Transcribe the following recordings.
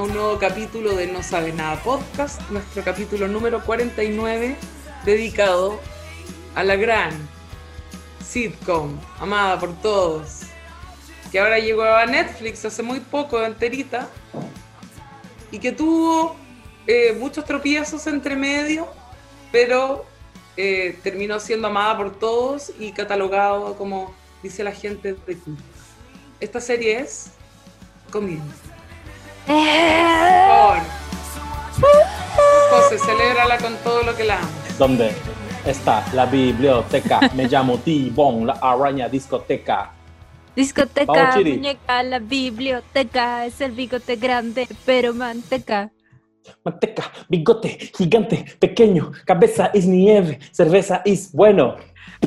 a un nuevo capítulo de No Sabes Nada Podcast, nuestro capítulo número 49, dedicado a la gran sitcom, amada por todos, que ahora llegó a Netflix hace muy poco, enterita, y que tuvo eh, muchos tropiezos entre medio, pero eh, terminó siendo amada por todos y catalogado como, dice la gente, de culto. Esta serie es Community. Por José, celébrala con todo lo que la amas. ¿Dónde está la biblioteca? Me llamo T-Bone, la araña discoteca. Discoteca, Vamos, Chiri. muñeca, la biblioteca, es el bigote grande, pero manteca. Manteca, bigote, gigante, pequeño, cabeza es nieve, cerveza es bueno.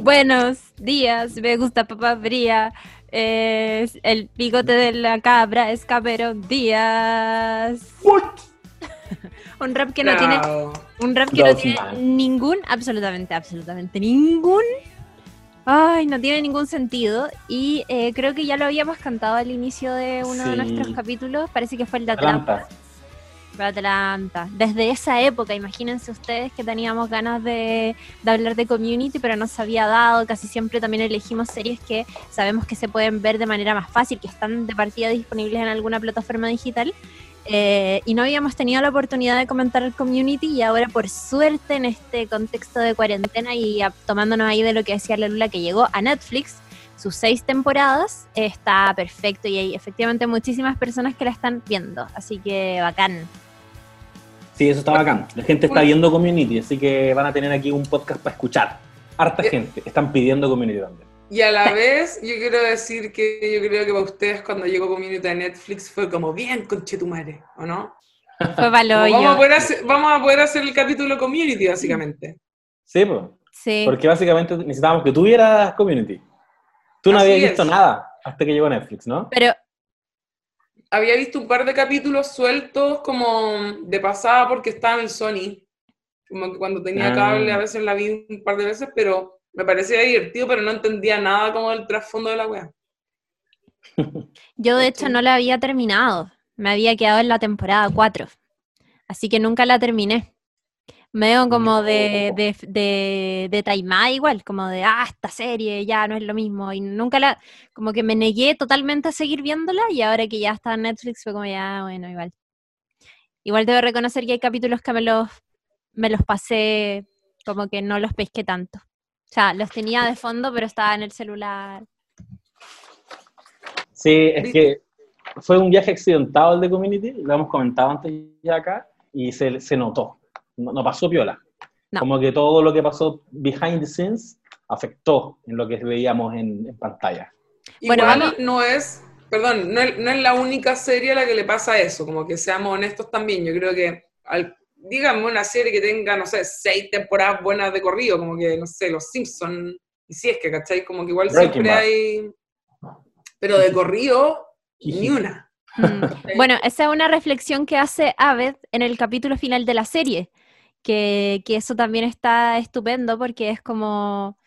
Buenos días, me gusta papá fría. Es el bigote de la cabra es Cameron Díaz. Un rap que no tiene, un rap que no tiene man. ningún, absolutamente, absolutamente ningún. Ay, no tiene ningún sentido. Y eh, creo que ya lo habíamos cantado al inicio de uno de nuestros capítulos. Parece que fue el de Atlanta. Atlanta. Fue Atlanta. Desde esa época, imagínense ustedes que teníamos ganas de, de hablar de community, pero no se había dado. Casi siempre también elegimos series que sabemos que se pueden ver de manera más fácil, que están de partida disponibles en alguna plataforma digital. Eh, y no habíamos tenido la oportunidad de comentar el community y ahora por suerte en este contexto de cuarentena y a- tomándonos ahí de lo que decía la Lula que llegó a Netflix, sus seis temporadas, está perfecto y hay efectivamente muchísimas personas que la están viendo, así que bacán. Sí, eso está bacán. La gente está viendo Community, así que van a tener aquí un podcast para escuchar. Harta Eh. gente. Están pidiendo Community también. Y a la vez, yo quiero decir que yo creo que para ustedes cuando llegó Community a Netflix fue como bien conchetumare, ¿o no? Fue Baloyo. vamos, a poder hacer, vamos a poder hacer el capítulo Community, básicamente. Sí, pues. Sí. Porque básicamente necesitábamos que tuvieras Community. Tú no Así habías visto es. nada hasta que llegó Netflix, ¿no? Pero Había visto un par de capítulos sueltos como de pasada porque estaba en el Sony. Como que cuando tenía Ah. cable a veces la vi un par de veces, pero me parecía divertido, pero no entendía nada como del trasfondo de la wea. yo de hecho no la había terminado. Me había quedado en la temporada 4. Así que nunca la terminé. Medio como de, de, de, de igual, como de, ah, esta serie ya no es lo mismo. Y nunca la, como que me negué totalmente a seguir viéndola y ahora que ya está en Netflix fue como ya, bueno, igual. Igual debo reconocer que hay capítulos que me los, me los pasé, como que no los pesqué tanto. O sea, los tenía de fondo, pero estaba en el celular. Sí, es que fue un viaje accidentado el de Community, lo hemos comentado antes ya acá, y se, se notó. No, no pasó piola. No. Como que todo lo que pasó behind the scenes afectó en lo que veíamos en, en pantalla. Bueno, Igual vamos- no es, perdón, no es, no es la única serie a la que le pasa eso, como que seamos honestos también. Yo creo que, al, díganme una serie que tenga, no sé, seis temporadas buenas de corrido, como que, no sé, Los Simpsons, y si es que, ¿cachai? Como que igual Breaking siempre Bad. hay, pero de corrido, ni una. Mm. Bueno, esa es una reflexión que hace Aved en el capítulo final de la serie, que, que eso también está estupendo porque es como,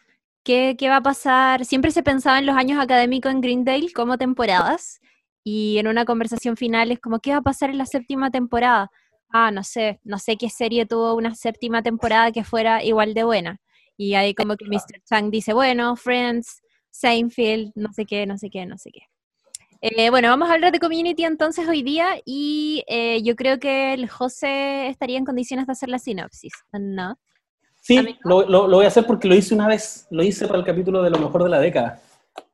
¿qué, qué va a pasar? Siempre se pensaba en los años académicos en Greendale como temporadas y en una conversación final es como, ¿qué va a pasar en la séptima temporada? Ah, no sé, no sé qué serie tuvo una séptima temporada que fuera igual de buena. Y ahí como que Mr. Chang dice, bueno, Friends, Seinfeld, no sé qué, no sé qué, no sé qué. Eh, bueno, vamos a hablar de community entonces hoy día y eh, yo creo que el José estaría en condiciones de hacer la sinopsis, ¿no? Sí, lo, lo- lo voy a hacer porque lo hice una vez, lo hice para el capítulo de lo mejor de la década.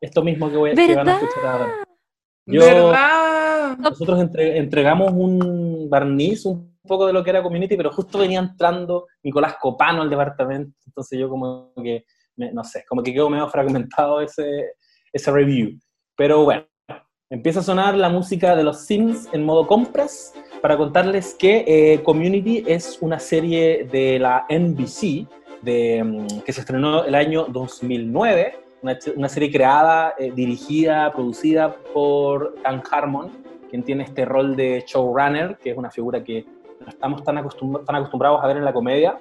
Esto mismo que, voy, que van a ¿Verdad? escuchar ahora. Yo- ¿Verdad? Nosotros entre- entregamos un barniz, un poco de lo que era Community, pero justo venía entrando Nicolás Copano al departamento, entonces yo como que, me- no sé, como que quedó medio fragmentado ese, ese review. Pero bueno, empieza a sonar la música de los Sims en modo compras para contarles que eh, Community es una serie de la NBC mm, que se estrenó el año 2009, una, serie creada, eh, dirigida, producida por Dan Harmon, quien tiene este rol de showrunner, que es una figura que no estamos tan, acostum- tan acostumbrados a ver en la comedia,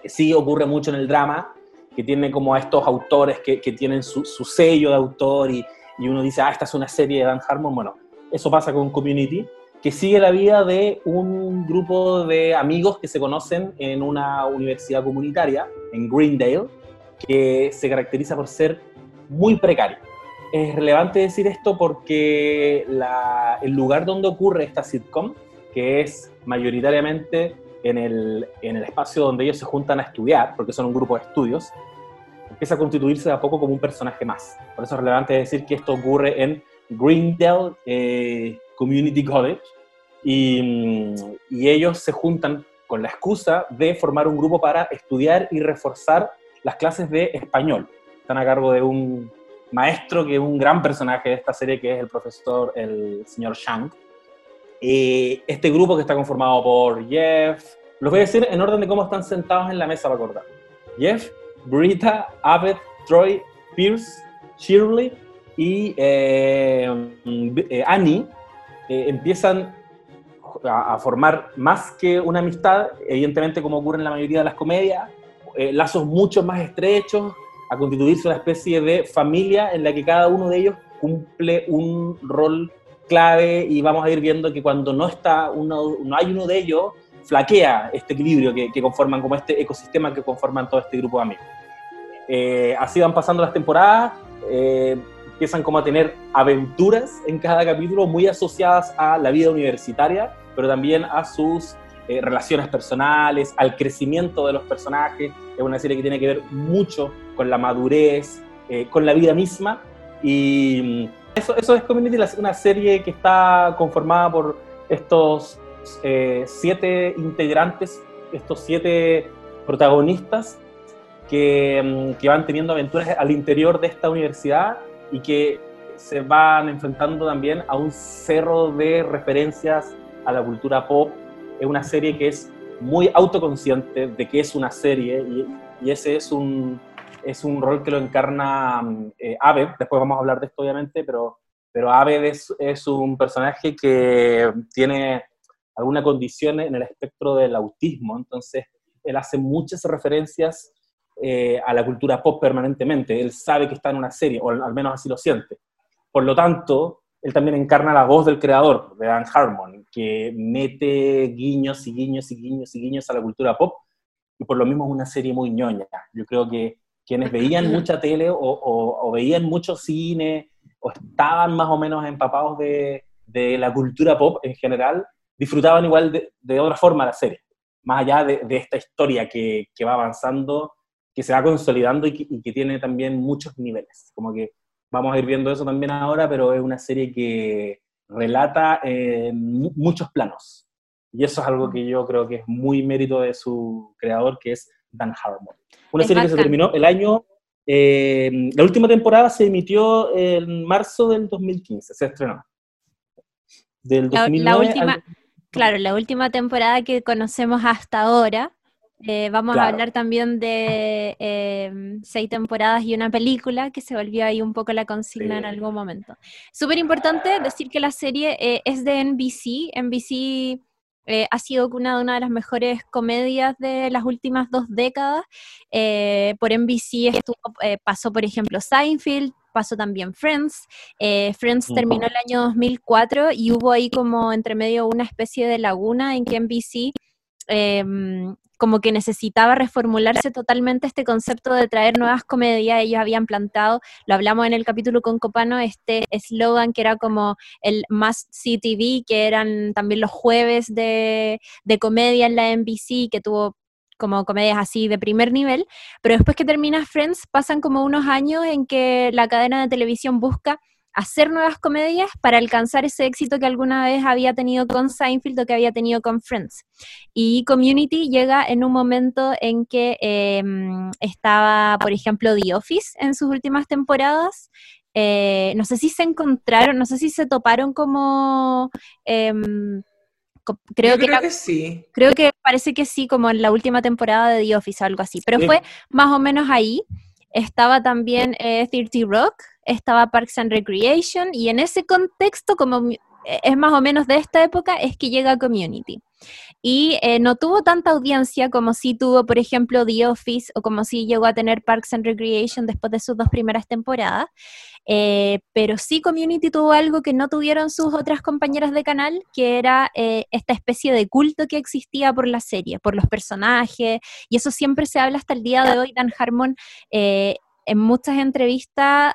que sí ocurre mucho en el drama, que tiene como a estos autores que, que tienen su, su sello de autor y, y uno dice, ah, esta es una serie de Dan Harmon. Bueno, eso pasa con Community, que sigue la vida de un grupo de amigos que se conocen en una universidad comunitaria, en Greendale, que se caracteriza por ser muy precario. Es relevante decir esto porque el lugar donde ocurre esta sitcom, que es mayoritariamente en el, en el espacio donde ellos se juntan a estudiar, porque son un grupo de estudios, empieza a constituirse de a poco como un personaje más. Por eso es relevante decir que esto ocurre en Greendale eh, Community College y, y, ellos se juntan con la excusa de formar un grupo para estudiar y reforzar las clases de español. Están a cargo de un maestro que es un gran personaje de esta serie, que es el profesor, el señor Shang. Eh, este grupo que está conformado por Jeff, los voy a decir en orden de cómo están sentados en la mesa para acordar. Jeff, Brita, Abed, Troy, Pierce, Shirley y eh, eh, Annie empiezan a, formar más que una amistad, evidentemente como ocurre en la mayoría de las comedias, lazos mucho más estrechos, a constituirse una especie de familia en la que cada uno de ellos cumple un rol clave y vamos a ir viendo que cuando no está uno, no hay uno de ellos, flaquea este equilibrio que, conforman como este ecosistema que conforman todo este grupo de amigos. Eh, así van pasando las temporadas, eh, empiezan como a tener aventuras en cada capítulo muy asociadas a la vida universitaria, pero también a sus eh, relaciones personales, al crecimiento de los personajes. Es una serie que tiene que ver mucho con la madurez, con la vida misma. Y eso, eso es Community, una serie que está conformada por estos eh, siete integrantes, estos siete protagonistas que, mm, que, van teniendo aventuras al interior de esta universidad y que se van enfrentando también a un cerro de referencias a la cultura pop. Es una serie que es muy autoconsciente de que es una serie y, ese es un, es un rol que lo encarna mm, eh, Aved, después vamos a hablar de esto obviamente, pero, pero Aved es, es un personaje que tiene alguna condición en el espectro del autismo, entonces él hace muchas referencias eh, a la cultura pop permanentemente, él sabe que está en una serie, o al menos así lo siente. Por lo tanto, él también encarna la voz del creador, de Dan Harmon, que mete guiños y guiños y guiños y guiños a la cultura pop, y por lo mismo es una serie muy ñoña. Yo creo que quienes veían mucha tele o, o, veían mucho cine o estaban más o menos empapados de, de la cultura pop en general, disfrutaban igual de, de otra forma la serie, más allá de, de esta historia que, que, va avanzando, que se va consolidando y que, y que, tiene también muchos niveles. Como que vamos a ir viendo eso también ahora, pero es una serie que relata en muchos planos. Y eso es algo que yo creo que es muy mérito de su creador, que es Dan Harmon. Una serie que se terminó el año eh, la última temporada se emitió en marzo del 2015, se estrenó. Del 2009 la, última, Claro, la última temporada que conocemos hasta ahora. Eh, vamos a hablar también de eh, seis temporadas y una película que se volvió ahí un poco la consigna en algún momento. Súper importante decir que la serie eh, es de NBC. NBC ha sido una, una de las mejores comedias de las últimas dos décadas. por NBC estuvo, pasó, por ejemplo, Seinfeld, pasó también Friends. Eh, Friends terminó el año 2004 y hubo ahí como entre medio una especie de laguna en que NBC em, como que necesitaba reformularse totalmente este concepto de traer nuevas comedias. Ellos habían plantado, lo hablamos en el capítulo con Copano, este eslogan que era como el Must See TV, que eran también los jueves de, de comedia en la NBC, que tuvo como comedias así de primer nivel, pero después que termina Friends pasan como unos años en que la cadena de televisión busca hacer nuevas comedias para alcanzar ese éxito que alguna vez había tenido con Seinfeld o que había tenido con Friends. Y Community llega en un momento en que em, estaba, por ejemplo, The Office en sus últimas temporadas. Eh, no sé si se encontraron, no sé si se toparon como... Em, creo, que, sí. Creo que parece que sí, como en la última temporada de The Office o algo así. Pero fue más o menos ahí. Estaba también eh, 30 Rock, estaba Parks and Recreation, y en ese contexto, como es más o menos de esta época, es que llega Community. Y eh, no tuvo tanta audiencia como si tuvo, por ejemplo, The Office o como si llegó a tener Parks and Recreation después de sus dos primeras temporadas. Eh, pero sí Community tuvo algo que no tuvieron sus otras compañeras de canal, que era eh, esta especie de culto que existía por la serie, por los personajes, y eso siempre se habla hasta el día de hoy. Dan Harmon en muchas entrevistas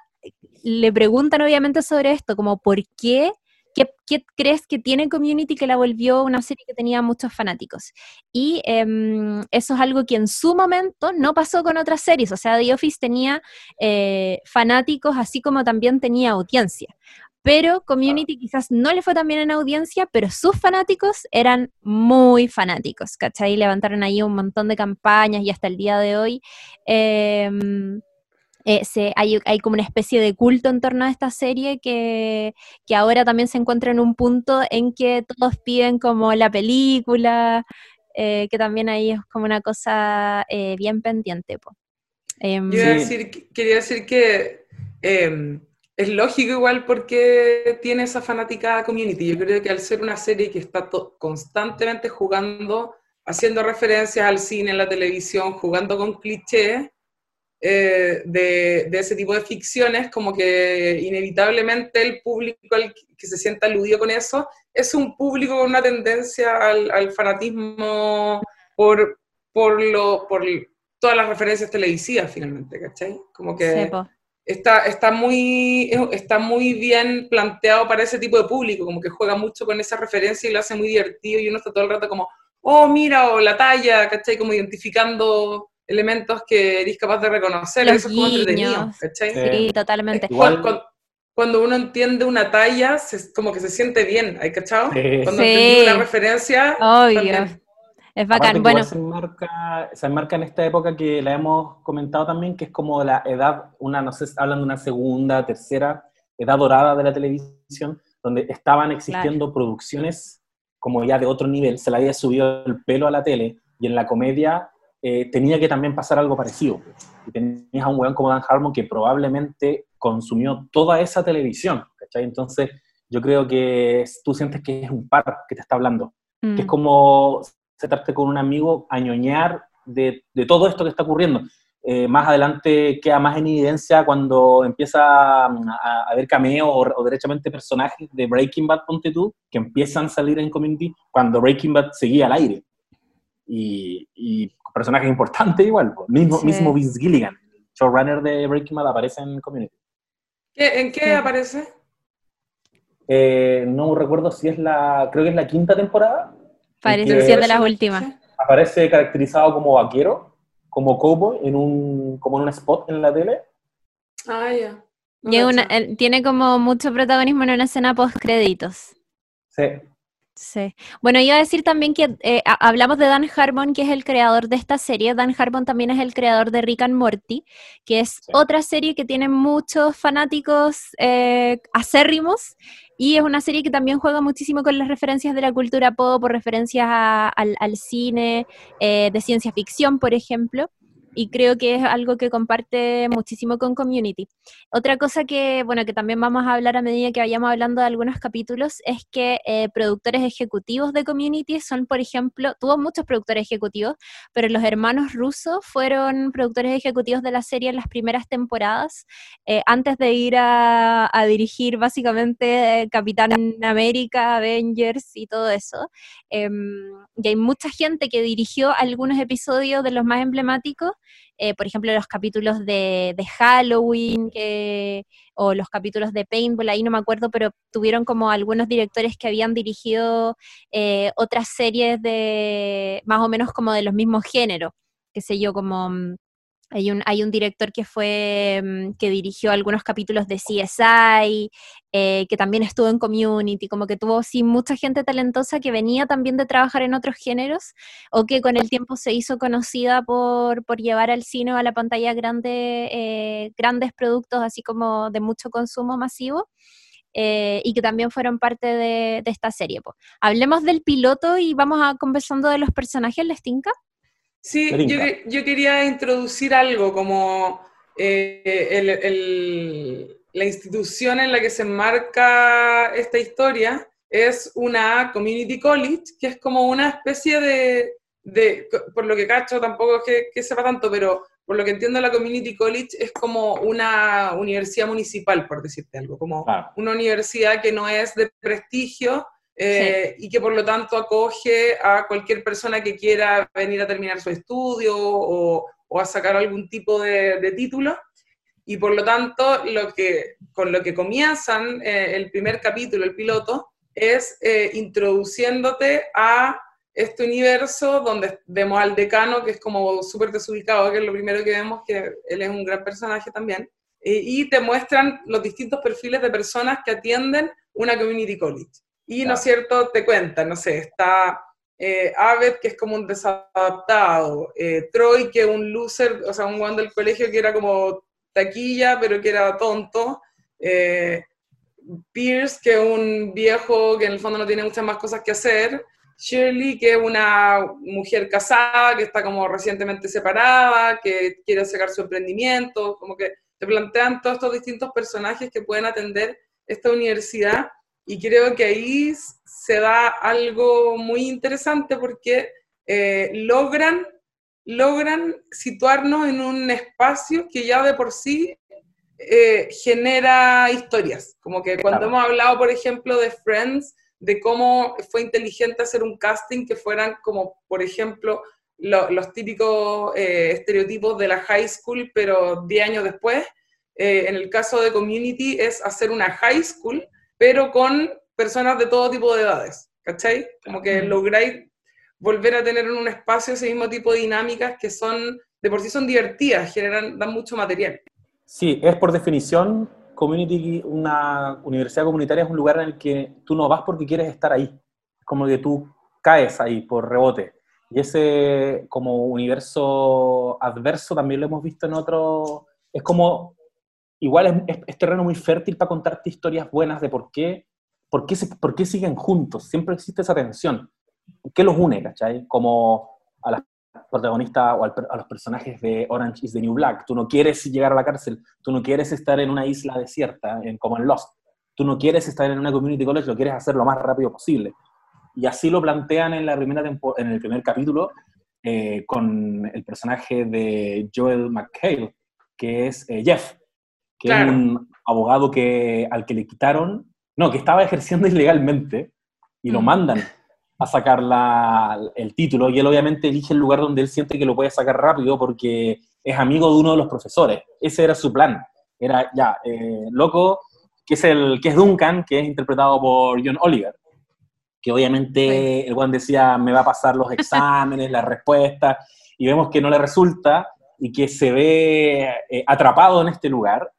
le preguntan obviamente sobre esto, como por qué ¿Qué, crees que tiene Community que la volvió una serie que tenía muchos fanáticos? Y em, eso es algo que en su momento no pasó con otras series. O sea, The Office tenía eh, fanáticos así como también tenía audiencia. Pero Community quizás no le fue tan bien en audiencia, pero sus fanáticos eran muy fanáticos, ¿cachai? Levantaron ahí un montón de campañas y hasta el día de hoy. Em, eh, hay, como una especie de culto en torno a esta serie que, ahora también se encuentra en un punto en que todos piden como la película, eh, que también ahí es como una cosa eh, bien pendiente. Em, Yo quería decir que em, es lógico igual porque tiene esa fanática community. Yo creo que al ser una serie que está constantemente jugando, haciendo referencias al cine, en la televisión, jugando con clichés, eh, de, ese tipo de ficciones, como que inevitablemente el público que se sienta aludido con eso es un público con una tendencia al, fanatismo por, por, lo, por todas las referencias televisivas finalmente, ¿cachai? Como que está, está, muy, está muy bien planteado para ese tipo de público, como que juega mucho con esa referencia y lo hace muy divertido y uno está todo el rato como, oh, mira, o la talla, ¿cachai? Como identificando elementos que eres capaz de reconocer, eso es como entretenido, Sí, totalmente. Cuando, uno entiende una talla, como que se siente bien, ¿hay cachado? Cuando entiende una referencia, Obvio. Es bacán, bueno. Se enmarca, se enmarca en esta época que la hemos comentado también, que es como la edad, una, no sé, hablan de una segunda, tercera edad dorada de la televisión, donde estaban existiendo producciones como ya de otro nivel, se le había subido el pelo a la tele, y en la comedia eh, tenía que también pasar algo parecido. Y tenías a un weón como Dan Harmon que probablemente consumió toda esa televisión, ¿cachai? Entonces, yo creo que tú sientes que es un par que te está hablando, que es mm. como sentarte con un amigo a ñoñar de, de todo esto que está ocurriendo. Eh, más adelante queda más en evidencia cuando empieza a, haber cameo o, o, derechamente personajes de Breaking Bad, ponte tú, que empiezan a salir en Community cuando Breaking Bad seguía al aire. Y, y personajes importantes igual. Mismo, mismo Vince Gilligan, showrunner de Breaking Bad, aparece en Community. ¿En qué aparece? Eh, no recuerdo si es la, creo que es la quinta temporada. Parece ser de las últimas. Aparece caracterizado como vaquero, como cowboy, en un, como en un spot en la tele. Ah, ya. tiene como mucho protagonismo en una escena post créditos. Sí. Sí. Bueno, iba a decir también que eh, hablamos de Dan Harmon, que es el creador de esta serie. Dan Harmon también es el creador de Rick and Morty, que es otra serie que tiene muchos fanáticos eh, acérrimos y es una serie que también juega muchísimo con las referencias de la cultura pop, por referencias al, cine, eh, de ciencia ficción, por ejemplo y creo que es algo que comparte muchísimo con Community. Otra cosa que, bueno, que también vamos a hablar a medida que vayamos hablando de algunos capítulos es que eh, productores ejecutivos de Community son, por ejemplo, tuvo muchos productores ejecutivos, pero los hermanos rusos fueron productores ejecutivos de la serie en las primeras temporadas, eh, antes de ir a, dirigir básicamente eh, Capitán América, Avengers y todo eso. Em, y hay mucha gente que dirigió algunos episodios de los más emblemáticos eh, por ejemplo, los capítulos de, Halloween o los capítulos de Paintball, ahí no me acuerdo, pero tuvieron como algunos directores que habían dirigido eh, otras series de más o menos como de los mismos géneros, qué sé yo, como mm, hay un, hay un director que fue, mm, que dirigió algunos capítulos de CSI, eh, que también estuvo en Community, como que tuvo sí mucha gente talentosa que venía también de trabajar en otros géneros, o que con el tiempo se hizo conocida por, por llevar al cine o a la pantalla grande, eh, grandes productos así como de mucho consumo masivo. Eh, y que también fueron parte de, de esta serie. Hablemos del piloto y vamos a conversando de los personajes, ¿les tinca? Sí, yo, quería introducir algo como eh, la institución en la que se enmarca esta historia, es una community college, que es como una especie de, de por lo que cacho, tampoco es que, que, sepa tanto, pero por lo que entiendo la community college es como una universidad municipal, por decirte algo, como una universidad que no es de prestigio, eh, y que por lo tanto acoge a cualquier persona que quiera venir a terminar su estudio o, o a sacar algún tipo de, de, título. Y por lo tanto, lo que, con lo que comienzan eh, el primer capítulo, el piloto, es eh, introduciéndote a este universo donde vemos al decano, que es como súper desubicado, que es lo primero que vemos, que él es un gran personaje también, y te muestran los distintos perfiles de personas que atienden una community college. Y, ¿no es cierto?, te cuentan, no sé, está eh, Abed, que es como un desadaptado, eh, Troy, que es un loser, o sea, un guan del colegio que era como taquilla, pero que era tonto, eh, Pierce, que es un viejo que en el fondo no tiene muchas más cosas que hacer, Shirley, que es una mujer casada, que está como recientemente separada, que quiere sacar su emprendimiento, como que te plantean todos estos distintos personajes que pueden atender esta universidad y creo que ahí se da algo muy interesante porque eh, logran, logran situarnos en un espacio que ya de por sí eh, genera historias. Como que cuando hemos hablado, por ejemplo, de Friends, de cómo fue inteligente hacer un casting que fueran como, por ejemplo, los típicos eh, estereotipos de la high school, pero 10 años después. en el caso de Community es hacer una high school, pero con personas de todo tipo de edades, ¿cachai? Como que lográis volver a tener en un espacio ese mismo tipo de dinámicas que son, de por sí son divertidas, generan, dan mucho material. Sí, es por definición, community, una universidad comunitaria es un lugar en el que tú no vas porque quieres estar ahí, como que tú caes ahí por rebote. Y ese como universo adverso también lo hemos visto en otro, es como, igual es, es terreno muy fértil para contarte historias buenas de por qué ¿por qué, ¿por qué siguen juntos? Siempre existe esa tensión. ¿Qué los une, cachai? Como a las protagonistas o a los personajes de Orange is the New Black. Tú no quieres llegar a la cárcel, tú no quieres estar en una isla desierta, en, como en Lost. Tú no quieres estar en una community college, lo quieres hacer lo más rápido posible. Y así lo plantean en, la primera en el primer capítulo eh, con el personaje de Joel McHale, que es eh, Jeff, que es un abogado que, al que le quitaron no, que estaba ejerciendo ilegalmente y lo mandan a sacar el título y él obviamente elige el lugar donde él siente que lo puede sacar rápido porque es amigo de uno de los profesores. Ese era su plan. Era, ya, eh, loco, que es, el, que es Duncan, que es interpretado por John Oliver, que obviamente el Juan decía, me va a pasar los exámenes, las respuestas, y vemos que no le resulta y que se ve eh, atrapado en este lugar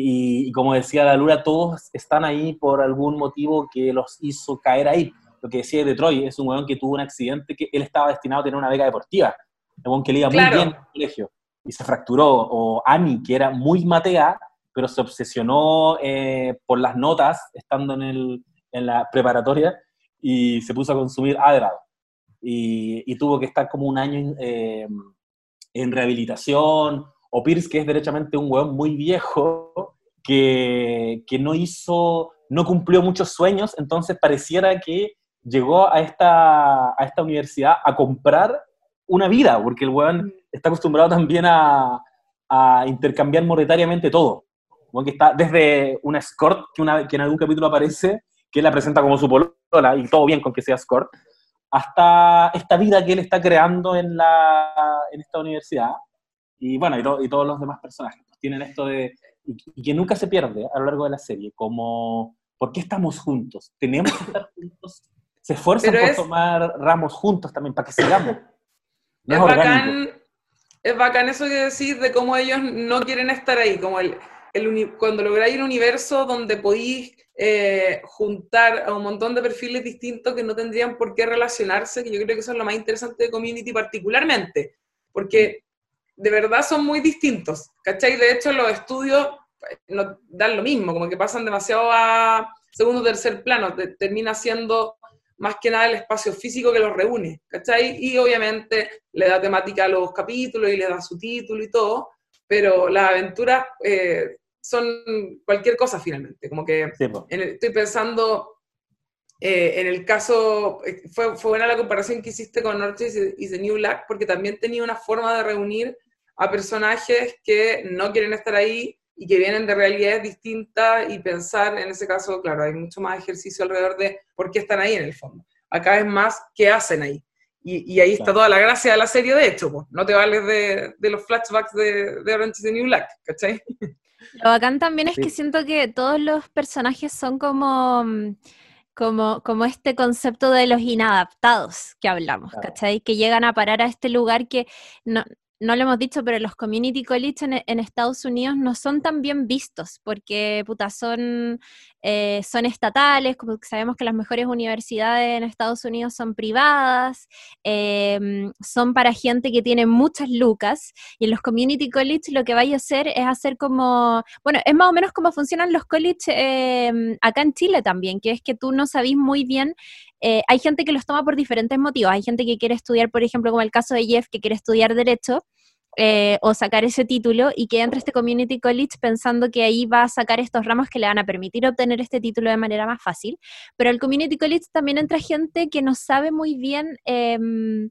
y, como decía la Lura, todos están ahí por algún motivo que los hizo caer ahí. Lo que decía de Troy, es un weón que tuvo un accidente que él estaba destinado a tener una beca deportiva. Un weón que le iba muy bien en el colegio y se fracturó. O Annie, que era muy matea, pero se obsesionó eh, por las notas estando en, el, en, la preparatoria y se puso a consumir Adderall. Y, y tuvo que estar como un año eh, en rehabilitación o Pierce, que es derechamente un weón muy viejo, que, que, no hizo, no cumplió muchos sueños, entonces pareciera que llegó a esta, a esta universidad a comprar una vida, porque el weón mm. está acostumbrado también a, a intercambiar monetariamente todo. que está desde una escort, que, una, que en algún capítulo aparece, que él la presenta como su polola, y todo bien con que sea escort, hasta esta vida que él está creando en, la, en esta universidad, y bueno, y, todos los demás personajes pues, tienen esto de, y, que nunca se pierde a lo largo de la serie, como, ¿por qué estamos juntos? Tenemos que estar juntos. Se esfuerzan por tomar ramos juntos también, para que sigamos. es, bacán, es bacán eso que decís de cómo ellos no quieren estar ahí, como el, el cuando lográis un universo donde podéis eh, juntar a un montón de perfiles distintos que no tendrían por qué relacionarse, que yo creo que eso es lo más interesante de Community particularmente, porque de verdad son muy distintos, ¿cachai? De hecho, los estudios eh, no, dan lo mismo, como que pasan demasiado a segundo o tercer plano, termina siendo más que nada el espacio físico que los reúne, ¿cachai? Y obviamente le da temática a los capítulos y le da su título y todo, pero las aventuras eh, son cualquier cosa finalmente, como que estoy pensando Eh, en el caso, fue, fue buena la comparación que hiciste con Orange y The New Black, porque también tenía una forma de reunir a personajes que no quieren estar ahí y que vienen de realidades distintas y pensar, en ese caso, claro, hay mucho más ejercicio alrededor de por qué están ahí en el fondo. Acá es más qué hacen ahí. Y, ahí está toda la gracia de la serie, de hecho, pues. no te vales de, de los flashbacks de, de Orange is the New Black, ¿cachai? Lo bacán también es que siento que todos los personajes son como, mm, como, como este concepto de los inadaptados que hablamos, ¿cachai? Que llegan a parar a este lugar que no, no lo hemos dicho, pero los community college en, Estados Unidos no son tan bien vistos porque, puta, son, eh, son estatales, como sabemos que las mejores universidades en Estados Unidos son privadas, em, son para gente que tiene muchas lucas, y en los community college lo que vaya a hacer es hacer como, bueno, es más o menos como funcionan los college em, acá en Chile también, que es que tú no sabís muy bien eh, hay gente que los toma por diferentes motivos. Hay gente que quiere estudiar, por ejemplo, como el caso de Jeff, que quiere estudiar Derecho eh, o sacar ese título y que entra a este Community College pensando que ahí va a sacar estos ramos que le van a permitir obtener este título de manera más fácil. Pero al Community College también entra gente que no sabe muy bien. Em,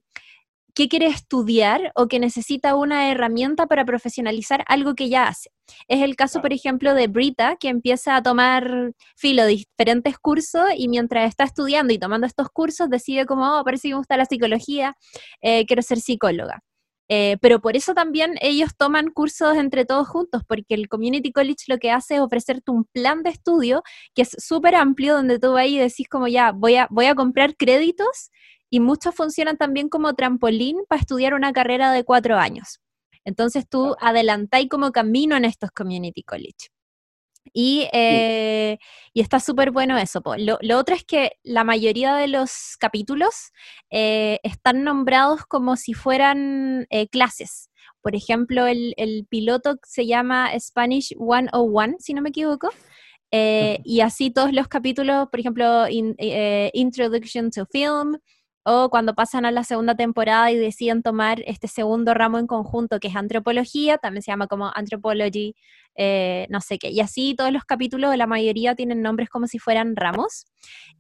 qué quiere estudiar o que necesita una herramienta para profesionalizar algo que ya hace. Es el caso, por ejemplo, de Brita, que empieza a tomar filo de diferentes cursos y mientras está estudiando y tomando estos cursos decide como, oh, parece que me gusta la psicología, eh, quiero ser psicóloga. Eh, pero por eso también ellos toman cursos entre todos juntos, porque el Community College lo que hace es ofrecerte un plan de estudio que es súper amplio, donde tú vas y decís como ya, voy a, voy a comprar créditos y muchos funcionan también como trampolín para estudiar una carrera de cuatro años. Entonces tú adelantáis como camino en estos community college. Y, eh, y está súper bueno eso. Lo, lo, otro es que la mayoría de los capítulos eh, están nombrados como si fueran eh, clases. Por ejemplo, el, el, piloto se llama Spanish 101, si no me equivoco. y así todos los capítulos, por ejemplo, Introduction to Film, o cuando pasan a la segunda temporada y deciden tomar este segundo ramo en conjunto, que es antropología, también se llama como anthropology, eh, no sé qué. Y así todos los capítulos, la mayoría tienen nombres como si fueran ramos.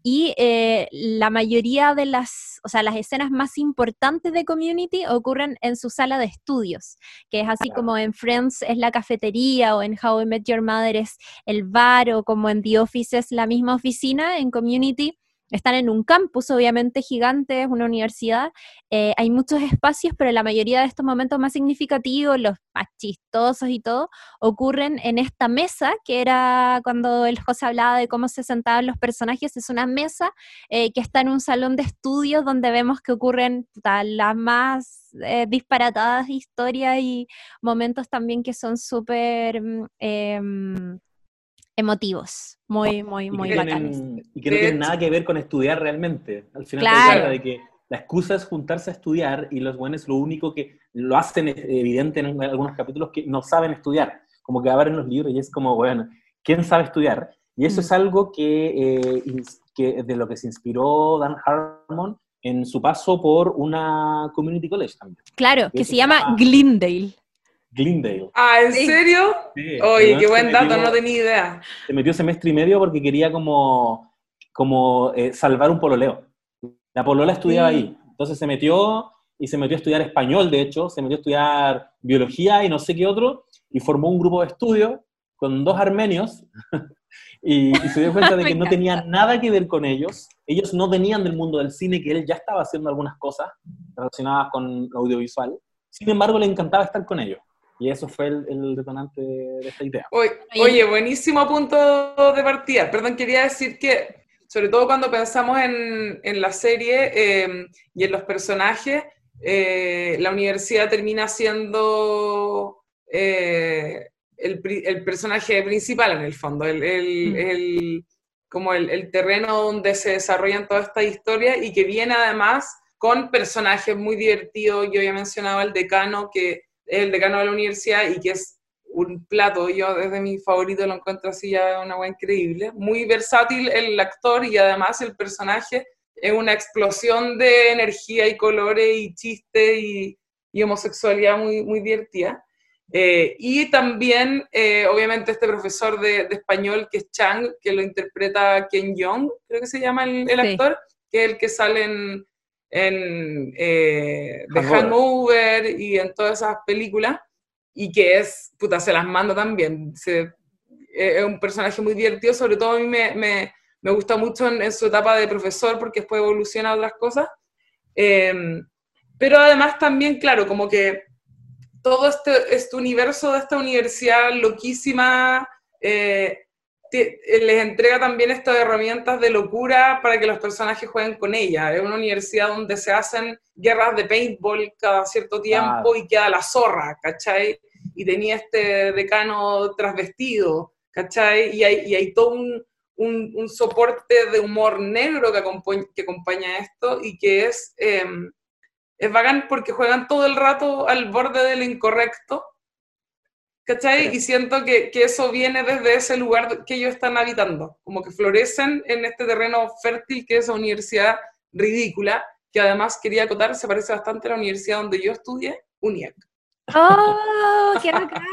Y eh, la mayoría de las, o sea, las escenas más importantes de Community ocurren en su sala de estudios, que es así como en Friends es la cafetería o en How I Met Your Mother es el bar o como en The Office es la misma oficina, en Community están en un campus, obviamente gigante, es una universidad. Eh, hay muchos espacios, pero la mayoría de estos momentos más significativos, los más chistosos y todo, ocurren en esta mesa, que era cuando el José hablaba de cómo se sentaban los personajes. Es una mesa eh, que está en un salón de estudios donde vemos que ocurren las más eh, disparatadas historias y momentos también que son súper em, emotivos, muy, muy, muy bacanes. Y que no tienen nada que ver con estudiar realmente. Al final se trata de que la excusa es juntarse a estudiar y los buenos lo único que lo hacen evidente en algunos capítulos que no saben estudiar. Como que abren los libros y es como, bueno, ¿quién sabe estudiar? Y eso es mm. algo que, eh, que, de lo que se inspiró Dan Harmon en su paso por una community college también. Claro, que, se llama Glendale. Glendale. Ah, ¿en serio? Oye, qué buen dato, no tenía idea. Se metió semestre y medio porque quería como, como eh, salvar un pololeo. La polola estudiaba ahí. Entonces se metió y se metió a estudiar español, de hecho, se metió a estudiar biología y no sé qué otro, y formó un grupo de estudio con dos armenios, y, se dio cuenta de que no tenía nada que ver con ellos. Ellos no venían del mundo del cine, que él ya estaba haciendo algunas cosas relacionadas con audiovisual. Sin embargo, le encantaba estar con ellos. Y eso fue el, detonante de esta idea. Oye, buenísimo punto de partida. Perdón, quería decir que, sobre todo cuando pensamos en, la serie em, y en los personajes, eh, la universidad termina siendo eh, el, personaje principal en el fondo, el, mm. como el, terreno donde se desarrollan toda esta historia y que viene además con personajes muy divertidos. Yo había mencionado al decano que el decano de la universidad y que es un plato, yo desde mi favorito lo encuentro así ya una buena increíble, muy versátil el actor y además el personaje. Es una explosión de energía y colores y chiste y, homosexualidad muy, muy divertida. Eh, y también, eh, obviamente, este profesor de, español que es Chang, que lo interpreta Ken Jeong, creo que se llama el, actor, que es el que sale en, en eh, The Hangover y en todas esas películas, y que es, puta, se las manda también. es un personaje muy divertido, sobre todo a mí me, me, me gusta mucho en, su etapa de profesor porque después evoluciona a otras cosas. pero además también, claro, como que todo este, este universo de esta universidad loquísima eh, les entrega también estas herramientas de locura para que los personajes jueguen con ella. Es una universidad donde se hacen guerras de paintball cada cierto tiempo y queda la zorra, ¿cachai? Y tenía este decano trasvestido, ¿cachai? Y hay, y hay todo un, un, soporte de humor negro que, acompaña, que acompaña esto y que es... Em, es bacán porque juegan todo el rato al borde del incorrecto, ¿cachai? Y siento que, que, eso viene desde ese lugar que ellos están habitando, como que florecen en este terreno fértil que es la universidad ridícula, que además quería acotar, se parece bastante a la universidad donde yo estudié, UNIAC. ¡Oh, qué bacán!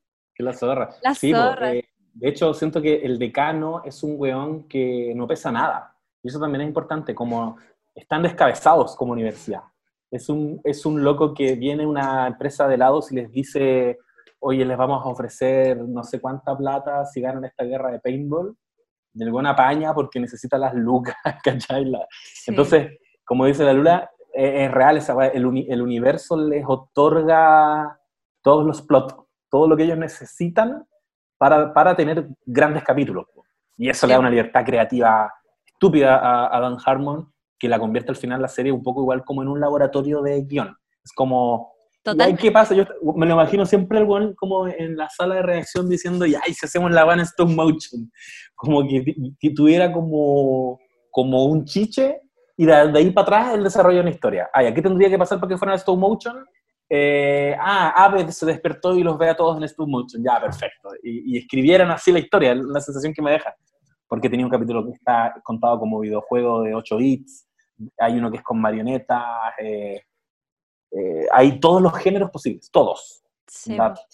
Que la zorra. La zorra. Eh, de hecho, siento que el decano es un weón que no pesa nada. Y eso también es importante, como están descabezados como universidad. Es un, es un loco que viene una empresa de helados y les dice, oye, les vamos a ofrecer no sé cuánta plata si ganan esta guerra de paintball. De alguna paña porque necesita las lucas, ¿cachai? Entonces, como dice la Lula, e, es, real, esa, el, el universo les otorga todos los plots, todo lo que ellos necesitan para, para tener grandes capítulos. Y eso le da una libertad creativa estúpida a, a Dan Harmon, que la convierte al final la serie un poco igual como en un laboratorio de guion. Es como, Total. ¿qué pasa? Yo me lo imagino siempre el buen como en la sala de reacción diciendo, ya, y si hacemos la van stop motion. Como que, tuviera como, como un chiche y de, ahí para atrás el desarrollo de una historia. Ay, ¿qué tendría que pasar para que fuera stop motion? Eh, ah, Ave se despertó y los ve a todos en stop motion. Ya, perfecto. Y, y escribieran así la historia, la sensación que me deja. Porque tenía un capítulo que está contado como videojuego de 8 bits, hay uno que es con marionetas, eh, eh, hay todos los géneros posibles, todos.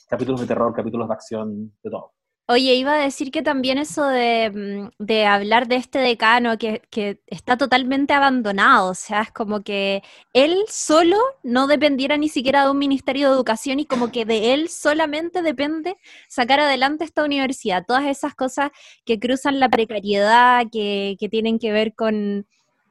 Capítulos de terror, capítulos de acción, de todo. Oye, iba a decir que también eso de, mm, hablar de este decano que, que, está totalmente abandonado, o sea, es como que él solo no dependiera ni siquiera de un ministerio de educación y como que de él solamente depende sacar adelante esta universidad. Todas esas cosas que cruzan la precariedad, que, que tienen que ver con,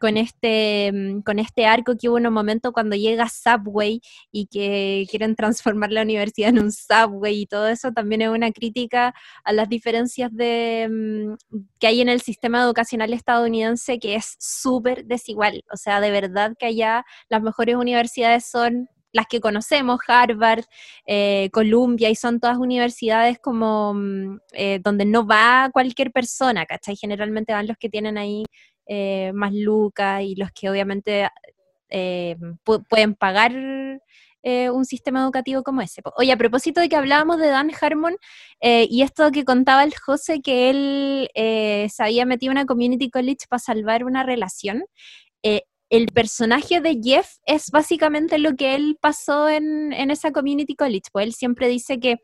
con este, mm, con este arco que hubo en un momento cuando llega Subway y que quieren transformar la universidad en un Subway y todo eso también es una crítica a las diferencias de, mm, que hay en el sistema educacional estadounidense que es súper desigual. O sea, de verdad que allá las mejores universidades son las que conocemos, Harvard, eh, Columbia, y son todas universidades como mm, eh, donde no va cualquier persona, ¿cachai? Generalmente van los que tienen ahí eh, más lucas y los que obviamente eh, pueden pagar eh, un sistema educativo como ese. Oye, a propósito de que hablábamos de Dan Harmon y esto que contaba el José, que él se había metido en una community college para salvar una relación. el personaje de Jeff es básicamente lo que él pasó en, en esa community college, pues él siempre dice que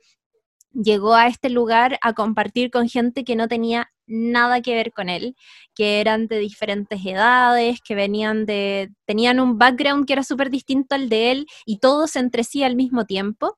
llegó a este lugar a compartir con gente que no tenía nada que ver con él, que eran de diferentes edades, que venían de, tenían un background que era súper distinto al de él y todos entre sí al mismo tiempo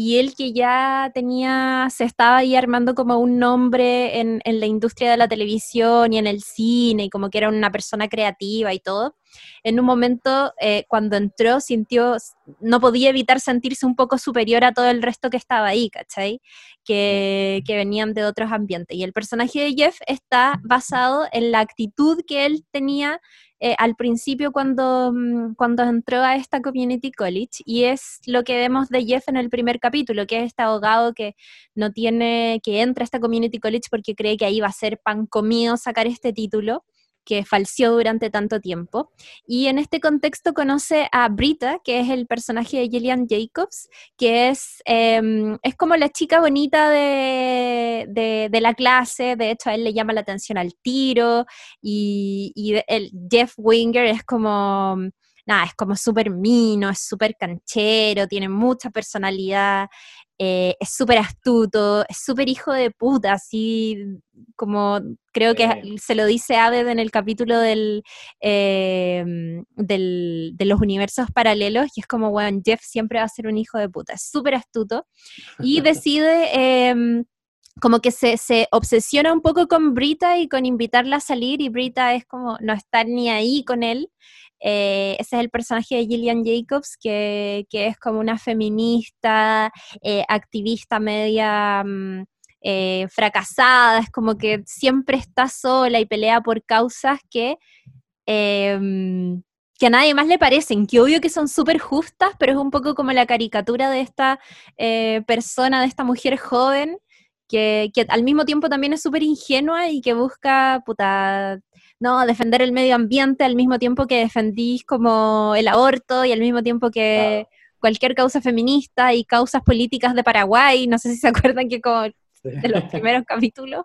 y él que ya tenía, se estaba ahí armando como un nombre en, en, la industria de la televisión y en el cine, y como que era una persona creativa y todo, en un momento eh, cuando entró sintió, no podía evitar sentirse un poco superior a todo el resto que estaba ahí, ¿cachai? Que, que venían de otros ambientes. Y el personaje de Jeff está basado en la actitud que él tenía eh, al principio cuando, mm, cuando entró a esta community college y es lo que vemos de Jeff en el primer capítulo, que es este abogado que no tiene, que entra a esta community college porque cree que ahí va a ser pan comido sacar este título que falseó durante tanto tiempo. Y en este contexto conoce a Brita, que es el personaje de Gillian Jacobs, que es, em, es como la chica bonita de, de, la clase, de hecho a él le llama la atención al tiro, y, el Jeff Winger es como... Nada, es como súper mino, es súper canchero, tiene mucha personalidad, eh, es súper astuto, es súper hijo de puta, así como creo que se lo dice Aved en el capítulo del, em, del, de los universos paralelos, y es como, bueno, Jeff siempre va a ser un hijo de puta, es súper astuto, y decide... Em, como que se, se, obsesiona un poco con Brita y con invitarla a salir y Brita es como no está ni ahí con él. Eh, ese es el personaje de Gillian Jacobs, que, que es como una feminista, eh, activista media mm, eh, fracasada, es como que siempre está sola y pelea por causas que, em, que a nadie más le parecen, que obvio que son súper justas, pero es un poco como la caricatura de esta persona, de esta mujer joven que, al mismo tiempo también es súper ingenua y que busca, puta, no, defender el medio ambiente al mismo tiempo que defendís como el aborto y al mismo tiempo que cualquier causa feminista y causas políticas de Paraguay, no sé si se acuerdan que como de los primeros capítulos.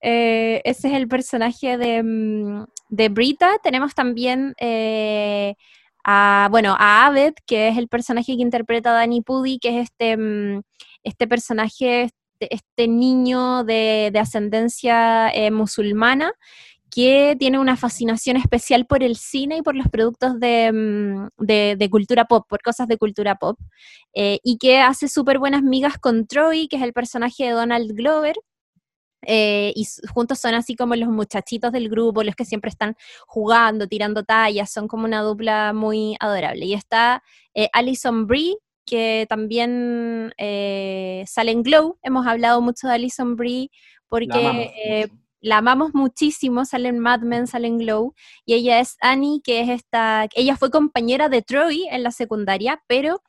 Eh, ese es el personaje de, mm, de Brita. Tenemos también eh, a, bueno, a Abed, que es el personaje que interpreta a Danny Pudi, que es este, mm, este personaje este, este, niño de, ascendencia eh, musulmana que tiene una fascinación especial por el cine y por los productos de, mm, cultura pop, por cosas de cultura pop, eh, y que hace súper buenas migas con Troy, que es el personaje de Donald Glover, eh, y juntos son así como los muchachitos del grupo, los que siempre están jugando, tirando tallas, son como una dupla muy adorable. Y está Alison Brie, que también eh, sale en Glow. Hemos hablado mucho de Alison Brie porque eh, la amamos, muchísimo, sale en Mad Men, sale Glow, y ella es Annie, que es esta, ella fue compañera de Troy en la secundaria, pero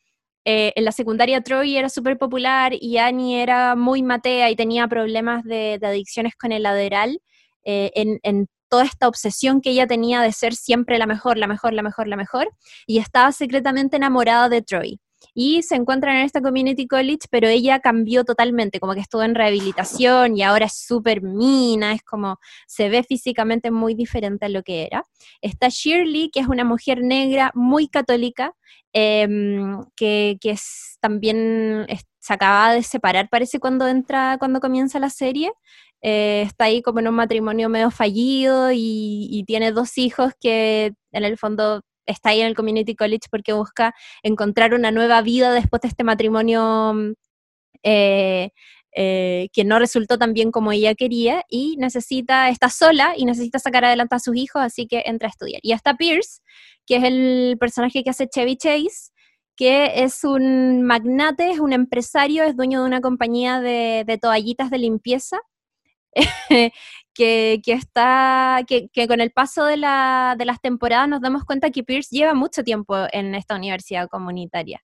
eh, en la secundaria Troy era súper popular y Annie era muy matea y tenía problemas de, adicciones con el lateral en, en toda esta obsesión que ella tenía de ser siempre la mejor, la mejor, la mejor, la mejor, y estaba secretamente enamorada de Troy y se encuentran en esta community college, pero ella cambió totalmente, como que estuvo en rehabilitación y ahora es súper mina, es como se ve físicamente muy diferente a lo que era. Está Shirley, que es una mujer negra muy católica, em, que, es, también se acaba de separar, parece cuando entra, cuando comienza la serie. Eh, está ahí como en un matrimonio medio fallido y tiene dos hijos que en el fondo está ahí en el Community College porque busca encontrar una nueva vida después de este matrimonio mm, eh, eh, que no resultó tan bien como ella quería y necesita, está sola y necesita sacar adelante a sus hijos, así que entra a estudiar. Y está Pierce, que es el personaje que hace Chevy Chase, que es un magnate, es un empresario, es dueño de una compañía de toallitas de limpieza. que, está, que, con el paso de, la, de, las temporadas nos damos cuenta que Pierce lleva mucho tiempo en esta universidad comunitaria.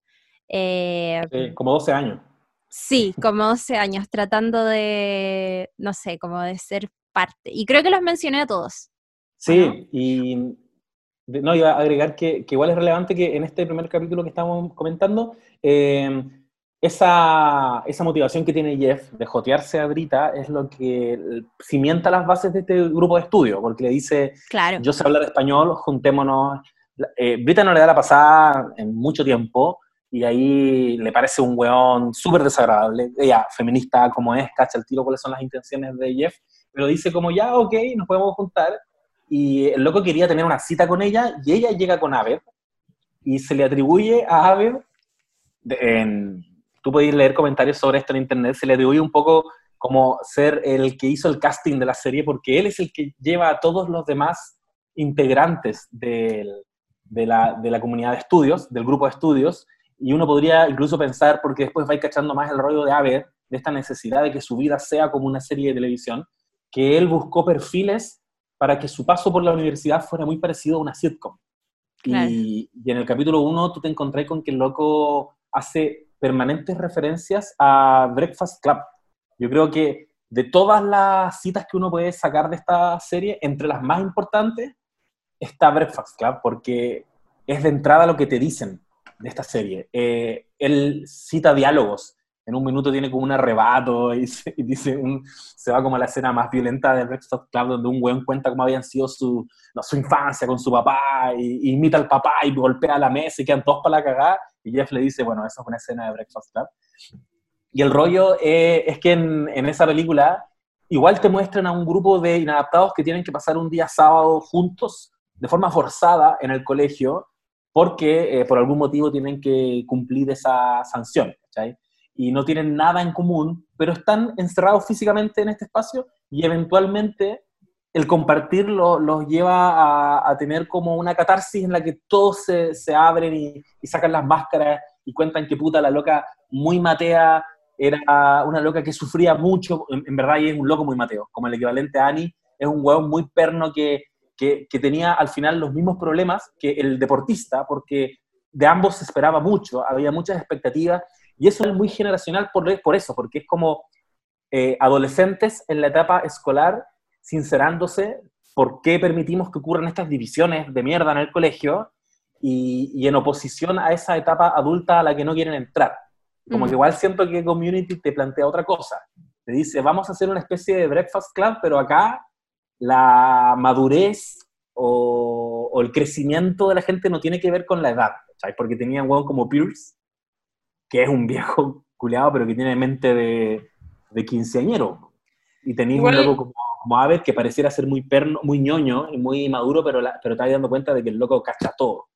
Eh, como 12 años. Sí, como 12 años, tratando de, no sé, como de ser parte. Y creo que los mencioné a todos. Sí, y no, iba a agregar que, igual es relevante que en este primer capítulo que estamos comentando, eh, esa, esa, motivación que tiene Jeff de jotearse a Brita es lo que cimienta las bases de este grupo de estudio, porque le dice, claro. yo sé hablar español, juntémonos. Eh, Brita no le da la pasada en mucho tiempo y ahí le parece un weón súper desagradable. Ella, feminista como es, cacha el tiro cuáles son las intenciones de Jeff, pero dice como ya, ok, nos podemos juntar. Y el loco quería tener una cita con ella y ella llega con Aved y se le atribuye a Aved en tú podéis leer comentarios sobre esto en internet, se le atribuye un poco como ser el que hizo el casting de la serie, porque él es el que lleva a todos los demás integrantes de, la, de la comunidad de estudios, del grupo de estudios, y uno podría incluso pensar, porque después va cachando más el rollo de Aver, de esta necesidad de que su vida sea como una serie de televisión, que él buscó perfiles para que su paso por la universidad fuera muy parecido a una sitcom. Y, y, en el capítulo 1 tú te encontrás con que el loco hace permanentes referencias a Breakfast Club. Yo creo que de todas las citas que uno puede sacar de esta serie, entre las más importantes está Breakfast Club, porque es de entrada lo que te dicen de esta serie. Eh, él cita diálogos. En un minuto tiene como un arrebato y, dice se va como a la escena más violenta de Breakfast Club, donde un weón cuenta cómo habían sido su, su infancia con su papá, y, imita al papá y golpea la mesa y quedan todos para la cagada. Y Jeff le dice, bueno, eso es una escena de Breakfast Club. Y el rollo eh, es que en, esa película igual te muestran a un grupo de inadaptados que tienen que pasar un día sábado juntos de forma forzada en el colegio porque eh, por algún motivo tienen que cumplir esa sanción. Y no tienen nada en común, pero están encerrados físicamente en este espacio y eventualmente el compartirlo los lleva a, tener como una catarsis en la que todos se, se abren y, sacan las máscaras y cuentan que puta la loca muy matea era una loca que sufría mucho, en, verdad y es un loco muy mateo, como el equivalente a Annie, es un hueón muy perno que, que, que, tenía al final los mismos problemas que el deportista, porque de ambos se esperaba mucho, había muchas expectativas, y eso es muy generacional por, por eso, porque es como eh, adolescentes en la etapa escolar sincerándose por qué permitimos que ocurran estas divisiones de mierda en el colegio y, en oposición a esa etapa adulta a la que no quieren entrar. Como que igual siento que Community te plantea otra cosa. Te dice, vamos a hacer una especie de Breakfast Club, pero acá la madurez o, el crecimiento de la gente no tiene que ver con la edad, ¿sabes? Porque tenía un hueón como Pierce, que es un viejo culeado, pero que tiene mente de, de quinceañero. Y tenía un loco como como Aves, que pareciera ser muy perno, muy ñoño y muy maduro, pero, la, pero está dando cuenta de que el loco cacha todo.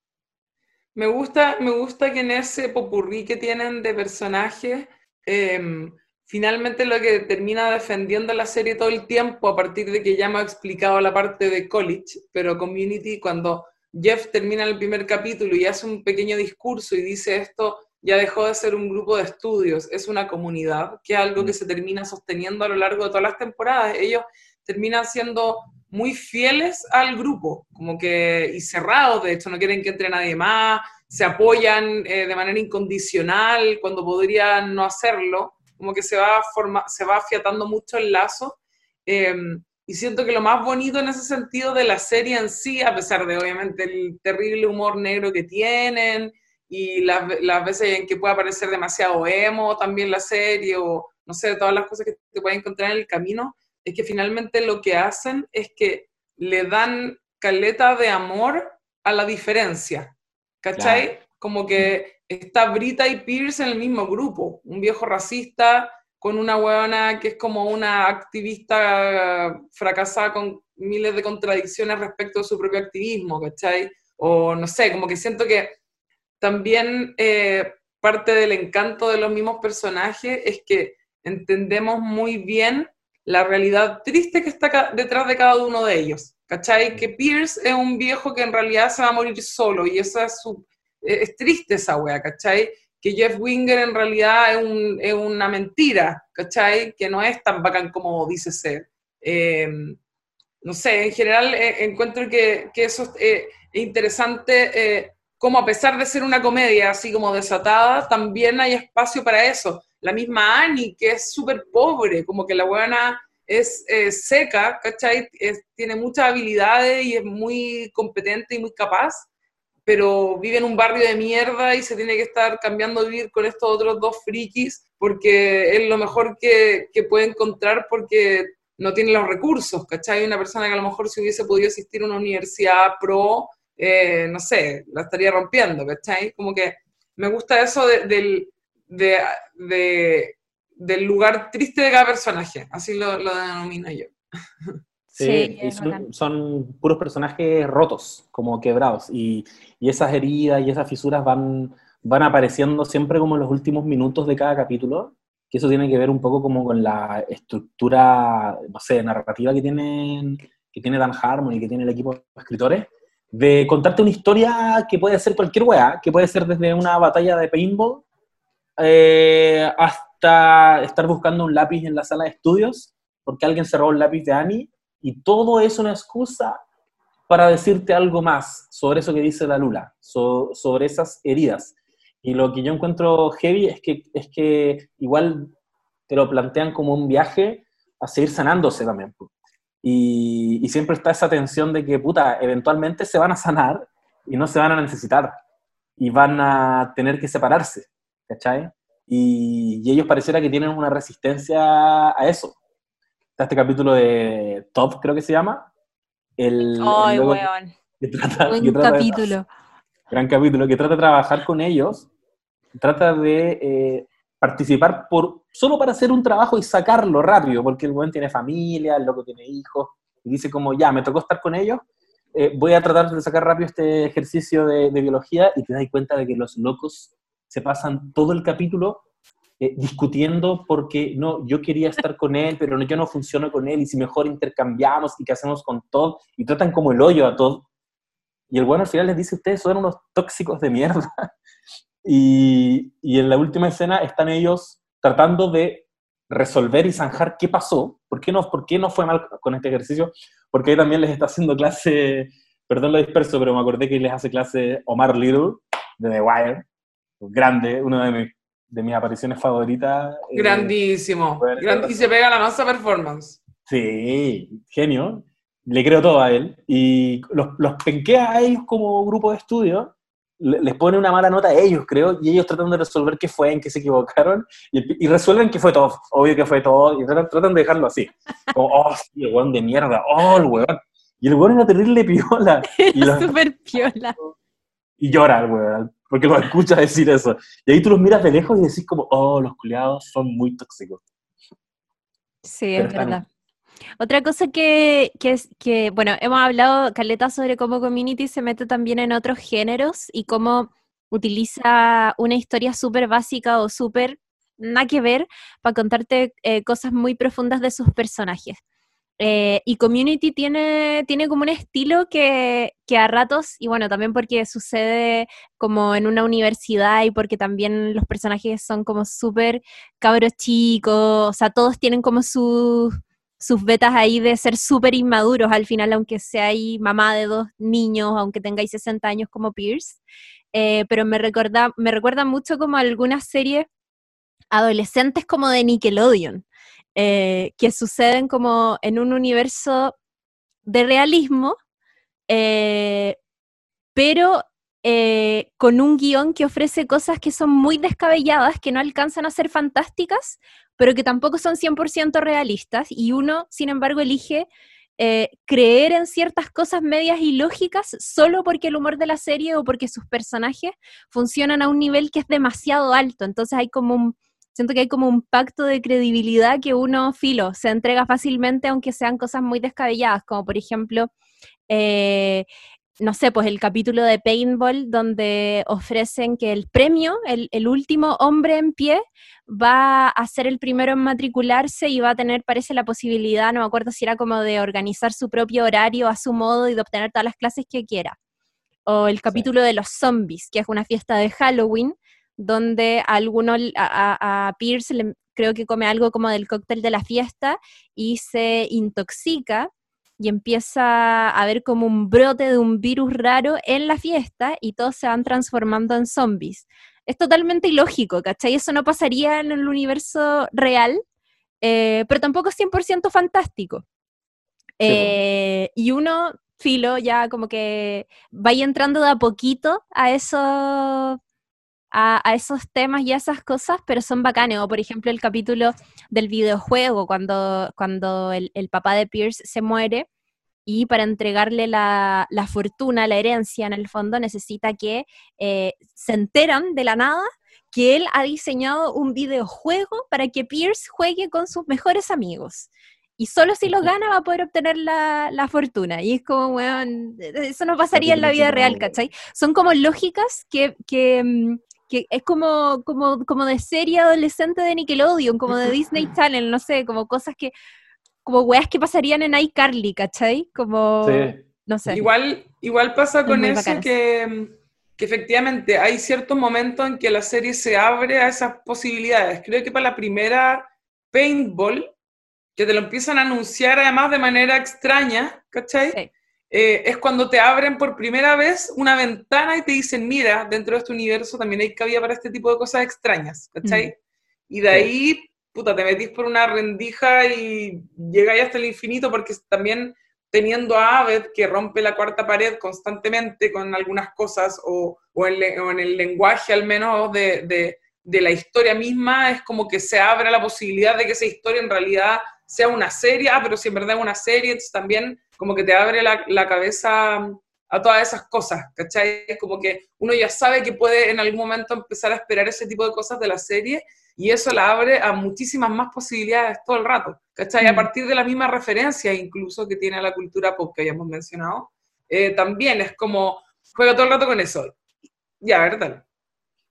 Me gusta, me gusta que en ese popurrí que tienen de personajes, em, finalmente lo que termina defendiendo la serie todo el tiempo, a partir de que ya me ha explicado la parte de college, pero Community, cuando Jeff termina el primer capítulo y hace un pequeño discurso y dice esto, ya dejó de ser un grupo de estudios, es una comunidad, que es algo que mm. se termina sosteniendo a lo largo de todas las temporadas. Ellos terminan siendo muy fieles al grupo, como que, y cerrados, de hecho, no quieren que entre nadie más, se apoyan eh, de manera incondicional cuando podrían no hacerlo, como que se va, forma, se va afiatando mucho el lazo. Em, y siento que lo más bonito en ese sentido de la serie en sí, a pesar de obviamente el terrible humor negro que tienen y las, las veces en que puede aparecer demasiado emo también la serie o no sé, todas las cosas que te pueden encontrar en el camino, es que finalmente lo que hacen es que le dan caleta de amor a la diferencia, ¿cachai? Como que está Brita y Pierce en el mismo grupo, un viejo racista con una huevona que es como una activista fracasada con miles de contradicciones respecto a su propio activismo, ¿cachai? O no sé, como que siento que también eh, parte del encanto de los mismos personajes es que entendemos muy bien la realidad triste que está detrás de cada uno de ellos. ¿Cachai? Que Pierce es un viejo que en realidad se va a morir solo y esa es, su, e-, es triste esa wea, ¿cachai? Que Jeff Winger en realidad es, un, es una mentira, ¿cachai? Que no es tan bacán como dice ser. Em, no sé, en general eh, encuentro que, que eso eh, es interesante, eh, como a pesar de ser una comedia así como desatada, también hay espacio para eso la misma Annie, que es súper pobre, como que la buena es seca, ¿cachai? tiene muchas habilidades y es muy competente y muy capaz, pero vive en un barrio de mierda y se tiene que estar cambiando de vivir con estos otros dos frikis porque es lo mejor que, puede encontrar porque no tiene los recursos, ¿cachai? Una persona que a lo mejor si hubiese podido asistir a una universidad pro, eh, no sé, la estaría rompiendo, ¿cachai? Como que me gusta eso del de, del lugar triste de cada personaje, así lo, denomino yo. Sí, son, puros personajes rotos, como quebrados, y, y, esas heridas y esas fisuras van, van apareciendo siempre como en los últimos minutos de cada capítulo, que eso tiene que ver un poco como con la estructura, no sé, narrativa que, tienen, que tiene Dan Harmon y que tiene el equipo de escritores, de contarte una historia que puede ser cualquier weá, que puede ser desde una batalla de paintball eh, hasta estar buscando un lápiz en la sala de estudios, porque alguien cerró el lápiz de Annie, y todo es una excusa para decirte algo más sobre eso que dice la Lula, sobre esas heridas. Y lo que yo encuentro heavy es que, es que igual te lo plantean como un viaje a seguir sanándose también. Y, y, siempre está esa tensión de que, puta, eventualmente se van a sanar y no se van a necesitar y van a tener que separarse. ¿Cachai? Y, ellos pareciera que tienen una resistencia a eso. Está este capítulo de Top, creo que se llama. El, ¡Ay, weón! Buen capítulo. gran capítulo, que trata de trabajar con ellos, trata de, eh, participar por, solo para hacer un trabajo y sacarlo rápido, porque el buen tiene familia, el loco tiene hijos, y dice como, ya, me tocó estar con ellos, eh, voy a tratar de sacar rápido este ejercicio de, biología y te das cuenta de que los locos se pasan todo el capítulo eh, discutiendo porque no, yo quería estar con él, pero no, yo no funciono con él y si mejor intercambiamos y qué hacemos con todo y tratan como el hoyo a todo. Y el bueno al final les dice, ustedes son unos tóxicos de mierda. y, y en la última escena están ellos tratando de resolver y zanjar qué pasó, por qué, no, por qué no fue mal con este ejercicio, porque ahí también les está haciendo clase, perdón lo disperso, pero me acordé que les hace clase Omar Little, de The Wire, grande, una de, mis, de mis apariciones favoritas. Eh, Grandísimo, y se pega la masa performance. Sí, genio, le creo todo a él, y los, los penquea a ellos como grupo de estudio, les pone una mala nota a ellos, creo, y ellos tratan de resolver qué fue, en qué se equivocaron, y, resuelven que fue todo, obvio que fue todo, y tratan, de dejarlo así. Como, oh, sí, el weón de mierda, oh, el weón. Y el weón era terrible piola. Y súper piola. Y llora weón, porque lo escucha decir eso. Y ahí tú los miras de lejos y decís como, oh, los culiados son muy tóxicos. Sí, es verdad. Otra cosa que, que, que, bueno, hemos hablado, Caleta, sobre cómo Community se mete también en otros géneros y cómo utiliza una historia súper básica o súper nada que ver para contarte eh, cosas muy profundas de sus personajes. Eh, y Community tiene, tiene como un estilo que, a ratos, y bueno, también porque sucede como en una universidad y porque también los personajes son como súper cabros chicos, o sea, todos tienen como sus sus vetas ahí de ser súper inmaduros al final, aunque seáis mamá de dos niños, aunque tengáis 60 años como Pierce. Eh, pero me recuerda, me recuerda mucho como algunas series adolescentes como de Nickelodeon, eh, que suceden como en un universo de realismo, eh, pero con un guion que ofrece cosas que son muy descabelladas, que no alcanzan a ser fantásticas, pero que tampoco son 100% realistas y uno, sin embargo, elige eh, creer en ciertas cosas medias y lógicas solo porque el humor de la serie o porque sus personajes funcionan a un nivel que es demasiado alto. Entonces hay como un, siento que hay como un pacto de credibilidad que uno, filo, se entrega fácilmente aunque sean cosas muy descabelladas, como por ejemplo... Eh, no sé, pues el capítulo de Paintball donde ofrecen que el premio, el, último hombre en pie, va a ser el primero en matricularse y va a tener, parece, la posibilidad, no me acuerdo si era como de organizar su propio horario a su modo y de obtener todas las clases que quiera. O el capítulo de los zombies, que es una fiesta de Halloween, donde a alguno, a, Pierce creo que come algo como del cóctel de la fiesta y se intoxica y empieza a haber como un brote de un virus raro en la fiesta y todos se van transformando en zombies. Es totalmente ilógico, ¿cachai? Eso no pasaría en el universo real, eh, pero tampoco es 100% fantástico. Eh, y uno, filo, ya como que vaya entrando de a poquito a eso a, esos temas y a esas cosas, pero son bacanes. O por ejemplo el capítulo del videojuego, cuando, cuando el, papá de Pierce se muere y para entregarle la, fortuna, la herencia en el fondo, necesita que eh, se enteran de la nada que él ha diseñado un videojuego para que Pierce juegue con sus mejores amigos. Y solo si lo gana va a poder obtener la, fortuna. Y es como, weón, eso no pasaría en la vida real, ¿cachai? Son como lógicas que, que, mm, que es como, como, como de serie adolescente de Nickelodeon, como de Disney Channel, no sé, como cosas que, como weas que pasarían en iCarly, ¿cachai? Como, no sé. Igual, igual pasa con eso que, que, efectivamente hay ciertos momentos en que la serie se abre a esas posibilidades. Creo que para la primera Paintball, que te lo empiezan a anunciar además de manera extraña, ¿cachai? Sí. Eh, es cuando te abren por primera vez una ventana y te dicen, mira, dentro de este universo también hay cabida para este tipo de cosas extrañas, ¿cachai? Y de ahí, puta, te metís por una rendija y llegáis hasta el infinito porque también teniendo a Aved que rompe la cuarta pared constantemente con algunas cosas o, en, el lenguaje al menos de, de la historia misma, es como que se abre la posibilidad de que esa historia en realidad sea una serie, ah, pero si en verdad es una serie, entonces también como que te abre la, la cabeza a todas esas cosas, ¿cachai? Como que uno ya sabe que puede en algún momento empezar a esperar ese tipo de cosas de la serie y eso la abre a muchísimas más posibilidades todo el rato, ¿cachai? A Mm. partir de la misma referencia incluso que tiene la cultura pop que habíamos mencionado, eh, también es como, juega todo el rato con eso. Ya, ¿verdad?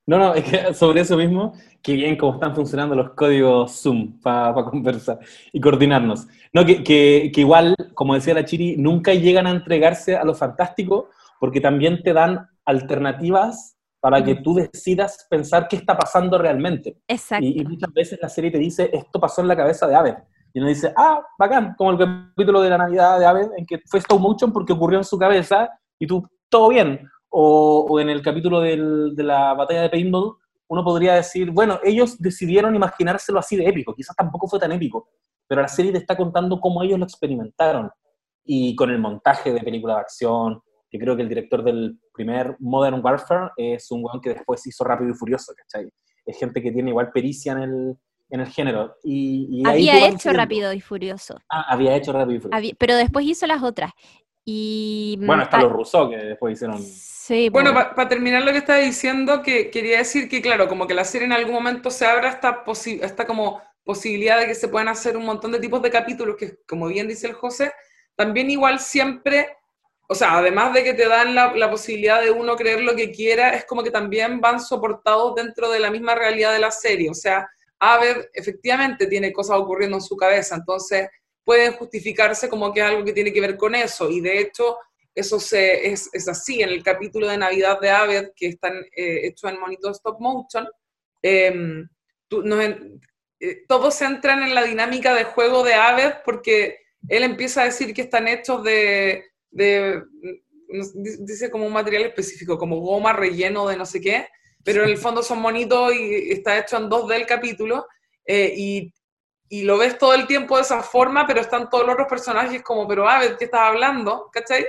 No, no, es que sobre eso mismo, que bien cómo están funcionando los códigos Zoom para conversar y coordinarnos. No, que, que- que igual, como decía la Chiri, nunca llegan a entregarse a lo fantástico porque también te dan alternativas para que tú decidas pensar qué está pasando realmente. Exacto. Y, y muchas veces la serie te dice, esto pasó en la cabeza de Abed. Y uno dice, ah, bacán, como el capítulo de la Navidad de Abed, en que fue stop motion porque ocurrió en su cabeza y tú, todo bien. O, o en el capítulo del- de la batalla de Paintball, uno podría decir, bueno, ellos decidieron imaginárselo así de épico, quizás tampoco fue tan épico, pero la serie te está contando cómo ellos lo experimentaron. Y con el montaje de película de acción, que creo que el director del primer Modern Warfare es un weón que después hizo Rápido y Furioso, ¿cachai? Es gente que tiene igual pericia en el, en el género. Y, tú Había hecho. Rápido y Furioso, Ah, había hecho Rápido y Furioso. había- pero después hizo las otras. Y Bueno, mm, está ah, los Rousseau que después hicieron... Sí, Bueno, po. para terminar lo que estaba diciendo, que quería decir que, claro, como que la serie en algún momento se abra esta, posi- esta como posibilidad de que se puedan hacer un montón de tipos de capítulos, que como bien dice el José, también igual siempre, o sea, además de que te dan la, la posibilidad de uno creer lo que quiera, es como que también van soportados dentro de la misma realidad de la serie. O sea, Aved efectivamente tiene cosas ocurriendo en su cabeza, entonces pueden justificarse como que es algo que tiene que ver con eso. Y de hecho, eso se, es, es así. En el capítulo de Navidad de Aved, que están eh, hechos en monitor stop motion, eh, tú- nos eh, todos entran en la dinámica de juego de Aved porque él empieza a decir que están hechos de, de dice como un material específico, como goma, relleno de no sé qué, pero en el fondo son monitos y está hecho en 2D el capítulo, eh, y, y lo ves todo el tiempo de esa forma, pero están todos los otros personajes como, pero a ver, ¿qué estás hablando? ¿Cachai?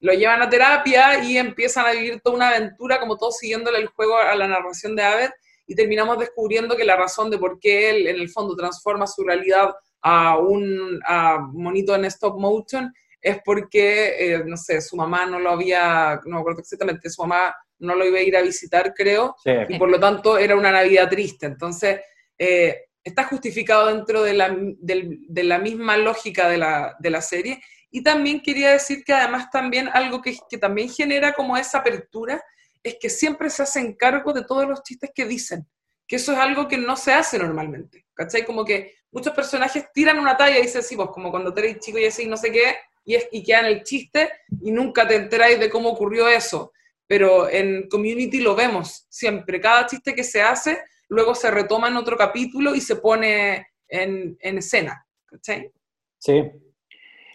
Lo llevan a terapia y empiezan a vivir toda una aventura, como todos siguiéndole el juego a la narración de Aved, y terminamos descubriendo que la razón de por qué él, en el fondo, transforma su realidad a un a monito en stop motion es porque, eh, no sé, su mamá no lo había, no me acuerdo exactamente, su mamá no lo iba a ir a visitar, creo, Sí. y por lo tanto era una Navidad triste. Entonces, eh, está justificado dentro de la, de la misma lógica de la, de la serie. Y también quería decir que además también algo que, que también genera como esa apertura es que siempre se hacen cargo de todos los chistes que dicen, que eso es algo que no se hace normalmente, ¿cachai? Como que muchos personajes tiran una talla y dicen, sí, pues como cuando tú eres chico y así no sé qué, y, es, y quedan el chiste y nunca te enteráis de cómo ocurrió eso. Pero en Community lo vemos siempre, cada chiste que se hace, luego se retoma en otro capítulo y se pone en, en escena, ¿cachai? Sí.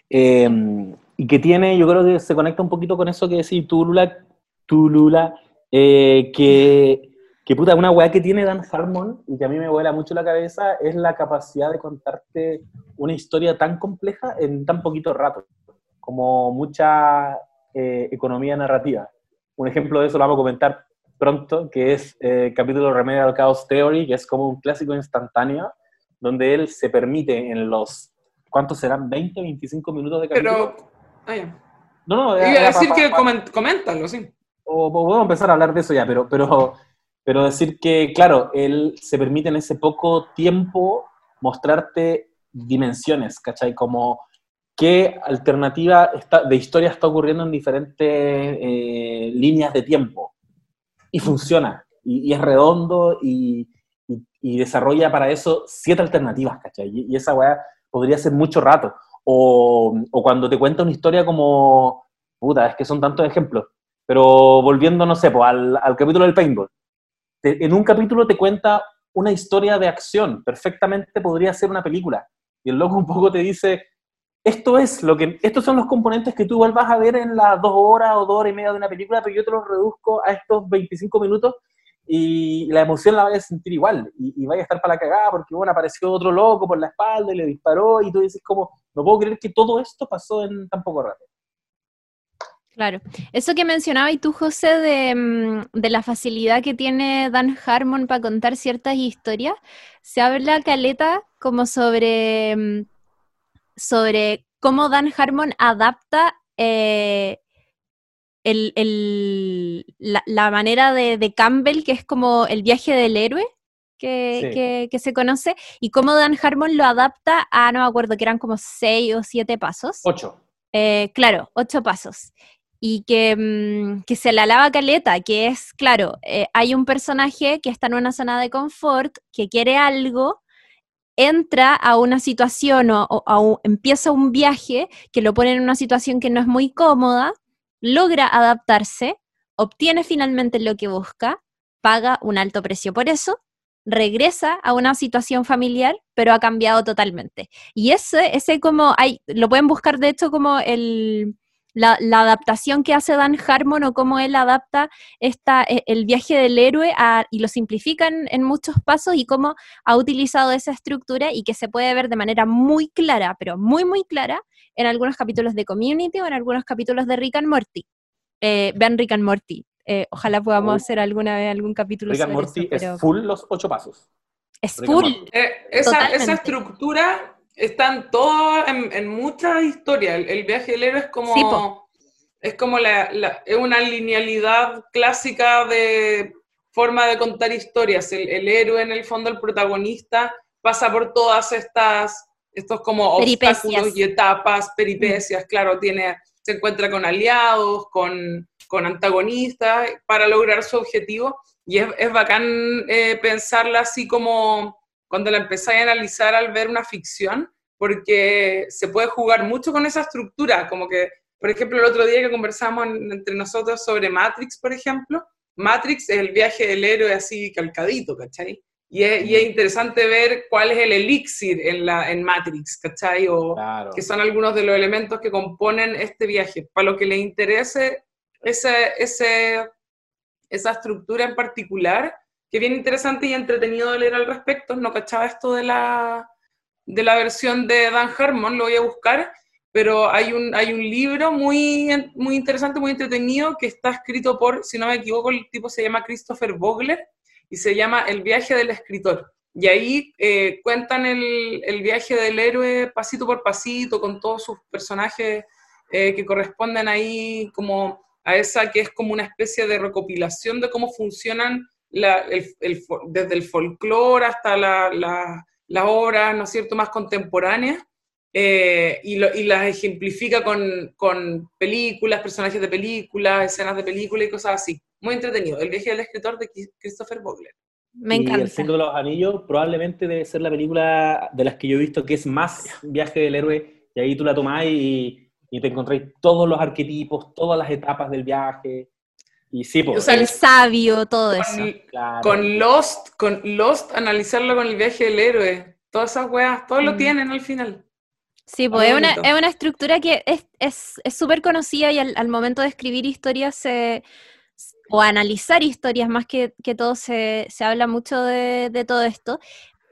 Eh, y que tiene, yo creo que se conecta un poquito con eso que decís tú, Lula, tú, Lula, eh, que, que puta, una weá que tiene Dan Harmon y que a mí me vuela mucho la cabeza es la capacidad de contarte una historia tan compleja en tan poquito rato, como mucha eh, economía narrativa. Un ejemplo de eso lo vamos a comentar pronto, que es eh, el capítulo Remedial Chaos Theory, que es como un clásico instantáneo, donde él se permite en los, ¿cuántos serán? ¿20, 25 minutos de capítulo? Pero, ah, ya. no, no, iba era a decir pa- que pa- comen- coméntalo, sí. o, o podemos empezar a hablar de eso ya, pero, pero, pero decir que, claro, él se permite en ese poco tiempo mostrarte dimensiones, ¿cachai? Como qué alternativa está- de historia está ocurriendo en diferentes eh, líneas de tiempo. Y funciona, y, es redondo, y, y- desarrolla para eso siete alternativas, ¿cachai? Y, esa weá podría ser mucho rato. O, o cuando te cuenta una historia como, puta, es que son tantos ejemplos, pero volviendo, no sé, pues, al, al capítulo del paintball. En un capítulo te cuenta una historia de acción, perfectamente podría ser una película. Y el loco un poco te dice, esto es lo que, estos son los componentes que tú igual vas a ver en las dos horas o dos horas y media de una película, pero yo te los reduzco a estos 25 minutos y la emoción la vas a sentir igual. Y, y vaya a estar para la cagada porque, bueno, apareció otro loco por la espalda y le disparó y tú dices como, no puedo creer que todo esto pasó en tan poco rato. Claro. Eso que mencionaba y tú, José, de, mm, de la facilidad que tiene Dan Harmon para contar ciertas historias, se habla caleta como sobre, mm, sobre cómo Dan Harmon adapta eh, el- el- la, la manera de, de Campbell, que es como el viaje del héroe, que, Sí. que- que se conoce, y cómo Dan Harmon lo adapta a, no me acuerdo, que eran como seis o siete pasos. Ocho. Eh, claro, ocho pasos. Y que, mm, que se la lava caleta, que es, claro, eh, hay un personaje que está en una zona de confort, que quiere algo, entra a una situación o, empieza un viaje que lo pone en una situación que no es muy cómoda, logra adaptarse, obtiene finalmente lo que busca, paga un alto precio por eso, regresa a una situación familiar, pero ha cambiado totalmente. Y ese, ese como, hay, lo pueden buscar de hecho como el, la, la adaptación que hace Dan Harmon o cómo él adapta esta, e- el viaje del héroe a- y lo simplifica en, en muchos pasos y cómo ha utilizado esa estructura y que se puede ver de manera muy clara, pero muy, muy clara, en algunos capítulos de Community o en algunos capítulos de Rick and Morty. Eh, vean Rick and Morty. Eh, ojalá podamos hacer alguna vez algún capítulo Rick and sobre Morty eso, pero es full los ocho pasos. es Rick full. Morty. Eh, esa, esa estructura está en todo, en, en muchas historias. El, el viaje del héroe es como, Sí, es como la, la- es una linealidad clásica de forma de contar historias. El, el héroe, en el fondo, el protagonista, pasa por todas estas, estos como Peripecias. obstáculos y etapas, peripecias, claro, tiene, se encuentra con aliados, con, con antagonistas para lograr su objetivo. Y es, es bacán eh, pensarla así como cuando la empezáis a analizar al ver una ficción, porque se puede jugar mucho con esa estructura, como que, por ejemplo, el otro día que conversamos en- entre nosotros sobre Matrix, por ejemplo, Matrix es el viaje del héroe así calcadito, ¿cachai? Y es, y es interesante ver cuál es el elixir en, la, en Matrix, ¿cachai? O, Claro. que son algunos de los elementos que componen este viaje. Para lo que le interese ese, ese, esa estructura en particular, que bien interesante y entretenido de leer al respecto, no cachaba esto de la, de la versión de Dan Harmon, lo voy a buscar, pero hay un, hay un libro muy, muy interesante, muy entretenido, que está escrito por, si no me equivoco, el tipo se llama Christopher Vogler, y se llama El viaje del escritor. Y ahí eh, cuentan el, el viaje del héroe pasito por pasito, con todos sus personajes eh, que corresponden ahí como a esa que es como una especie de recopilación de cómo funcionan la- el- el desde el folclore hasta la- la- las obras, ¿no es cierto?, más contemporáneas, eh, y, lo- y las ejemplifica con, con películas, personajes de películas, escenas de películas y cosas así. Muy entretenido. El viaje del escritor de Christopher Vogler. Me Y encanta. El Señor de los Anillos probablemente debe ser la película de las que yo he visto que es más viaje del héroe, y ahí tú la tomás y, y te encontráis todos los arquetipos, todas las etapas del viaje. Y sí, pues, O sea, el sabio, todo eso. Con, claro. con Lost, con Lost, analizarlo con el viaje del héroe. Todas esas weas, todos lo Mm. tienen al final. Sí, pues es una, es una estructura que es es- es súper conocida y al, al momento de escribir historias se- o analizar historias más que, que todo se, se habla mucho de, de todo esto.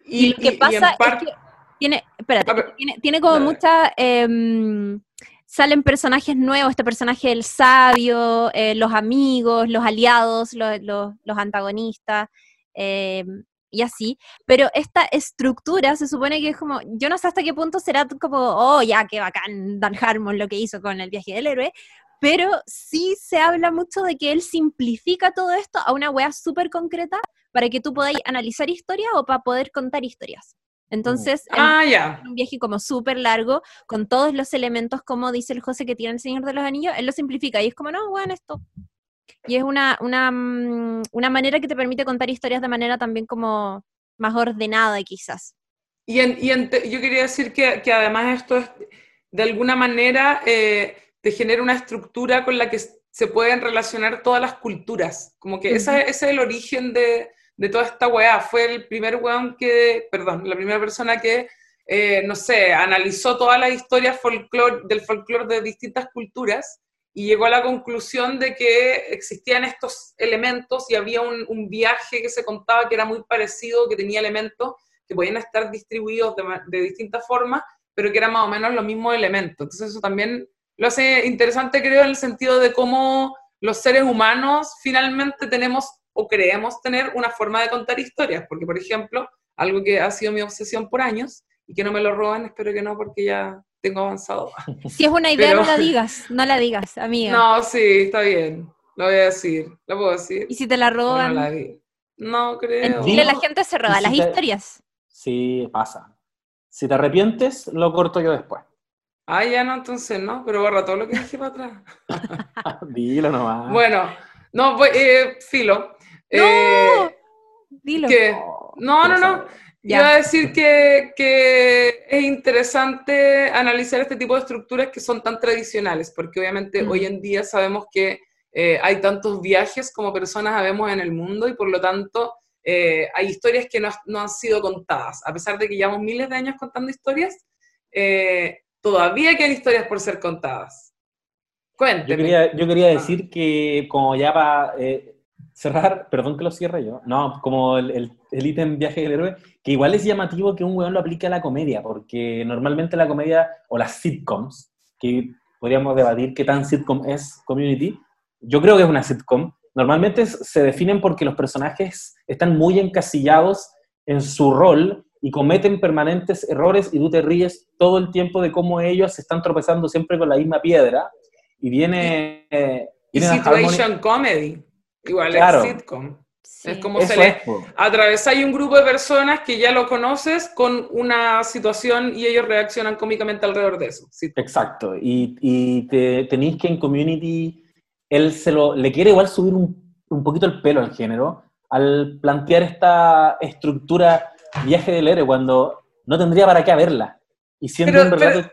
Y, lo que y- y en pasa par- es que tiene, espérate, ver, tiene, tiene como mucha, em, salen personajes nuevos, este personaje del sabio, eh, los amigos, los aliados, los, antagonistas, em, y así, pero esta estructura se supone que es como, yo no sé hasta qué punto será como, oh, ya, qué bacán Dan Harmon lo que hizo con el viaje del héroe, pero sí se habla mucho de que él simplifica todo esto a una wea súper concreta para que tú podáis analizar historias o para poder contar historias. Entonces, en Ah, ya. un viaje como súper largo, con todos los elementos, como dice el José que tiene el Señor de los Anillos, él lo simplifica y es como, no, bueno, esto. Y es una, una, mm, una manera que te permite contar historias de manera también como más ordenada, quizás. Y, en- y en te- yo quería decir que, que además esto es, de alguna manera, eh, te genera una estructura con la que se pueden relacionar todas las culturas. Como que esa- ese es el origen de, de toda esta weá. Fue el primer weón que, perdón, la primera persona que, eh, no sé, analizó todas las historias folclor, del folclore de distintas culturas y llegó a la conclusión de que existían estos elementos y había un, un viaje que se contaba que era muy parecido, que tenía elementos que podían estar distribuidos de, de distintas formas, pero que eran más o menos los mismos elementos. Entonces eso también lo hace interesante, creo, en el sentido de cómo los seres humanos finalmente tenemos o creemos tener una forma de contar historias, porque por ejemplo, algo que ha sido mi obsesión por años y que no me lo roban, espero que no, porque ya tengo avanzado. Si es una idea, Pero- no la digas, no la digas, amiga. No, sí, está bien, lo voy a decir, lo puedo decir. Y si te la o no roban, la. No En creo. Chile la gente se roba las te- historias. Sí, pasa. Si te arrepientes, lo corto yo después. Ah, ya no, entonces no, pero borra todo lo que dije para atrás. Dilo nomás. Bueno, no, voy, eh, filo. Eh, Dilo. que- no, no, no. Ya. Iba a decir que, que es interesante analizar este tipo de estructuras que son tan tradicionales, porque obviamente Mm. hoy en día sabemos que eh, hay tantos viajes como personas habemos en el mundo y por lo tanto eh, hay historias que no, no han sido contadas. A pesar de que llevamos miles de años contando historias, eh, todavía quedan historias por ser contadas. Cuénteme. Yo quería, yo quería decir que, como ya para eh, cerrar, perdón que lo cierre yo, no, como el, el, el ítem viaje del héroe, que igual es llamativo que un weón lo aplique a la comedia, porque normalmente la comedia, o las sitcoms, que podríamos debatir qué tan sitcom es Community, yo creo que es una sitcom, normalmente se definen porque los personajes están muy encasillados en su rol y cometen permanentes errores y tú te ríes todo el tiempo de cómo ellos se están tropezando siempre con la misma piedra y viene... eh, Y viene situation comedy. Igual Claro. es sitcom. Sí. Es como Eso se le, es, atravesáis un grupo de personas que ya lo conoces con una situación y ellos reaccionan cómicamente alrededor de eso. Sí. Exacto. Y, y te, tenéis que en Community, él se lo, le quiere igual subir un, un poquito el pelo al género al plantear esta estructura viaje del héroe cuando no tendría para qué haberla. Y siendo Pero- un relato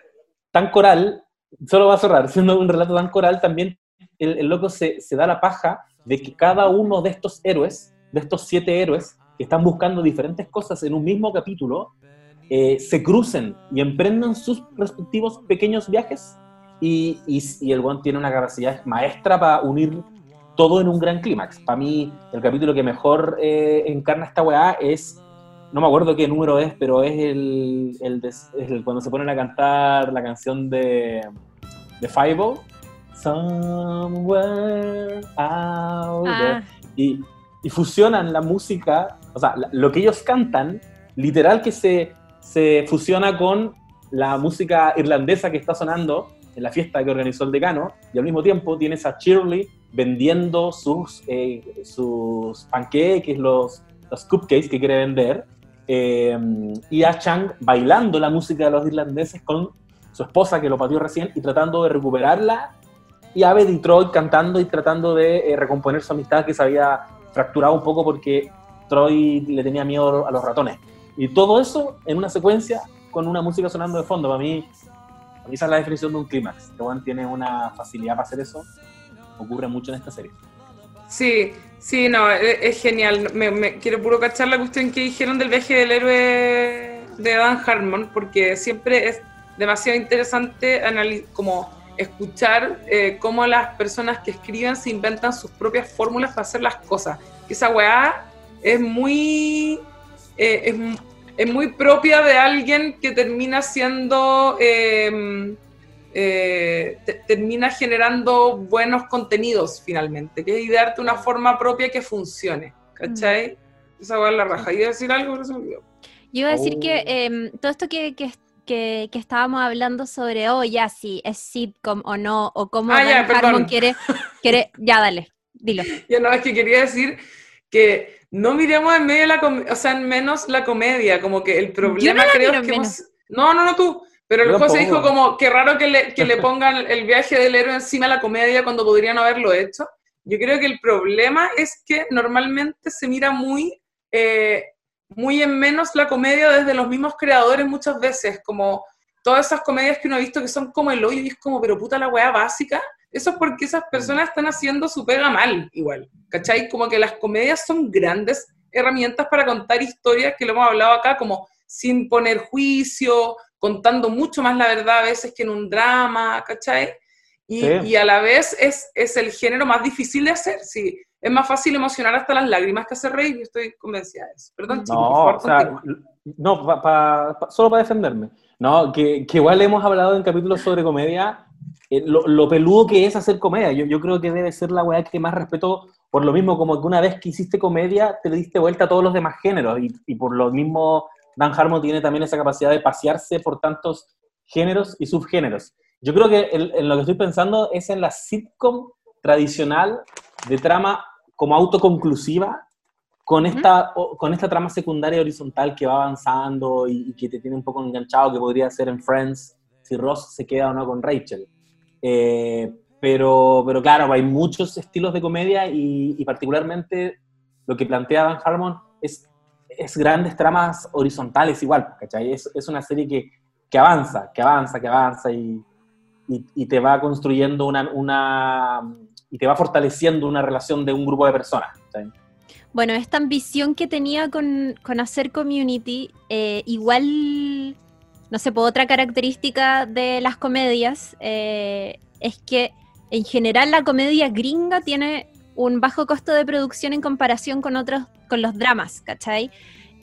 tan coral, solo va a cerrar, siendo un relato tan coral, también el, el loco se, se da la paja de que cada uno de estos héroes, de estos siete héroes, que están buscando diferentes cosas en un mismo capítulo, eh, se crucen y emprendan sus respectivos pequeños viajes y, y, y el one tiene una capacidad maestra para unir todo en un gran clímax. Para mí, el capítulo que mejor eh, encarna esta weá es, no me acuerdo qué número es, pero es el, el, es el cuando se ponen a cantar la canción de, de Five Somewhere out there. Ah, y, y fusionan la música, o sea, lo que ellos cantan, literal que se, se fusiona con la música irlandesa que está sonando en la fiesta que organizó el decano, y al mismo tiempo tienes a Shirley vendiendo sus, eh, sus pancakes, los, los cupcakes que quiere vender, eh, y a Chang bailando la música de los irlandeses con su esposa que lo pateó recién y tratando de recuperarla y Ave Detroit cantando y tratando de eh, recomponer su amistad que se había fracturado un poco porque Troy le tenía miedo a los ratones. Y todo eso en una secuencia con una música sonando de fondo. Para mí, esa es la definición de un clímax. Juan tiene una facilidad para hacer eso. Ocurre mucho en esta serie. Sí, sí, no, es, es genial. Me, me- quiero puro cachar la cuestión que dijeron del viaje del héroe de Dan Harmon, porque siempre es demasiado interesante como escuchar eh, cómo las personas que escriben se inventan sus propias fórmulas para hacer las cosas. Que esa weá es muy, eh, es, mu- es muy propia de alguien que termina siendo... eh, eh, te- termina generando buenos contenidos finalmente, que es idearte una forma propia que funcione, ¿cachai? Esa va a la raja. ¿Iba a decir algo? Pero se me olvidó. Yo iba a decir Oh. que em, todo esto que, que, que- que estábamos hablando sobre, oh, ya, si es sitcom o no, o cómo Ah, ya, Harmon perdón. quiere, quiere, ya, dale, dilo. Ya no, es que quería decir que no miremos en medio de la comedia, o sea, en menos la comedia, como que el problema la creo es que hemos- No, no, no tú. Pero Yo el José dijo como que raro que le, que le pongan el viaje del héroe encima de la comedia cuando podrían haberlo hecho. Yo creo que el problema es que normalmente se mira muy, eh, muy en menos la comedia desde los mismos creadores muchas veces, como todas esas comedias que uno ha visto que son como el hoyo y es como, pero puta la weá básica. Eso es porque esas personas están haciendo su pega mal, igual. ¿Cachai? Como que las comedias son grandes herramientas para contar historias, que lo hemos hablado acá, como sin poner juicio, contando mucho más la verdad a veces que en un drama, ¿cachai? Y, Sí. y a la vez es, es el género más difícil de hacer, sí. Es más fácil emocionar hasta las lágrimas que hacer reír, yo estoy convencida de eso. Perdón, chicos, No, por favor, o sea, no, pa- pa- pa- solo para defenderme. No, que, que igual hemos hablado en capítulos sobre comedia, eh, lo, lo peludo que es hacer comedia. Yo, yo creo que debe ser la weá que más respeto, por lo mismo como que una vez que hiciste comedia, te le diste vuelta a todos los demás géneros, y, y por lo mismo Dan Harmon tiene también esa capacidad de pasearse por tantos géneros y subgéneros. Yo creo que en lo que estoy pensando es en la sitcom tradicional de trama como autoconclusiva, con esta, con esta trama secundaria horizontal que va avanzando y, que te tiene un poco enganchado, que podría ser en Friends, si Ross se queda o no con Rachel. Eh, pero, pero claro, hay muchos estilos de comedia y, particularmente lo que plantea Dan Harmon es, es grandes tramas horizontales igual, ¿cachai? Es, es una serie que, que, avanza, que avanza, que avanza y, y, te va construyendo una, una, y te va fortaleciendo una relación de un grupo de personas. Bueno, esta ambición que tenía con, con hacer community, eh, igual, no sé, por otra característica de las comedias, eh, es que en general la comedia gringa tiene un bajo costo de producción en comparación con otros, con los dramas, ¿cachai?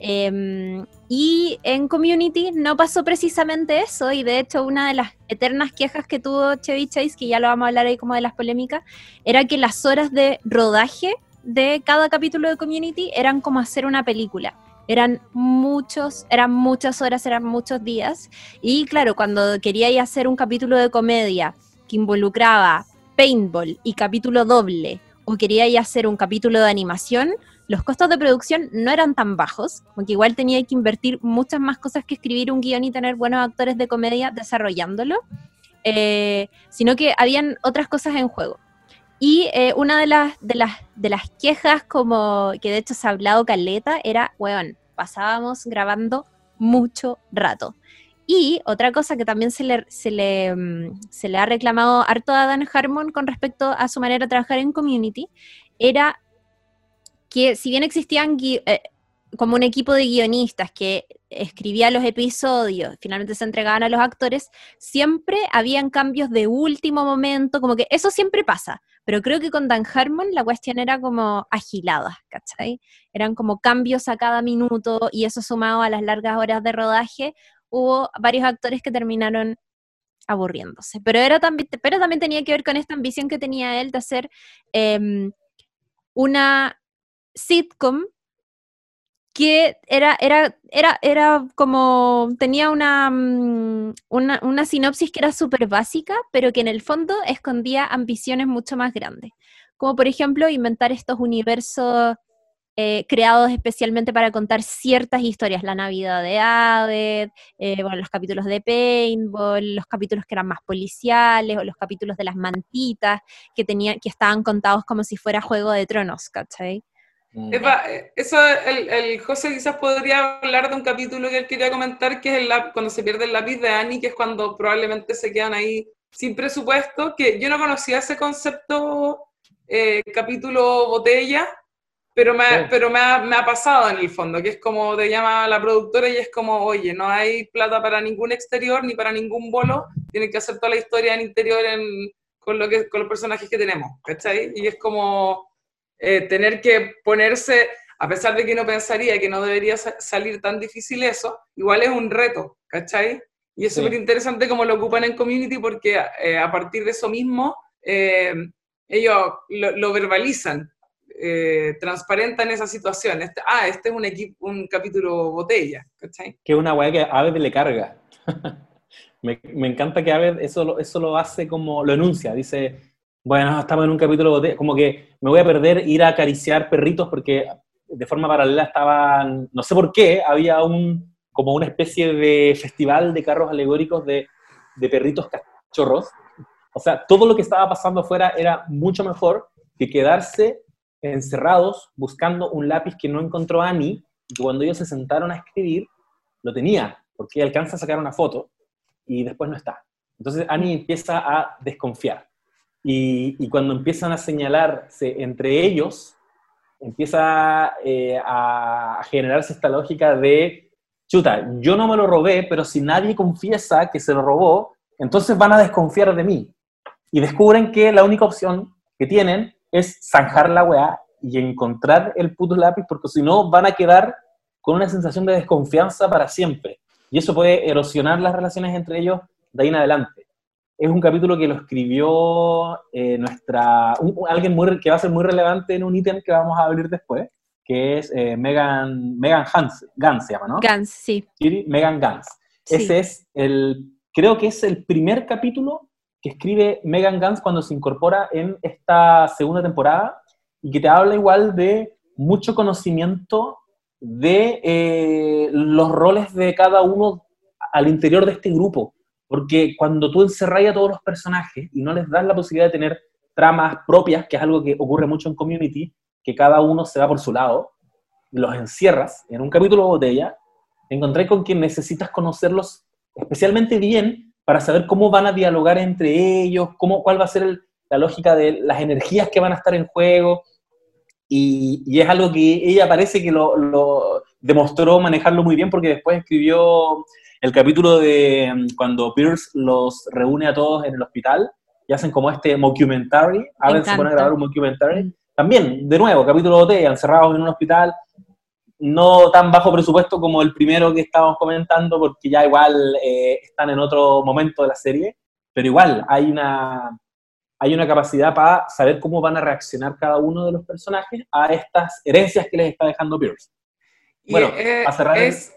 Em, y en Community no pasó precisamente eso, y de hecho una de las eternas quejas que tuvo Chevy Chase, que ya lo vamos a hablar ahí como de las polémicas, era que las horas de rodaje de cada capítulo de Community eran como hacer una película. Eran muchos, eran muchas horas, eran muchos días. Y claro, cuando quería hacer un capítulo de comedia que involucraba paintball y capítulo doble, o quería hacer un capítulo de animación, los costos de producción no eran tan bajos, porque igual tenía que invertir muchas más cosas que escribir un guion y tener buenos actores de comedia desarrollándolo, eh, sino que habían otras cosas en juego. Y eh, una de las, de, las, de las quejas, como que de hecho se ha hablado caleta, era, weón, pasábamos grabando mucho rato. Y otra cosa que también se le, se le, mm, se le ha reclamado harto a Dan Harmon con respecto a su manera de trabajar en Community, era que si bien existían eh, como un equipo de guionistas que escribía los episodios, finalmente se entregaban a los actores, siempre habían cambios de último momento, como que eso siempre pasa, pero creo que con Dan Harmon la cuestión era como agilada, ¿cachai? Eran como cambios a cada minuto y eso sumado a las largas horas de rodaje hubo varios actores que terminaron aburriéndose. Pero, era también, pero también tenía que ver con esta ambición que tenía él de hacer em, una sitcom que era, era, era, era como, tenía una, mm, una, una sinopsis que era súper básica, pero que en el fondo escondía ambiciones mucho más grandes. Como por ejemplo inventar estos universos eh, creados especialmente para contar ciertas historias, la Navidad de Aved, eh, bueno, los capítulos de Paintball, los capítulos que eran más policiales, o los capítulos de las mantitas, que, tenían, que estaban contados como si fuera Juego de Tronos, ¿cachai? Mm. Eh, eso, el, José quizás podría hablar de un capítulo que él quería comentar, que es el, cuando se pierde el lápiz de Annie, que es cuando probablemente se quedan ahí sin presupuesto, que yo no conocía ese concepto capítulo botella, pero, me, pero me ha, me, ha, pasado en el fondo, que es como te llama la productora y es como, oye, no hay plata para ningún exterior ni para ningún bolo, tienen que hacer toda la historia en interior en, con, lo que, con los personajes que tenemos, ¿cachai? Y es como eh, tener que ponerse, a pesar de que no pensaría que no debería salir tan difícil eso, igual es un reto, ¿cachai? Y es súper interesante cómo lo ocupan en Community porque eh, a partir de eso mismo eh, ellos lo, lo verbalizan, eh, transparentan esa situación. Este, ah, este es un, equipo, un capítulo botella, ¿cachai? Que es una weá que a Aved le carga. me, me, encanta que Aved eso, eso lo hace como, lo enuncia, dice, bueno, estamos en un capítulo botella, como que me voy a perder ir a acariciar perritos porque de forma paralela estaban, no sé por qué, había un, como una especie de festival de carros alegóricos de, de perritos cachorros. O sea, todo lo que estaba pasando afuera era mucho mejor que quedarse encerrados buscando un lápiz que no encontró Annie y cuando ellos se sentaron a escribir, lo tenía, porque alcanza a sacar una foto y después no está. Entonces Annie empieza a desconfiar. Y, cuando empiezan a señalarse entre ellos, empieza eh, a generarse esta lógica de, chuta, yo no me lo robé, pero si nadie confiesa que se lo robó, entonces van a desconfiar de mí. Y descubren que la única opción que tienen es zanjar la weá y encontrar el puto lápiz, porque si no van a quedar con una sensación de desconfianza para siempre. Y eso puede erosionar las relaciones entre ellos de ahí en adelante. Es un capítulo que lo escribió eh, nuestra, alguien muy, que va a ser muy relevante en un ítem que vamos a abrir después, que es eh, Megan, Megan Hans, Gans se llama, ¿no? Gans, sí. Megan Gans. Ese es el, creo que es el primer capítulo que escribe Megan Gans cuando se incorpora en esta segunda temporada y que te habla igual de mucho conocimiento de eh, los roles de cada uno al interior de este grupo. Porque cuando tú encerras a todos los personajes y no les das la posibilidad de tener tramas propias, que es algo que ocurre mucho en Community, que cada uno se va por su lado, los encierras en un capítulo de botella, encontré con quien necesitas conocerlos especialmente bien para saber cómo van a dialogar entre ellos, cómo, cuál va a ser la lógica de las energías que van a estar en juego, y, es algo que ella parece que lo, demostró manejarlo muy bien porque después escribió el capítulo de mm, cuando Pierce los reúne a todos en el hospital y hacen como este mockumentary, a se pone a grabar un mockumentary. Mm. También, de nuevo, capítulo de encerrados en un hospital, no tan bajo presupuesto como el primero que estábamos comentando, porque ya igual eh, están en otro momento de la serie, pero igual hay una, hay una capacidad para saber cómo van a reaccionar cada uno de los personajes a estas herencias que les está dejando Pierce. Bueno, eh, a cerrar. Es...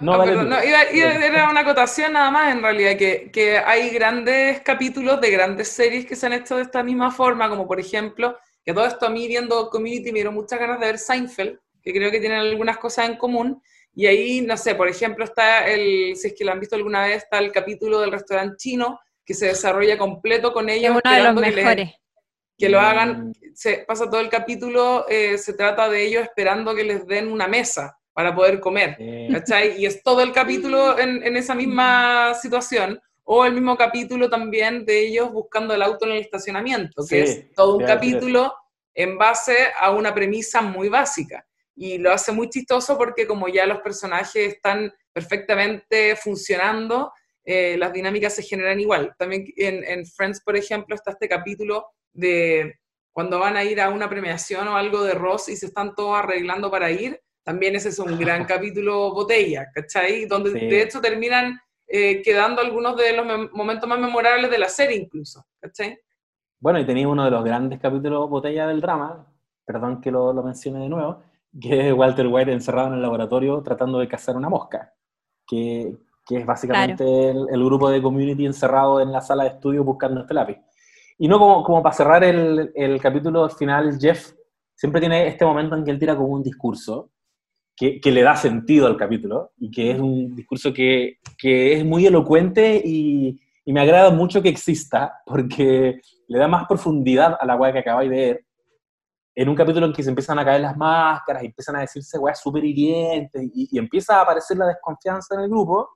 No, ah, era una acotación nada más en realidad, que, que, hay grandes capítulos de grandes series que se han hecho de esta misma forma, como por ejemplo, que todo esto a mí viendo Community me dieron muchas ganas de ver Seinfeld, que creo que tienen algunas cosas en común, y ahí, no sé, por ejemplo, está el, si es que lo han visto alguna vez, está el capítulo del restaurante chino, que se desarrolla completo con ellos. Es uno de los mejores. Que, lo hagan, se pasa todo el capítulo, eh, se trata de ellos esperando que les den una mesa para poder comer, Y es todo el capítulo en, en, esa misma situación, o el mismo capítulo también de ellos buscando el auto en el estacionamiento, que es todo un capítulo en base a una premisa muy básica. Y lo hace muy chistoso porque como ya los personajes están perfectamente funcionando, eh, las dinámicas se generan igual. También en, Friends, por ejemplo, está este capítulo de cuando van a ir a una premiación o algo de Ross y se están todos arreglando para ir. También ese es un gran capítulo botella, ¿cachai? Donde de hecho terminan eh, quedando algunos de los momentos más memorables de la serie incluso, ¿cachai? Bueno, y tenéis uno de los grandes capítulos botella del drama, perdón que lo, lo mencione de nuevo, que es Walter White encerrado en el laboratorio tratando de cazar una mosca, que, que es básicamente el, grupo de community encerrado en la sala de estudio buscando este lápiz. Y no como, como para cerrar el, el capítulo final, Jeff siempre tiene este momento en que él tira como un discurso que, le da sentido al capítulo y que es un discurso que, que es muy elocuente y, me agrada mucho que exista porque le da más profundidad a la weá que acabáis de ver. En un capítulo en que se empiezan a caer las máscaras y empiezan a decirse weas súper hirientes y, empieza a aparecer la desconfianza en el grupo,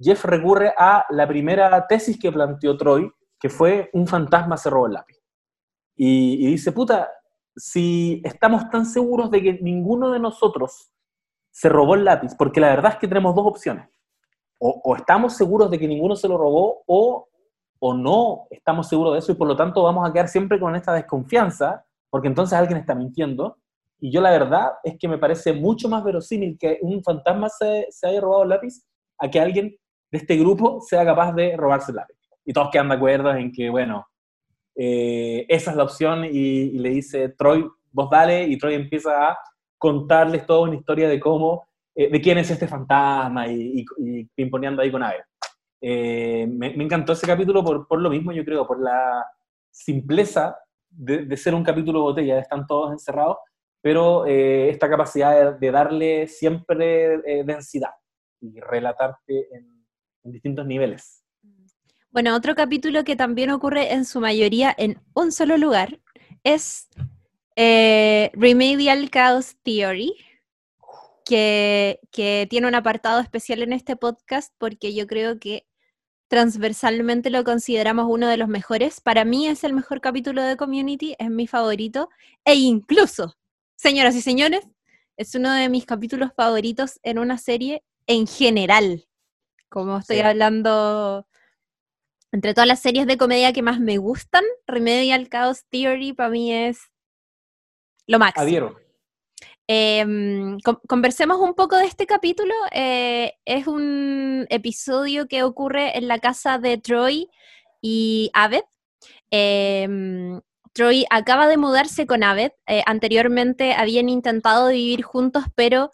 Jeff recurre a la primera tesis que planteó Troy, que fue un fantasma se robó el lápiz. Y, dice, puta, si estamos tan seguros de que ninguno de nosotros se robó el lápiz, porque la verdad es que tenemos dos opciones. O, estamos seguros de que ninguno se lo robó, o, o no estamos seguros de eso, y por lo tanto vamos a quedar siempre con esta desconfianza, porque entonces alguien está mintiendo. Y yo la verdad es que me parece mucho más verosímil que un fantasma se, se haya robado el lápiz a que alguien de este grupo sea capaz de robarse el lápiz. Y todos quedan de acuerdo en que, bueno, eh, esa es la opción y, le dice, Troy, vos dale, y Troy empieza a contarles toda una historia de cómo, eh, de quién es este fantasma y, y, ahí con Ave. Eh, me, encantó ese capítulo por, por, lo mismo, yo creo, por la simpleza de, ser un capítulo botella, están todos encerrados, pero esta capacidad de, de darle siempre densidad y relatarte en en distintos niveles. Bueno, otro capítulo que también ocurre en su mayoría en un solo lugar es eh, Remedial Chaos Theory, que, que, tiene un apartado especial en este podcast porque yo creo que transversalmente lo consideramos uno de los mejores. Para mí es el mejor capítulo de Community, es mi favorito, e incluso, señoras y señores, es uno de mis capítulos favoritos en una serie en general. Como estoy hablando entre todas las series de comedia que más me gustan, Remedial Chaos Theory para mí es lo máximo. Adhiero. Em, conversemos un poco de este capítulo. Eh, es un episodio que ocurre en la casa de Troy y Abed. Em, Troy acaba de mudarse con Abed. Eh, anteriormente habían intentado vivir juntos, pero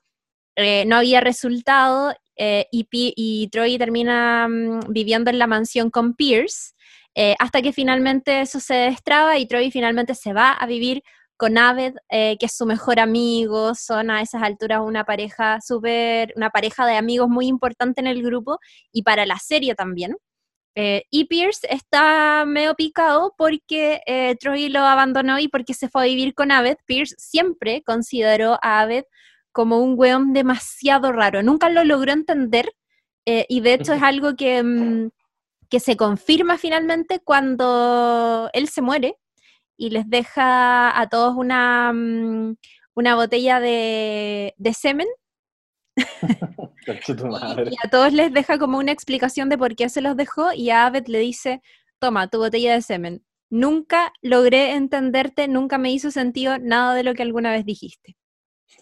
eh, no había resultado eh, y, Troy termina mm, viviendo en la mansión con Pierce, hasta que finalmente eso se destraba y Troy finalmente se va a vivir con Aved, eh, que es su mejor amigo, son a esas alturas una pareja súper, una pareja de amigos muy importante en el grupo y para la serie también. Eh, y Pierce está medio picado porque eh, Troy lo abandonó y porque se fue a vivir con Aved. Pierce siempre consideró a Aved como un weón demasiado raro. Nunca lo logró entender y de hecho es algo que, mm, que se confirma finalmente cuando él se muere y les deja a todos una, mm, una botella de, semen. y, a todos les deja como una explicación de por qué se los dejó y a Abed le dice, toma, tu botella de semen. Nunca logré entenderte, nunca me hizo sentido nada de lo que alguna vez dijiste.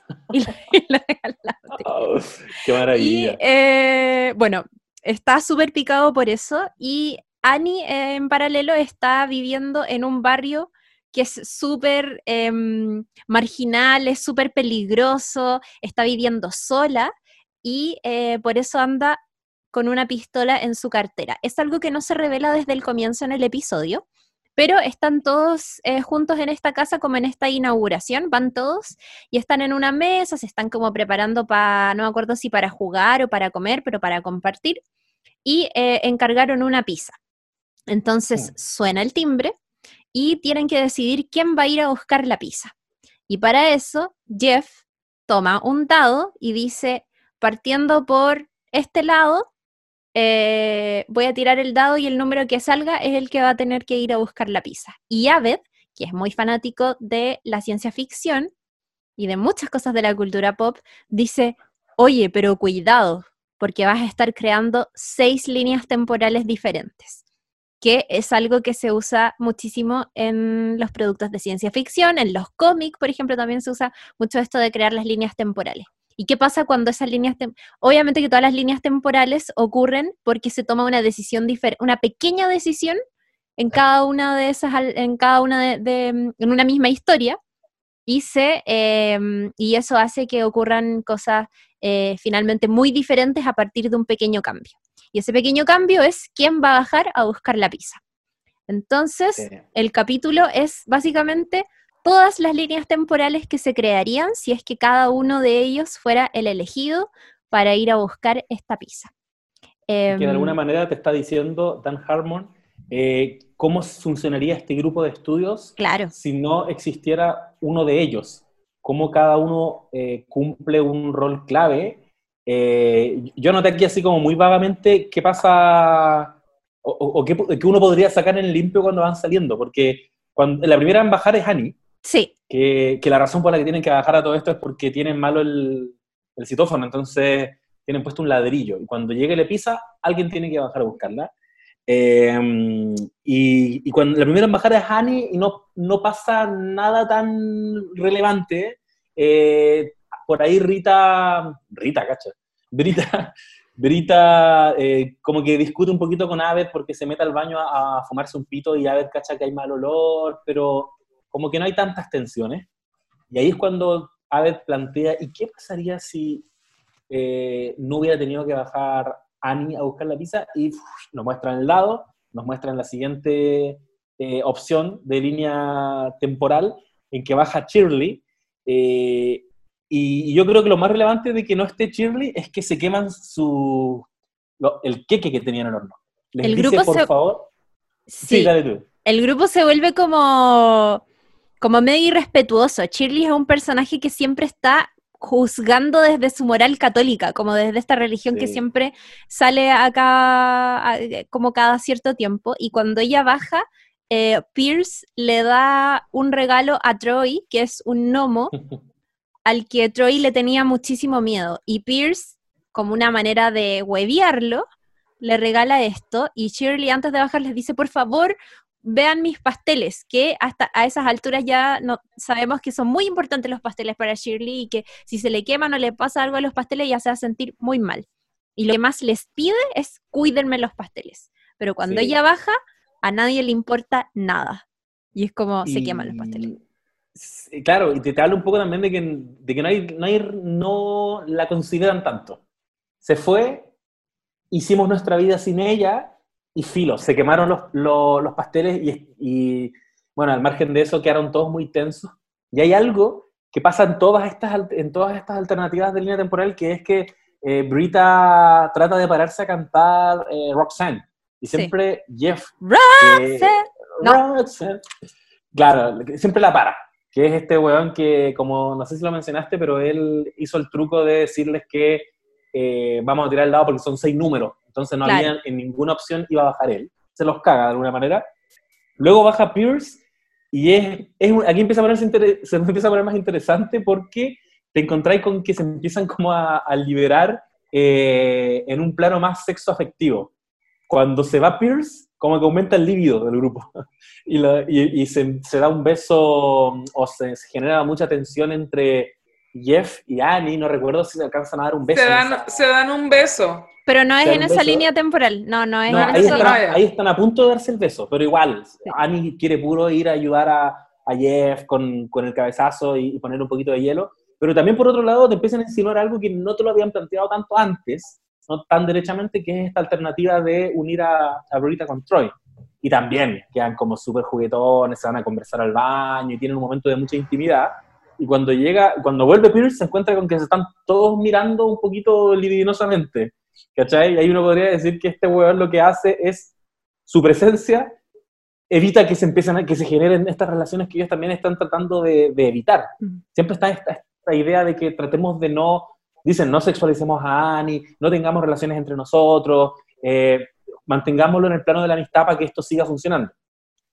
y lo deja oh, ¡Qué maravilla! Y, eh, bueno, está súper picado por eso y Annie en paralelo está viviendo en un barrio que es súper em, marginal, es súper peligroso, está viviendo sola y eh, por eso anda con una pistola en su cartera. Es algo que no se revela desde el comienzo en el episodio, pero están todos eh, juntos en esta casa como en esta inauguración, van todos y están en una mesa, se están como preparando para, no me acuerdo si para jugar o para comer, pero para compartir, y eh, encargaron una pizza. Entonces suena el timbre y tienen que decidir quién va a ir a buscar la pizza. Y para eso, Jeff toma un dado y dice, partiendo por este lado, eh, voy a tirar el dado y el número que salga es el que va a tener que ir a buscar la pizza. Y Aved, que es muy fanático de la ciencia ficción y de muchas cosas de la cultura pop, dice, oye, pero cuidado, porque vas a estar creando seis líneas temporales diferentes que es algo que se usa muchísimo en los productos de ciencia ficción, en los cómics, por ejemplo, también se usa mucho esto de crear las líneas temporales. ¿Y qué pasa cuando esas líneas, obviamente que todas las líneas temporales ocurren porque se toma una decisión diferente, una pequeña decisión en cada una de esas, en cada una de, en una misma historia, y se, em, y eso hace que ocurran cosas eh, finalmente muy diferentes a partir de un pequeño cambio. Y ese pequeño cambio es quién va a bajar a buscar la pizza. Entonces, el capítulo es básicamente todas las líneas temporales que se crearían si es que cada uno de ellos fuera el elegido para ir a buscar esta pizza. que de alguna em, manera te está diciendo Dan Harmon eh, cómo funcionaría este grupo de estudios claro. si no existiera uno de ellos, cómo cada uno eh, cumple un rol clave eh, yo noté aquí así como muy vagamente qué pasa o, qué, uno podría sacar en limpio cuando van saliendo, porque cuando, la primera en bajar es Annie. Sí. Que, que, la razón por la que tienen que bajar a todo esto es porque tienen malo el, el citófono, entonces tienen puesto un ladrillo. Y cuando llegue le pisa, alguien tiene que bajar a buscarla. Eh, y, y, cuando la primera en bajar es Annie y no, no pasa nada tan relevante, eh, por ahí Rita, Rita, cacha, Brita, Brita eh, como que discute un poquito con Aved porque se mete al baño a, fumarse un pito y Aved cacha que hay mal olor, pero como que no hay tantas tensiones. Y ahí es cuando Aved plantea, ¿y qué pasaría si eh, no hubiera tenido que bajar Annie a buscar la pizza? Y nos muestran el lado, nos muestran la siguiente eh, opción de línea temporal en que baja Shirley, eh, y, yo creo que lo más relevante de que no esté Shirley es que se queman su el queque que tenían en el horno. Les el dice, grupo por favor. Sí, dale tú. El grupo se vuelve como, como medio irrespetuoso. Shirley es un personaje que siempre está juzgando desde su moral católica, como desde esta religión que siempre sale acá como cada cierto tiempo. Y cuando ella baja, eh, Pierce le da un regalo a Troy, que es un gnomo, al que Troy le tenía muchísimo miedo. Y Pierce, como una manera de hueviarlo, le regala esto y Shirley antes de bajar les dice, por favor, vean mis pasteles, que hasta a esas alturas ya no, sabemos que son muy importantes los pasteles para Shirley y que si se le queman o le pasa algo a los pasteles ya se va a sentir muy mal. Y lo que más les pide es cuídenme los pasteles. Pero cuando ella baja, a nadie le importa nada. Y es como se queman los pasteles. Claro, y te, habla un poco también de que, de que no, hay, no, hay, no la consideran tanto. Se fue, hicimos nuestra vida sin ella y filo, se quemaron los, los, pasteles y, y, bueno, al margen de eso quedaron todos muy tensos Y hay algo que pasa en todas estas, en todas estas alternativas de línea temporal, que es que eh, Brita trata de pararse a cantar eh, Roxanne. Y siempre Jeff... Roxanne. Claro, siempre la para. Que es este weón que, como no sé si lo mencionaste, pero él hizo el truco de decirles que eh, vamos a tirar el lado porque son seis números. Entonces no había en ninguna opción iba a bajar él. Se los caga de alguna manera. Luego baja Pierce y es, aquí empieza a, ponerse se empieza a poner más interesante porque te encontráis con que se empiezan como a, liberar eh, en un plano más sexo afectivo. Cuando se va Pierce, como que aumenta el líbido del grupo y, y, se, se, da un beso o se, genera mucha tensión entre Jeff y Annie, no recuerdo si se alcanzan a dar un beso. Se dan, se dan un beso. Pero no es en esa línea temporal, no, no es en ahí, esa están, ahí están a punto de darse el beso, pero igual, Annie quiere puro ir a ayudar a, a Jeff con, con, el cabezazo y, poner un poquito de hielo, pero también por otro lado te empiezan a insinuar algo que no te lo habían planteado tanto antes, no tan derechamente, que es esta alternativa de unir a, a Brita con Troy. Y también quedan como súper juguetones, se van a conversar al baño y tienen un momento de mucha intimidad. Y cuando llega, cuando vuelve Pierce se encuentra con que se están todos mirando un poquito libidinosamente. ¿Cachai? Y ahí uno podría decir que este weón lo que hace es su presencia evita que se empiecen a, que se generen estas relaciones que ellos también están tratando de, evitar. Siempre está esta, esta, idea de que tratemos de no, dicen, no sexualicemos a Annie, no tengamos relaciones entre nosotros, eh, mantengámoslo en el plano de la amistad para que esto siga funcionando.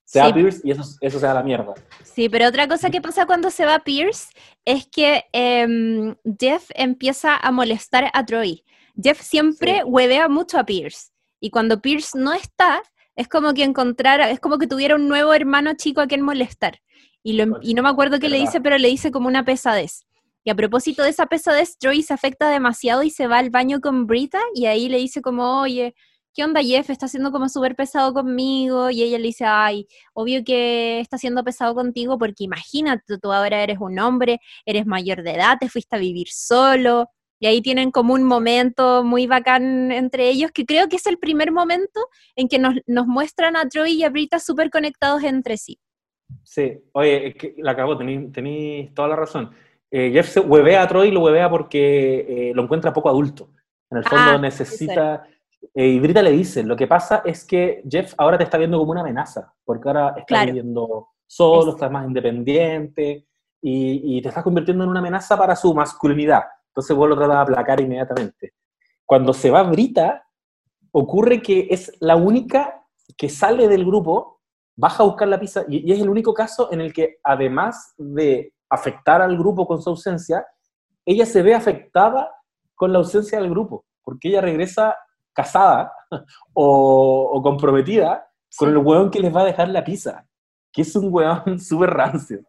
Se va Pierce y eso, eso se da la mierda. Sí, pero otra cosa que pasa cuando se va Pierce es que em, Jeff empieza a molestar a Troy. Jeff siempre huevea mucho a Pierce. Y cuando Pierce no está, es como que encontrara, es como que tuviera un nuevo hermano chico a quien molestar. Y, y no me acuerdo qué le dice, pero le dice como una pesadez. Y a propósito de esa pesadez, Troy se afecta demasiado y se va al baño con Brita y ahí le dice como, oye, ¿qué onda Jeff? Está siendo como súper pesado conmigo. Y ella le dice, ay, obvio que está siendo pesado contigo porque imagínate, tú ahora eres un hombre, eres mayor de edad, te fuiste a vivir solo. Y ahí tienen como un momento muy bacán entre ellos, que creo que es el primer momento en que nos, muestran a Troy y a Brita súper conectados entre sí. Sí, oye, es que la acabo, tenéis toda la razón. Eh, Jeff se huevea a Troy y lo huevea porque eh, lo encuentra poco adulto. En el fondo ah, necesita... Eh, y Brita le dice, lo que pasa es que Jeff ahora te está viendo como una amenaza, porque ahora estás viviendo solo, estás más independiente y, y, te estás convirtiendo en una amenaza para su masculinidad. Entonces vos lo tratas de aplacar inmediatamente. Cuando se va Brita, ocurre que es la única que sale del grupo, baja a buscar la pizza, y, es el único caso en el que, además de afectar al grupo con su ausencia, ella se ve afectada con la ausencia del grupo, porque ella regresa casada o, comprometida con el hueón que les va a dejar la pizza, que es un hueón súper rancio.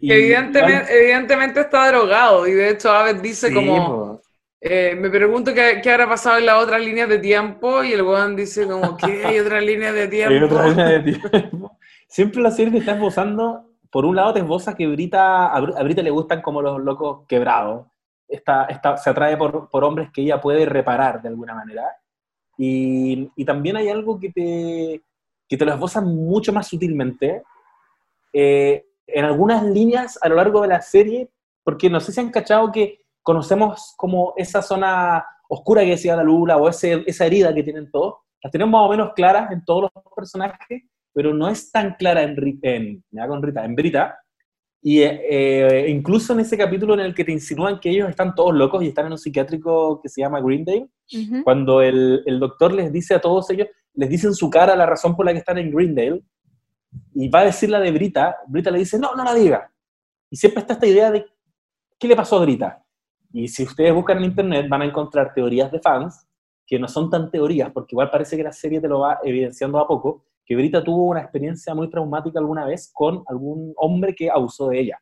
Evidentemente, evidentemente está drogado y de hecho Aves dice como, eh, me pregunto qué, qué, habrá pasado en las otras líneas de tiempo y el weón dice como, ¿qué hay otra línea de tiempo? Hay otra línea de tiempo. Siempre la serie está esbozando, por un lado te esboza que Brita, a Brita le gustan como los locos quebrados, está, está, se atrae por, por, hombres que ella puede reparar de alguna manera. Y, y también hay algo que te, que te lo esboza mucho más sutilmente, eh, en algunas líneas a lo largo de la serie, porque no sé si han cachado que conocemos como esa zona oscura que decía la Lula o ese, esa herida que tienen todos, las tenemos más o menos claras en todos los personajes, pero no es tan clara en, en, con Rita, en Brita. Y eh, incluso en ese capítulo en el que te insinúan que ellos están todos locos y están en un psiquiátrico que se llama Greendale, cuando el, el, doctor les dice a todos ellos, les dice en su cara la razón por la que están en Greendale, y va a decir la de Brita, Brita le dice, no, no la diga. Y siempre está esta idea de, ¿qué le pasó a Brita? Y si ustedes buscan en internet van a encontrar teorías de fans, que no son tan teorías, porque igual parece que la serie te lo va evidenciando a poco, que Brita tuvo una experiencia muy traumática alguna vez con algún hombre que abusó de ella.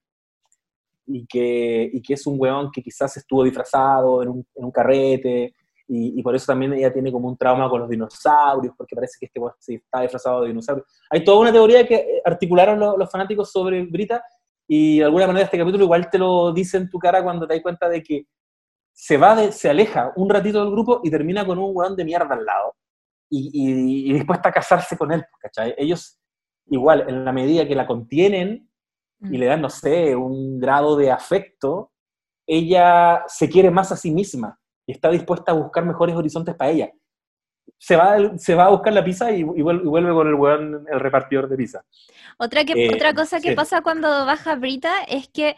Y que, y que es un weón que quizás estuvo disfrazado en un, en un carrete, y, por eso también ella tiene como un trauma con los dinosaurios, porque parece que este sí, está disfrazado de dinosaurio. Hay toda una teoría que articularon los, fanáticos sobre Brita, y de alguna manera este capítulo igual te lo dice en tu cara cuando te das cuenta de que se va, se aleja un ratito del grupo y termina con un weón de mierda al lado, y, y, y dispuesta a casarse con él, ¿cachai? Ellos, igual, en la medida que la contienen, y Mm. le dan, no sé, un grado de afecto, ella se quiere más a sí misma y está dispuesta a buscar mejores horizontes para ella. Se va, se va a buscar la pizza y, y vuel- y vuelve con el el repartidor de pizza. Otra, que, Eh, otra cosa que sí. pasa cuando baja Brita es que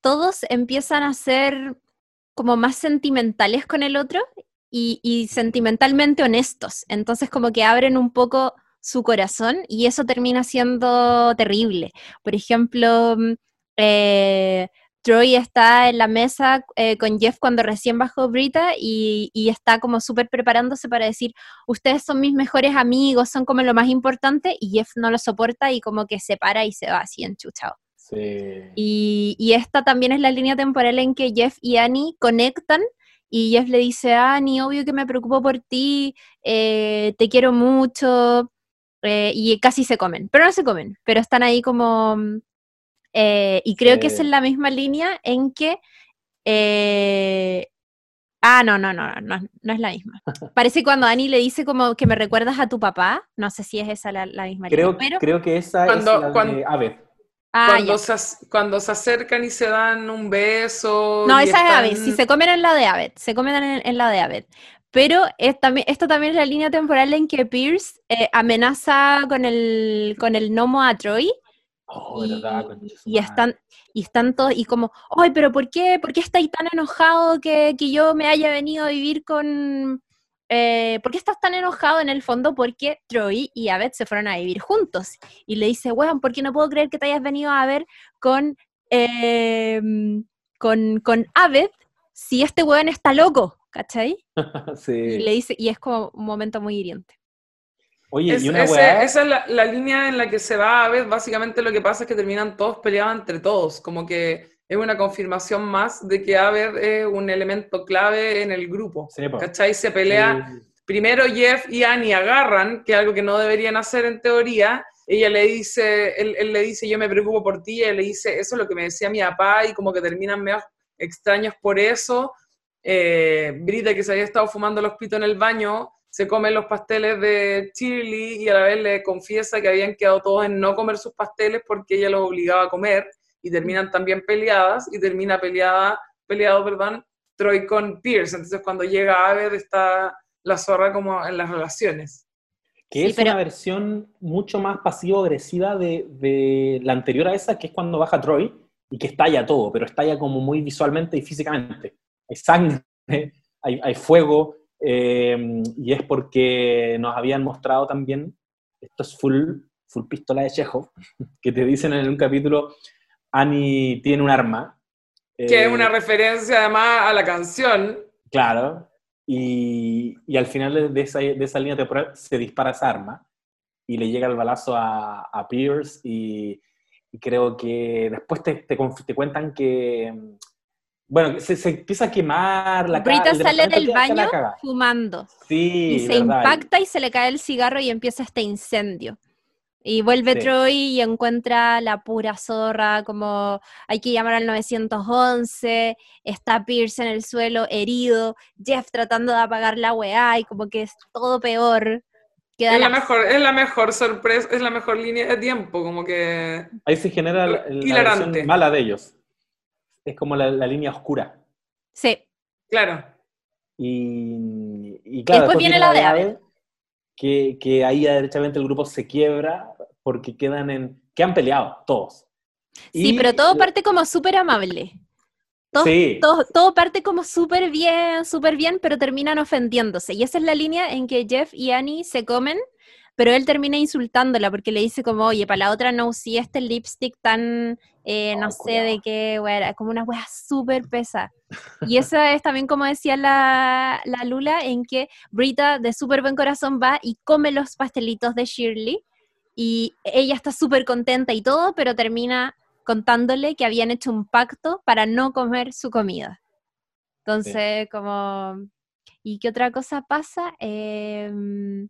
todos empiezan a ser como más sentimentales con el otro y, y sentimentalmente honestos. Entonces como que abren un poco su corazón y eso termina siendo terrible. Por ejemplo, mm, eh, Troy está en la mesa eh, con Jeff cuando recién bajó Brita y, y está como súper preparándose para decir, ustedes son mis mejores amigos, son como lo más importante, y Jeff no lo soporta y como que se para y se va así enchuchado. Sí. Y, y esta también es la línea temporal en que Jeff y Annie conectan y Jeff le dice, Annie, obvio que me preocupo por ti, eh, te quiero mucho, eh, y casi se comen, pero no se comen, pero están ahí como... mm, eh, y creo que es en la misma línea en que... eh, ah, no, no, no, no, no es la misma. Parece cuando Annie le dice como que me recuerdas a tu papá, no sé si es esa la, la misma Creo, línea, pero... creo que esa Cuando- es la cuando- de Aved. Ah, cuando, se, cuando se acercan y se dan un beso. No, esa es están- Aved. Si se comen en la de Aved, se comen en, en la de Aved. Pero es también, esto también es la línea temporal en que Pierce eh, amenaza con el, con el gnomo a Troy Oh, y, verdad, y están y están todos y como, ay, pero ¿por qué? ¿Por qué estáis tan enojado que, que yo me haya venido a vivir con... eh, ¿Por qué estás tan enojado en el fondo? Porque Troy y Aved se fueron a vivir juntos. Y le dice, weón, ¿por qué no puedo creer que te hayas venido a ver con, eh, con, con Aved si este weón está loco? ¿Cachai? Y le dice, y es como un momento muy hiriente. Oye, Es- y una ese- weá. esa es la, la línea en la que se va a ver. Básicamente lo que pasa es que terminan todos peleados entre todos. Como que es una confirmación más de que Aved es un elemento clave en el grupo. Sí. ¿Cachai? Se pelea. Sí. Primero Jeff y Annie agarran, que es algo que no deberían hacer en teoría. Ella le dice, él, él le dice, yo me preocupo por ti. Ella le dice, eso es lo que me decía mi papá, y como que terminan medio extraños por eso. Eh, Brita, que se había estado fumando los pitos en el baño, se come los pasteles de Shirley y a la vez le confiesa que habían quedado todos en no comer sus pasteles porque ella los obligaba a comer y terminan también peleadas y termina peleada, peleado, perdón, Troy con Pierce. Entonces cuando llega Aved está la zorra como en las relaciones. Que Sí, es pero- una versión mucho más pasivo-agresiva de, de la anterior a esa, que es cuando baja Troy y que estalla todo, pero estalla como muy visualmente y físicamente. Hay sangre, hay, hay fuego, eh, y es porque nos habían mostrado también, esto es full, full pistola de Chekhov, que te dicen en un capítulo, Annie tiene un arma. Que eh, es una referencia además a la canción. Claro, y, y al final de- esa, de esa línea temporal se dispara esa arma y le llega el balazo a, a Pierce y, y creo que después te, te, te cuentan que, bueno, se, se empieza a quemar la Brita sale del baño fumando. Sí, y se verdad, impacta y se le cae el cigarro y empieza este incendio. Y vuelve Sí. Troy y encuentra la pura zorra, como hay que llamar al 911, está Pierce en el suelo herido, Jeff tratando de apagar la weá y como que es todo peor. Queda Es la la- mejor, es la mejor sorpresa, es la mejor línea de tiempo, como que Ahí se genera la, la versión mala de ellos. Es como la, la línea oscura. Sí, claro. Y, y claro, después viene la de Ave, que, que ahí derechamente el grupo se quiebra porque quedan en. que han peleado, todos. sí, Y- pero todo parte como súper amable. Todo, Sí. todo, todo parte como súper bien, súper bien, pero terminan ofendiéndose. Y esa es la línea en que Jeff y Annie se comen, pero él termina insultándola porque le dice como, oye, para la otra no usé este lipstick tan, eh, no Ay, sé de qué, wea, como una wea súper pesa. Y esa es también como decía la, la Lula, en que Brita de súper buen corazón va y come los pastelitos de Shirley y ella está súper contenta y todo, pero termina contándole que habían hecho un pacto para no comer su comida. Entonces, como... ¿Y qué otra cosa pasa? Em,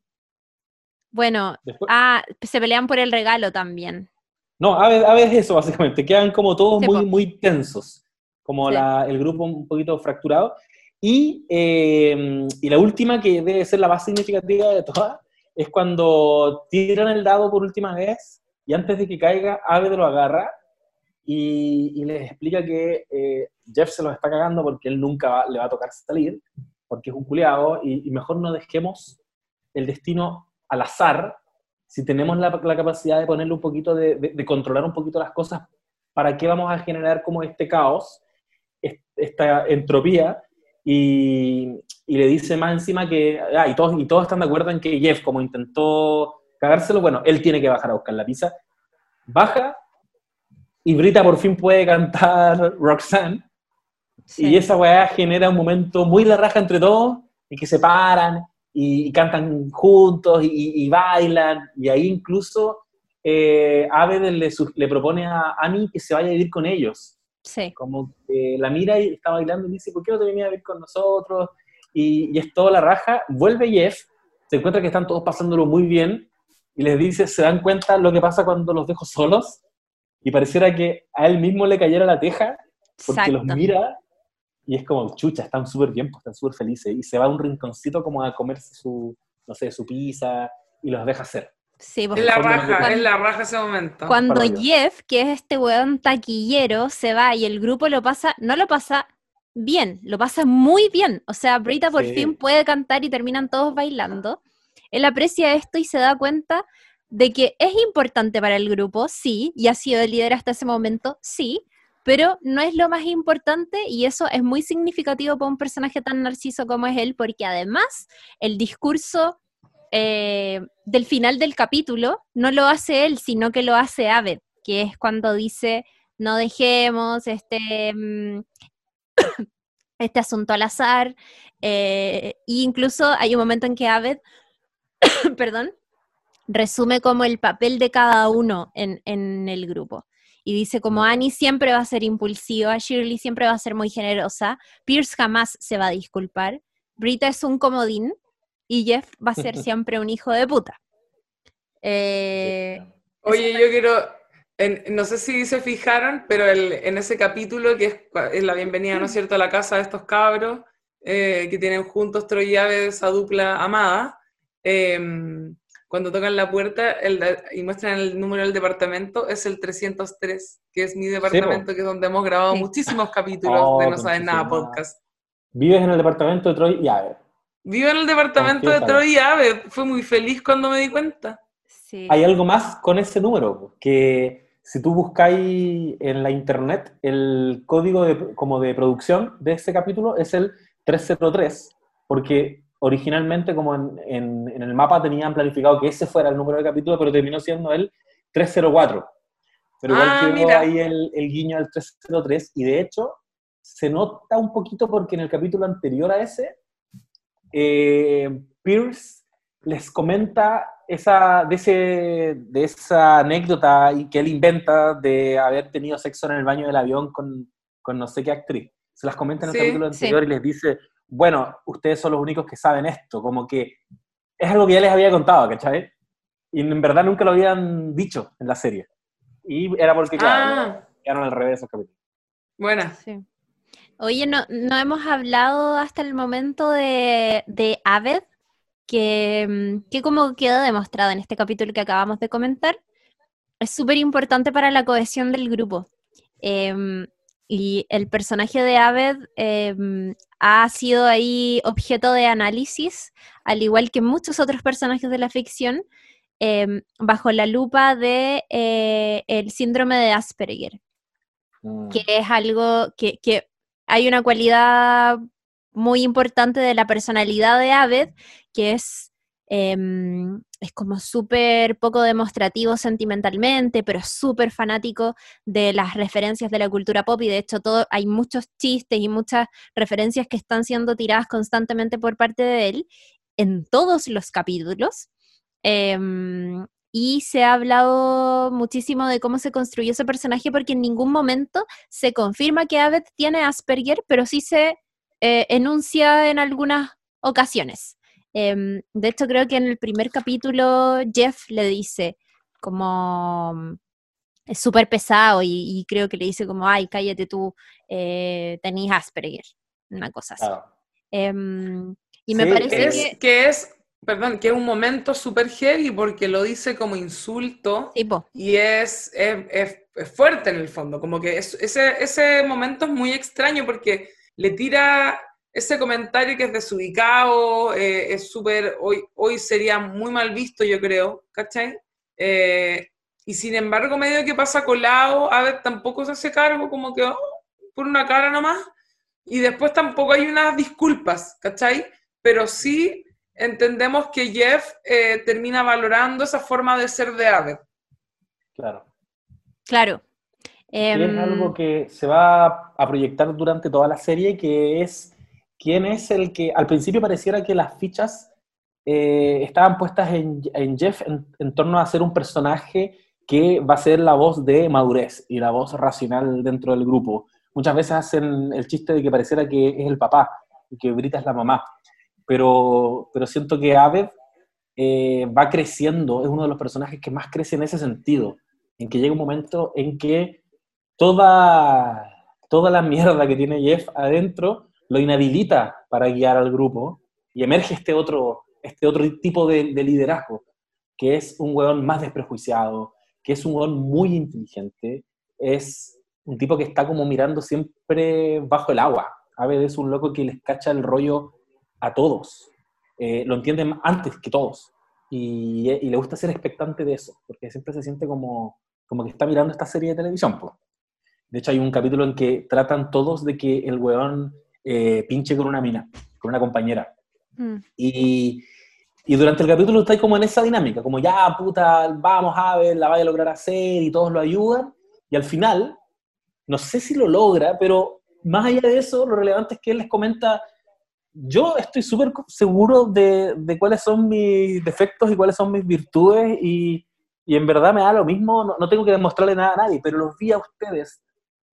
bueno, Después- ah, se pelean por el regalo también. No, a veces, a veces eso, básicamente. Quedan como todos Sí, muy, po. muy tensos. Como Sí. la- el grupo un poquito fracturado. Y, eh, y la última, que debe ser la más significativa de todas, es cuando tiran el dado por última vez y antes de que caiga, Aved lo agarra y, les explica que eh, Jeff se los está cagando porque él nunca va- le va a tocar salir, porque es un culiado, y, mejor no dejemos el destino al azar si tenemos la, capacidad de ponerle un poquito, de, de- controlar un poquito las cosas, ¿para qué vamos a generar como este caos, es- esta entropía? Y, y le dice más encima que, ah, y todos, y todos están de acuerdo en que Jeff, como intentó cagárselo, bueno, él tiene que bajar a buscar la pizza. Baja y Brita por fin puede cantar Roxanne. Sí. Y esa weá genera un momento muy la raja entre todos, y que se paran y, y cantan juntos y, bailan. Y ahí incluso eh, Abed le, le propone a Annie que se vaya a vivir con ellos. Sí. Como que la mira y está bailando y dice, ¿por qué no te venías a vivir con nosotros? Y, y es toda la raja. Vuelve Jeff, se encuentra que están todos pasándolo muy bien y les dice, ¿se dan cuenta lo que pasa cuando los dejo solos? Y pareciera que a él mismo le cayera la teja porque los mira y es como, chucha, están súper bien, pues están súper felices. Y se va a un rinconcito como a comerse su, no sé, su pizza y los deja hacer. Sí, porque Es la Cuando- raja, es la raja ese momento. Cuando Para. Jeff, que es este weón taquillero, se va y el grupo lo pasa, no lo pasa bien, lo pasa muy bien. O sea, Brita por Sí. fin puede cantar y terminan todos bailando. Él aprecia esto y se da cuenta de que es importante para el grupo, sí, y ha sido el líder hasta ese momento, sí, pero no es lo más importante y eso es muy significativo para un personaje tan narciso como es él, porque además el discurso eh, del final del capítulo no lo hace él, sino que lo hace Aved, que es cuando dice no dejemos este, mm, este asunto al azar. eh, e incluso hay un momento en que Aved, perdón, resume como el papel de cada uno en, en el grupo. Y dice como Annie siempre va a ser impulsiva, Shirley siempre va a ser muy generosa, Pierce jamás se va a disculpar, Brita es un comodín y Jeff va a ser siempre un hijo de puta. Eh, Oye, yo quiero, en- no sé si se fijaron, pero el- en ese capítulo que es, la bienvenida, ¿no es cierto?, a la casa de estos cabros eh, que tienen juntos Troy y Ave, esa dupla amada, em, cuando tocan la puerta el y muestran el número del departamento, es el 303, que es mi departamento, que es donde hemos grabado Sí. muchísimos capítulos Oh, de No Saben Nada podcast. Vives en el departamento de Troy y a ver, Vivo en el departamento de. Troy y Ave, fue muy feliz cuando me di cuenta. sí. hay algo más con ese número, que si tú buscáis en la internet, el código de, como de producción de ese capítulo es el 303, porque originalmente como en, en- en el mapa tenían planificado que ese fuera el número de capítulo, pero terminó siendo el 304. Pero igual Ah, quedó mira. ahí el, el guiño al 303, y de hecho se nota un poquito porque en el capítulo anterior a ese, eh, Pierce les comenta esa, de, ese, de esa anécdota y que él inventa de haber tenido sexo en el baño del avión con, con no sé qué actriz. Se las comenta en el Sí, capítulo sí. anterior y les dice, bueno, ustedes son los únicos que saben esto, como que es algo que ya les había contado, ¿cachai? Y en verdad nunca lo habían dicho en la serie. Y era porque, claro, Ah, quedaron al revés esos capítulos. buena. Sí. Oye, no, no hemos hablado hasta el momento de, de Aved, que, mm, que como queda demostrado en este capítulo que acabamos de comentar, es súper importante para la cohesión del grupo. Em, y el personaje de Aved em, ha sido ahí objeto de análisis, al igual que muchos otros personajes de la ficción, em, bajo la lupa de eh, el síndrome de Asperger Mm. que es algo que, que hay una cualidad muy importante de la personalidad de Aved, que es, em, es como súper poco demostrativo sentimentalmente, pero súper fanático de las referencias de la cultura pop y de hecho todo, hay muchos chistes y muchas referencias que están siendo tiradas constantemente por parte de él en todos los capítulos. Em, y se ha hablado muchísimo de cómo se construyó ese personaje porque en ningún momento se confirma que Aved tiene Asperger, pero sí se eh, enuncia en algunas ocasiones. Em, de hecho, creo que en el primer capítulo Jeff le dice como es súper pesado y, y creo que le dice como, ay, cállate tú, eh, tenés Asperger, una cosa así. Claro. Em, y me Sí, parece Es que... que es, perdón, que es un momento súper heavy porque lo dice como insulto y es, es, es es fuerte en el fondo, como que ese, ese momento es muy extraño porque le tira ese comentario que es desubicado, eh, es súper, hoy, hoy sería muy mal visto, yo creo, ¿cachai? Eh, y sin embargo, medio que pasa colado, a ver, tampoco se hace cargo, como que oh, por una cara nomás, y después tampoco hay unas disculpas, ¿cachai? Pero sí entendemos que Jeff eh, termina valorando esa forma de ser de Abed. Claro. Claro. es algo que se va a proyectar durante toda la serie, que es quién es el que al principio pareciera que las fichas eh, estaban puestas en, Jeff en, torno a ser un personaje que va a ser la voz de madurez y la voz racional dentro del grupo. Muchas veces hacen el chiste de que pareciera que es el papá y que Brita es la mamá, pero, pero siento que Aved eh, va creciendo, es uno de los personajes que más crece en ese sentido en que llega un momento en que toda, toda la mierda que tiene Jeff adentro lo inhabilita para guiar al grupo y emerge este otro, este otro tipo de, liderazgo, que es un weón más desprejuiciado, que es un weón muy inteligente, es un tipo que está como mirando siempre bajo el agua. A veces es un loco que les cacha el rollo a todos, eh, lo entienden antes que todos. Y, y, le gusta ser expectante de eso, porque siempre se siente como, como que está mirando esta serie de televisión. Pues. De hecho, hay un capítulo en que tratan todos de que el weón eh, pinche con una mina, con una compañera. Mm. Y, y, durante el capítulo está como en esa dinámica, como ya, puta, vamos a ver, la vaya a lograr hacer y todos lo ayudan. Y al final, no sé si lo logra, pero más allá de eso, lo relevante es que él les comenta, yo estoy súper seguro de, de, cuáles son mis defectos y cuáles son mis virtudes y, y en verdad me da lo mismo, no, tengo que demostrarle nada a nadie, pero los vi a ustedes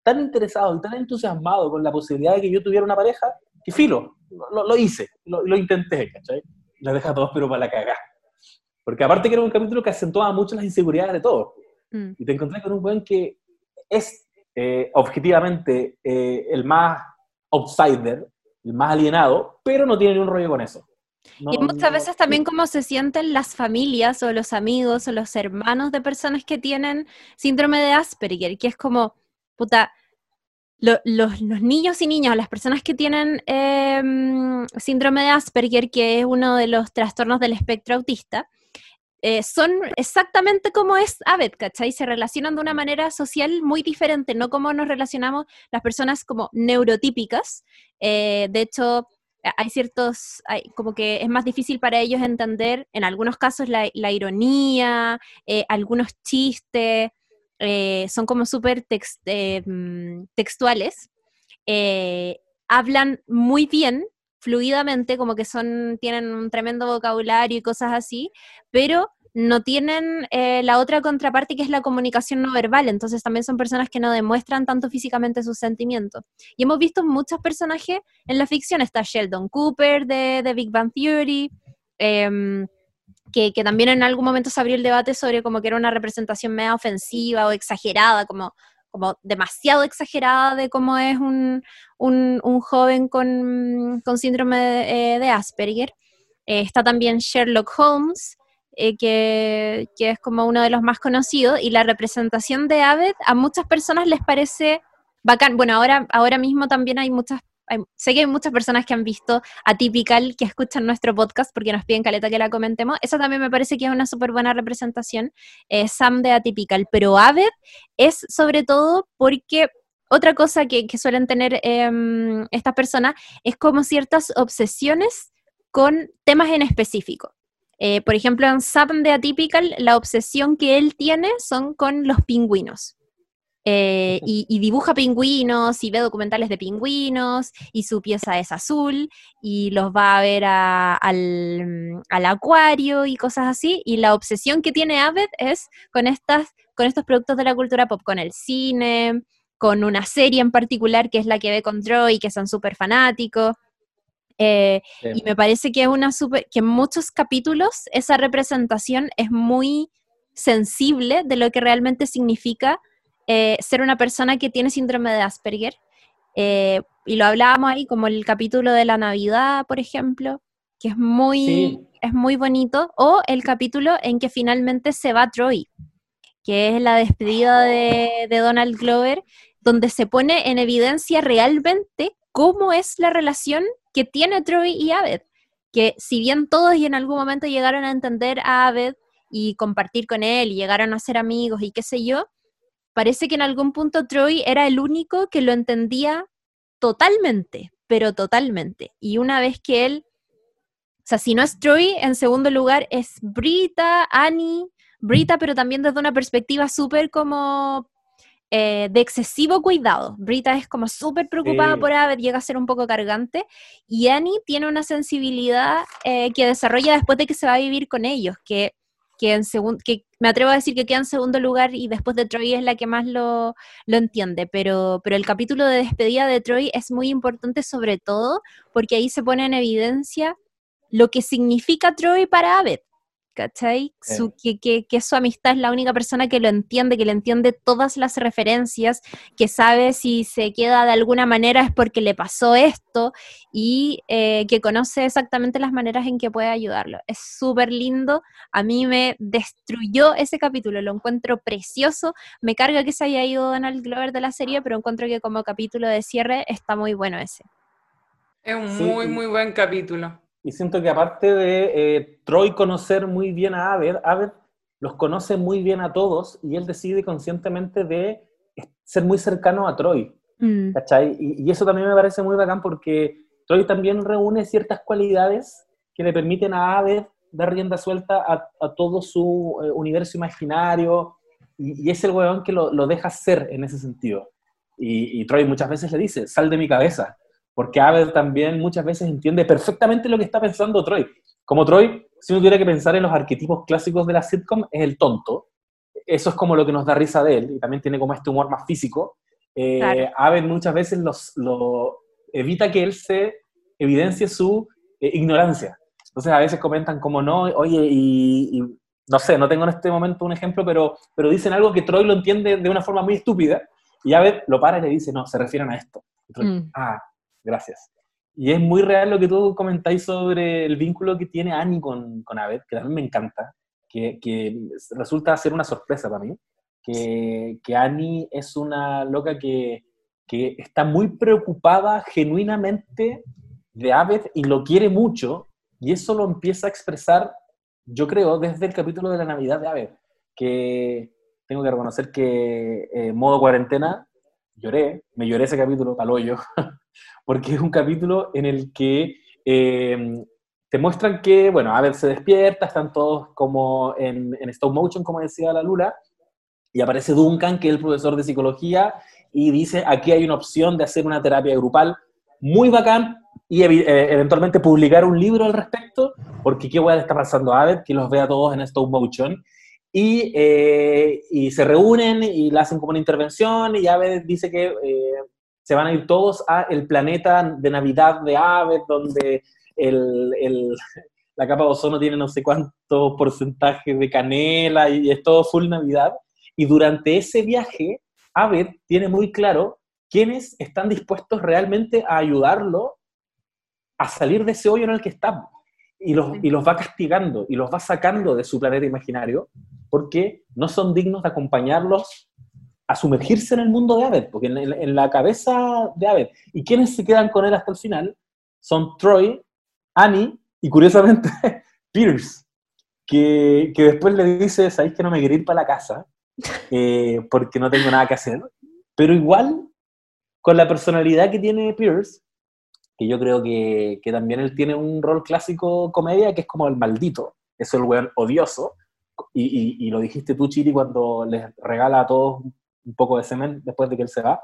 tan interesados y tan entusiasmados con la posibilidad de que yo tuviera una pareja, que filo, lo, hice, lo, intenté, ¿cachai? La deja a todos pero para la cagada. Porque aparte que era un capítulo que acentuaba mucho las inseguridades de todos. Mm. Y te encontré con un buen que es eh, objetivamente eh, el más outsider, el más alienado, pero no tiene ni un rollo con eso. Y muchas veces también cómo se sienten las familias o los amigos o los hermanos de personas que tienen síndrome de Asperger, que es como, puta, los, niños y niñas, las personas que tienen em, síndrome de Asperger, que es uno de los trastornos del espectro autista, eh, son exactamente como es Abed, ¿cachai? Se relacionan de una manera social muy diferente, no como nos relacionamos las personas como neurotípicas. Eh, de hecho, hay ciertos, como que es más difícil para ellos entender, en algunos casos, la, ironía, eh, algunos chistes, son como súper mm, textuales. hablan muy bien, fluidamente, como que son, tienen un tremendo vocabulario y cosas así, pero no tienen eh, la otra contraparte que es la comunicación no verbal, entonces también son personas que no demuestran tanto físicamente sus sentimientos. Y hemos visto muchos personajes en la ficción, está Sheldon Cooper de, de Big Bang Theory, em, que, también en algún momento se abrió el debate sobre como que era una representación media ofensiva o exagerada, como, como demasiado exagerada de cómo es un, joven con, síndrome de, eh, Asperger. Eh, está también Sherlock Holmes, eh, que, es como uno de los más conocidos, y la representación de Aved a muchas personas les parece bacán. Bueno, ahora, ahora mismo también hay muchas, sé que hay muchas personas que han visto Atypical, que escuchan nuestro podcast porque nos piden caleta que la comentemos. Esa también me parece que es una súper buena representación, eh, Sam de Atypical, pero Aved es sobre todo porque otra cosa que, suelen tener em, estas personas es como ciertas obsesiones con temas en específico. Eh, por ejemplo, en Sam de Atypical, la obsesión que él tiene son con los pingüinos. Eh, y, dibuja pingüinos y ve documentales de pingüinos y su pieza es azul y los va a ver al, acuario y cosas así. Y la obsesión que tiene Aved es con, estas, con estos productos de la cultura pop, con el cine, con una serie en particular que es la que ve con Troy, que son súper fanáticos. Eh, y me parece que es una super, que en muchos capítulos esa representación es muy sensible de lo que realmente significa eh, ser una persona que tiene síndrome de Asperger. Eh, y lo hablábamos ahí, como el capítulo de la Navidad, por ejemplo, que es muy, es muy bonito, o el capítulo en que finalmente se va Troy, que es la despedida de, de Donald Glover, donde se pone en evidencia realmente cómo es la relación que tiene Troy y Abed. Que si bien todos y en algún momento llegaron a entender a Abed y compartir con él y llegaron a ser amigos y qué sé yo, parece que en algún punto Troy era el único que lo entendía totalmente, pero totalmente. Y una vez que él, o sea, si no es Troy, en segundo lugar es Brita, Annie, Brita, pero también desde una perspectiva súper como eh, de excesivo cuidado. Brita es como súper preocupada por Abed, llega a ser un poco cargante, y Annie tiene una sensibilidad eh, que desarrolla después de que se va a vivir con ellos, que que, en que me atrevo a decir que queda en segundo lugar y después de Troy es la que más lo, lo entiende, pero, pero el capítulo de despedida de Troy es muy importante sobre todo porque ahí se pone en evidencia lo que significa Troy para Abed. ¿Cachai? Su, que, que, su amistad es la única persona que lo entiende, que le entiende todas las referencias, que sabe si se queda de alguna manera es porque le pasó esto y eh, que conoce exactamente las maneras en que puede ayudarlo. Es súper lindo, a mí me destruyó ese capítulo, lo encuentro precioso, me carga que se haya ido Donald Glover de la serie, pero encuentro que como capítulo de cierre está muy bueno ese. Es un muy, muy buen capítulo. Y siento que aparte de eh, Troy conocer muy bien a Aved, Aved los conoce muy bien a todos y él decide conscientemente de ser muy cercano a Troy. Mm. ¿Cachai? Y, eso también me parece muy bacán porque Troy también reúne ciertas cualidades que le permiten a Aved dar rienda suelta a, todo su eh, universo imaginario y, es el weón que lo, deja ser en ese sentido. Y, y Troy muchas veces le dice, sal de mi cabeza porque Abel también muchas veces entiende perfectamente lo que está pensando Troy. Como Troy, si uno tuviera que pensar en los arquetipos clásicos de la sitcom, es el tonto. Eso es como lo que nos da risa de él, y también tiene como este humor más físico. Eh, Abel muchas veces los, lo, evita que él se evidencie su eh, ignorancia. Entonces a veces comentan como no, oye, y, no sé, no tengo en este momento un ejemplo, pero, pero dicen algo que Troy lo entiende de una forma muy estúpida, y Abel lo para y le dice, no, se refieren a esto. Mm. Ah, gracias. Y es muy real lo que tú comentáis sobre el vínculo que tiene Annie con, con Abed, que también me encanta, que, que resulta ser una sorpresa para mí, que, que Annie es una loca que, que está muy preocupada genuinamente de Abed y lo quiere mucho, y eso lo empieza a expresar, yo creo, desde el capítulo de la Navidad de Abed, que tengo que reconocer que eh, modo cuarentena lloré, me lloré ese capítulo, tal hoyo, porque es un capítulo en el que eh, te muestran que, bueno, a ver, se despierta, están todos como en, en stop motion, como decía la Lula, y aparece Duncan, que es el profesor de psicología, y dice, aquí hay una opción de hacer una terapia grupal muy bacán y eh, eventualmente publicar un libro al respecto, porque qué a está pasando a ver, que los vea todos en stop motion. Y, eh, y, se reúnen y le hacen como una intervención y Aved dice que eh, se van a ir todos a el planeta de Navidad de Aved, donde el, el, la capa de ozono tiene no sé cuántos porcentajes de canela y es todo full Navidad. Y durante ese viaje, Aved tiene muy claro quiénes están dispuestos realmente a ayudarlo a salir de ese hoyo en el que está. Y los, y los va castigando y los va sacando de su planeta imaginario porque no son dignos de acompañarlos a sumergirse en el mundo de Abed, porque en, la cabeza de Abed. ¿Y quienes se quedan con él hasta el final? Son Troy, Annie y curiosamente Pierce, que, que después le dice, sabéis que no me quiero ir para la casa eh, porque no tengo nada que hacer, pero igual con la personalidad que tiene Pierce, que yo creo que, que también él tiene un rol clásico comedia que es como el maldito, es el weón odioso, y, lo dijiste tú, Chiri, cuando les regala a todos un poco de semen después de que él se va,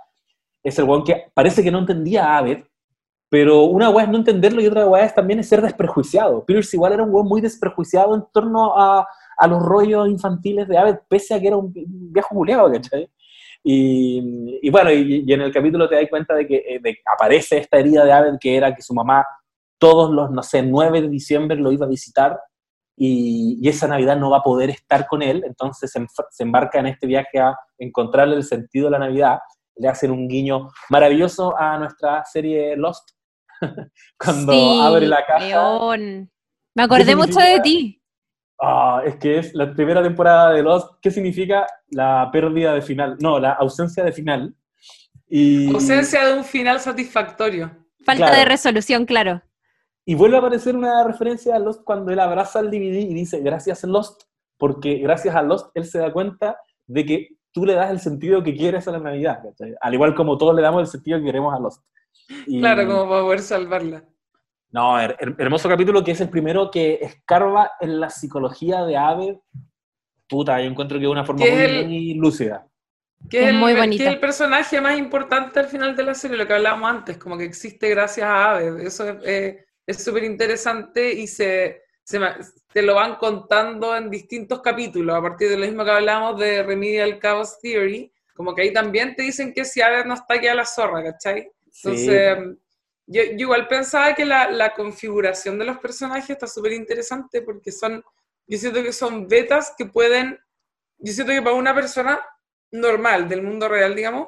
es el weón que parece que no entendía a Abed, pero una weá es no entenderlo y otra weá es también ser desprejuiciado. Pierce igual era un weón muy desprejuiciado en torno a, a los rollos infantiles de Abed, pese a que era un viejo ¿cachai? Y, bueno, y, en el capítulo te das cuenta de que eh, aparece esta herida de Abed que era que su mamá todos los, no sé, 9 de diciembre lo iba a visitar y, esa Navidad no va a poder estar con él, entonces se, embarca en este viaje a encontrarle el sentido de la Navidad. Le hacen un guiño maravilloso a nuestra serie Lost, cuando abre la caja. Me acordé mucho de ti. Ah, es que es la primera temporada de Lost. ¿Qué significa la pérdida de final? No, la ausencia de final. Y, Ausencia de un final satisfactorio. Falta Claro. de resolución, claro. Y vuelve a aparecer una referencia a Lost cuando él abraza el DVD y dice, gracias a Lost, porque gracias a Lost él se da cuenta de que tú le das el sentido que quieres a la Navidad. ¿cachai? Al igual como todos le damos el sentido que queremos a Lost. Y- Claro, como para poder salvarla. No, her- her- hermoso capítulo que es el primero que escarba en la psicología de Ave. Puta, yo encuentro que es una forma Que muy, el- muy lúcida. Que Es el, muy que bonito. es el personaje más importante al final de la serie, lo que hablábamos antes, como que existe gracias a Ave. Eso es eh, es súper interesante y se, se te lo van contando en distintos capítulos, a partir de lo mismo que hablamos de Remedial Chaos Theory, como que ahí también te dicen que si Ave no está queda la zorra, ¿cachai? Entonces, yo, yo igual pensaba que la, la configuración de los personajes está súper interesante porque son, yo siento que son betas que pueden, yo siento que para una persona normal del mundo real, digamos,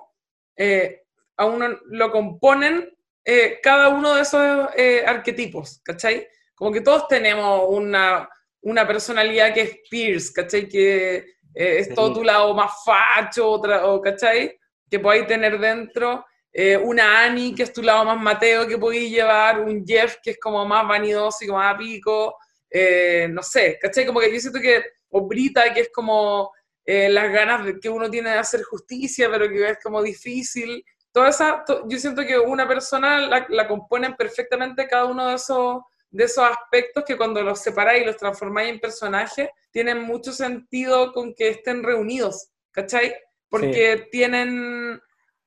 eh, a uno lo componen eh, cada uno de esos eh, arquetipos, ¿cachai? Como que todos tenemos una, una personalidad que es Pierce, ¿cachai? Que eh, es Sí. todo tu lado más facho, otra, o, ¿cachai? Que podáis tener dentro. eh, una Annie, que es tu lado más Mateo, que podéis llevar. Un Jeff, que es como más vanidoso y como más pico. eh, no sé, ¿cachai? Como que yo siento que. O Brita, que es como eh, las ganas que uno tiene de hacer justicia, pero que es como difícil. Toda esa, to- yo siento que una persona la, la componen perfectamente cada uno de esos, de esos aspectos que cuando los separáis y los transformáis en personajes, tienen mucho sentido con que estén reunidos, ¿cachai? Porque tienen,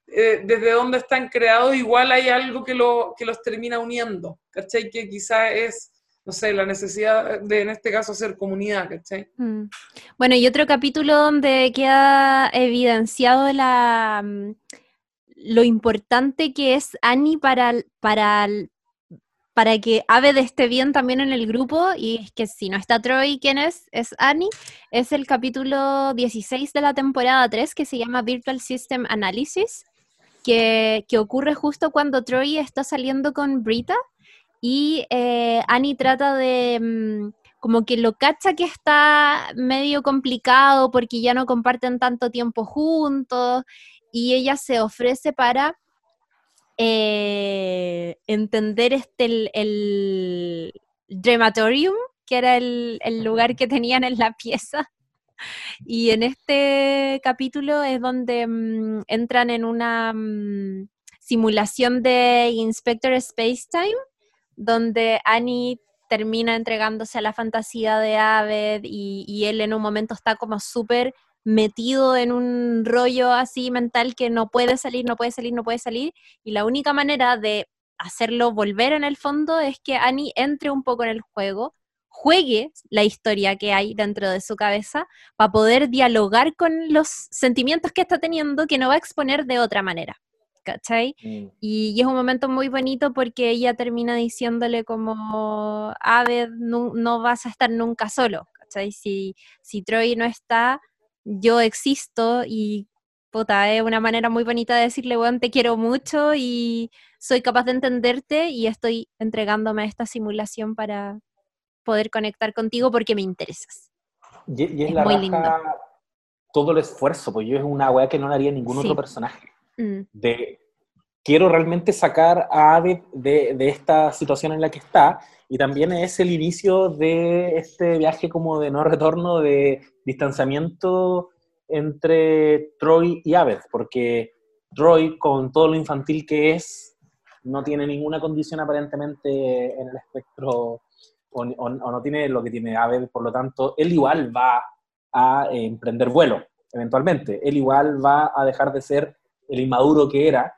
eh, desde donde están creados, igual hay algo que, lo, que los termina uniendo, ¿cachai? Que quizá es, no sé, la necesidad de, en este caso, ser comunidad, ¿cachai? Mm. Bueno, y otro capítulo donde queda evidenciado la, mm, lo importante que es Annie para, para, para que Aved esté bien también en el grupo, y es que si no está Troy, ¿quién es? Es Annie. Es el capítulo 16 de la temporada 3 que se llama Virtual System Analysis, que, que ocurre justo cuando Troy está saliendo con Brita y eh, Annie trata de... mm, como que lo cacha que está medio complicado porque ya no comparten tanto tiempo juntos y ella se ofrece para eh, entender este el, el Dramatorium, que era el, el lugar que tenían en la pieza. Y en este capítulo es donde mm, entran en una mm, simulación de Inspector Space Time, donde Annie termina entregándose a la fantasía de Aved y, y él en un momento está como súper metido en un rollo así mental que no puede salir, no puede salir, no puede salir. Y la única manera de hacerlo volver en el fondo es que Annie entre un poco en el juego, juegue la historia que hay dentro de su cabeza para poder dialogar con los sentimientos que está teniendo que no va a exponer de otra manera. ¿Cachai? Mm. Y, y es un momento muy bonito porque ella termina diciéndole como, Aved, no, no vas a estar nunca solo, ¿cachai? Si, si Troy no está, yo existo y, puta, es una manera muy bonita de decirle, bueno, te quiero mucho y soy capaz de entenderte y estoy entregándome a esta simulación para poder conectar contigo porque me interesas. Y, y es, Es la muy raja lindo. todo el esfuerzo, pues yo es una weá que no le haría ningún Sí. otro personaje. Mm, de quiero realmente sacar a Ave de, de esta situación en la que está y también es el inicio de este viaje como de no retorno, de distanciamiento entre Troy y Aved, porque Troy con todo lo infantil que es no tiene ninguna condición aparentemente en el espectro o, no tiene lo que tiene Aved, por lo tanto él igual va a eh, emprender vuelo eventualmente, él igual va a dejar de ser el inmaduro que era,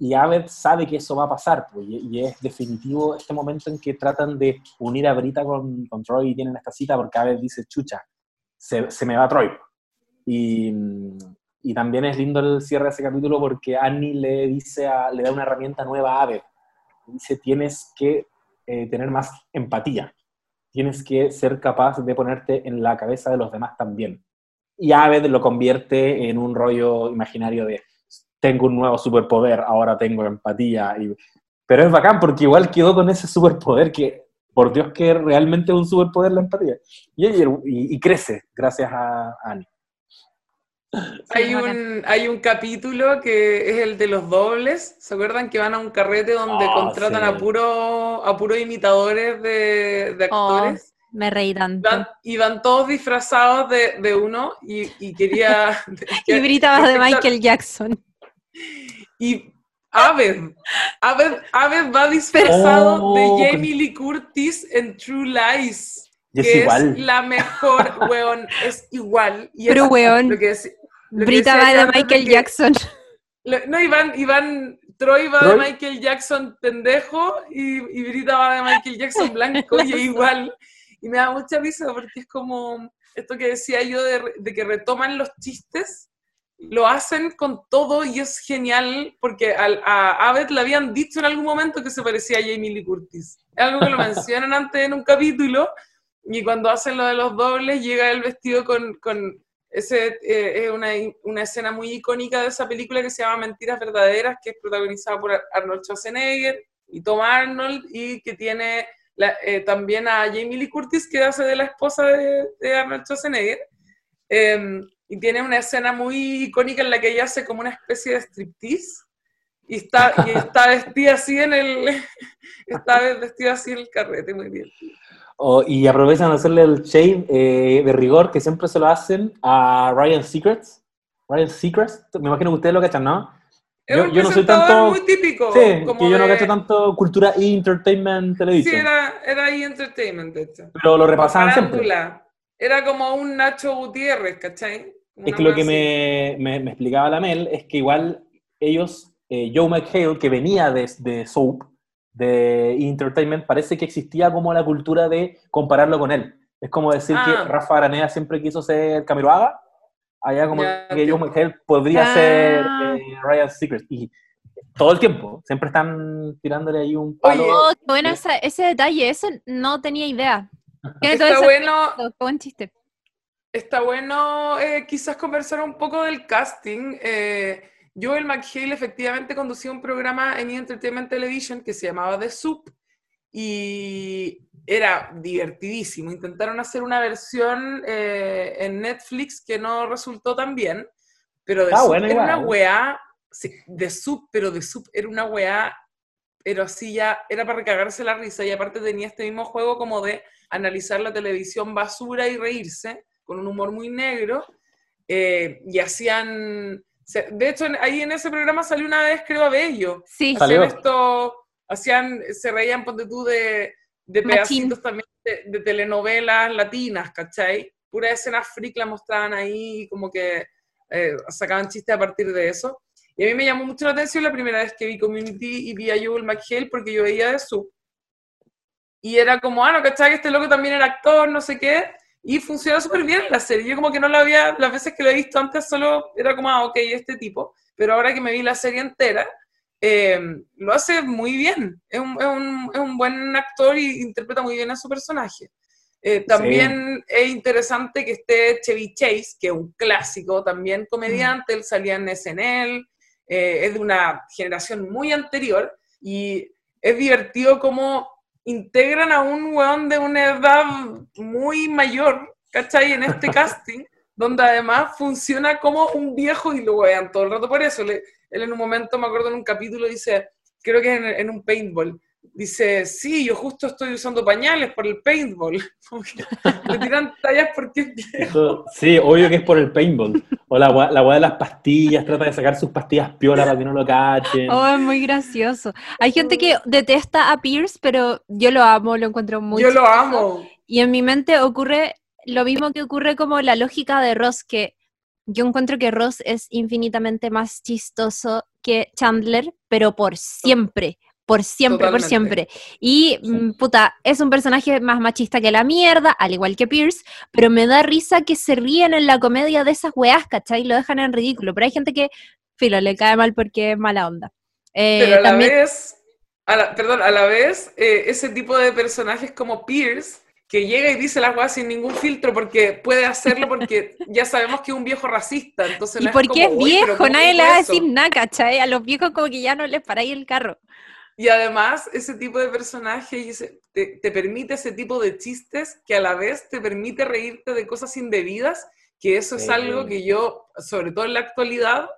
y Aved sabe que eso va a pasar, pues, y, es definitivo este momento en que tratan de unir a Brita con, Troy y tienen esta cita porque Aved dice, chucha, se, me va Troy. Y, y también es lindo el cierre de ese capítulo porque Annie le, dice a- le da una herramienta nueva a Aved. Dice, tienes que eh, tener más empatía, tienes que ser capaz de ponerte en la cabeza de los demás también. Y Aved lo convierte en un rollo imaginario de tengo un nuevo superpoder, ahora tengo empatía. Y... Pero es bacán porque igual quedó con ese superpoder que por Dios que realmente es un superpoder la empatía. Y, y, y crece gracias a, a Annie. Hay un, hay un capítulo que es el de los dobles. ¿Se acuerdan que van a un carrete donde Oh, contratan sí. a puro, a puros imitadores de, de Oh, actores? me reí tanto. Van- y van todos disfrazados de, de uno y, y quería... Y Brita va de Michael Jackson. Y Aved, Aved, Aved va disfrazado Oh, de Jamie Lee Curtis en True Lies. Y es que igual. es la mejor, weón, es igual. Y Pero, es weón, lo que lo que Brita va de Michael que- Jackson. Lo- No, Iván, Iván, Troy va ¿Troy? de Michael Jackson pendejo y, y Brita va de Michael Jackson blanco y es igual. Y me da mucha risa porque es como esto que decía yo de que retoman los chistes, lo hacen con todo y es genial porque al- a Abed le habían dicho en algún momento que se parecía a Jamie Lee Curtis. Es algo que lo mencionan antes en un capítulo y cuando hacen lo de los dobles llega el vestido con... con ese eh, es una, una escena muy icónica de esa película que se llama Mentiras Verdaderas, que es protagonizada por Ar- Arnold Schwarzenegger y Tom Arnold, y que tiene la- eh, también a Jamie Lee Curtis, que hace de la esposa de, de Arnold Schwarzenegger. Eh, y tiene una escena muy icónica en la que ella hace como una especie de striptease. Y está, y está vestida así en el. Está vestida así en el carrete, muy bien. O- y aprovechan de hacerle el shade eh, de rigor que siempre se lo hacen a Ryan Secrets. Ryan Secrets, me imagino que ustedes lo cachan, ¿no? Yo- yo no soy tanto- muy típico. Sí, como que yo no de- cacho tanto cultura y entertainment Sí, television. era, era ahí entertainment, de hecho. pero lo repasaban siempre. Era como un Nacho Gutiérrez, ¿cachai? Es que lo que me, me- me explicaba la Mel es que igual ellos, eh, Joe McHale, que venía de, de Soap, de Entertainment, parece que existía como la cultura de compararlo con él. Es como decir Ah. que Rafa Aranea siempre quiso ser Camiroaga, allá como Ya, que Joe. McHale podría Ah. ser eh, Ryan Secret. Y todo el tiempo, siempre están tirándole ahí un palo. Oh, qué bueno esa- ese detalle, eso no tenía idea. Tiene todo Está ese bueno, qué buen chiste. Está bueno eh, quizás conversar un poco del casting. Eh, Joel McHale efectivamente conducía un programa en! Entertainment Television que se llamaba The Soup y era divertidísimo. Intentaron hacer una versión eh, en Netflix que no resultó tan bien, pero The Ah, Soup bueno, era una weá, sí, The Soup, pero The Soup era una weá, pero así ya era para recagarse la risa y aparte tenía este mismo juego como de analizar la televisión basura y reírse, con un humor muy negro, eh, y hacían... se- De hecho, en- ahí en ese programa salió una vez, creo, a Bello. Sí, Salió. Hacían esto, hacían, se reían, ponte tú, de, de pedacitos también de, de telenovelas latinas, ¿cachai? Pura escena freak la mostraban ahí, como que eh, sacaban chistes a partir de eso. Y a mí me llamó mucho la atención la primera vez que vi Community y vi a Joel McHale porque yo veía de su. Y era como, ah, no, ¿cachai? Que este loco también era actor, no sé qué. Y funcionó súper bien la serie. Yo como que no la había, las veces que lo he visto antes solo era como, ah, ok, este tipo. Pero ahora que me vi la serie entera, eh, lo hace muy bien. Es un, es un- es un buen actor y interpreta muy bien a su personaje. Eh, también es interesante que esté Chevy Chase, que es un clásico también comediante, él salía en SNL, eh, es de una generación muy anterior y es divertido cómo integran a un weón de una edad muy mayor, ¿cachai? En este casting, donde además funciona como un viejo y lo wean todo el rato por eso. Le- él en un momento, me acuerdo en un capítulo, dice, creo que en, en un paintball, dice, sí, yo justo estoy usando pañales por el paintball. Le tiran tallas porque. Eso- sí, obvio que es por el paintball. O la weá la de las pastillas, trata de sacar sus pastillas piola para que no lo cachen. Oh, es muy gracioso. Hay gente que detesta a Pierce, pero yo lo amo, lo encuentro muy Yo lo amo. Y en mi mente ocurre lo mismo que ocurre como la lógica de Ross, que yo encuentro que Ross es infinitamente más chistoso que Chandler, pero por siempre, por siempre, por Totalmente. siempre. Y, Sí. mm, puta, es un personaje más machista que la mierda, al igual que Pierce, pero me da risa que se ríen en la comedia de esas weas, ¿cachai? Lo dejan en ridículo, pero hay gente que, filo, le cae mal porque es mala onda. Eh, Pero a la también- vez, a la- perdón, a la vez, eh, ese tipo de personajes como Pierce, que llega y dice las cosas sin ningún filtro porque puede hacerlo porque ya sabemos que es un viejo racista, entonces Y no es porque es como, "Uy, pero viejo, ¿cómo nadie le va a eso?". decir nada, ¿cachai? A los viejos como que ya no les paráis el carro. Y además, ese tipo de personaje te, te permite ese tipo de chistes que a la vez te permite reírte de cosas indebidas, que eso es Sí. algo que yo, sobre todo en la actualidad,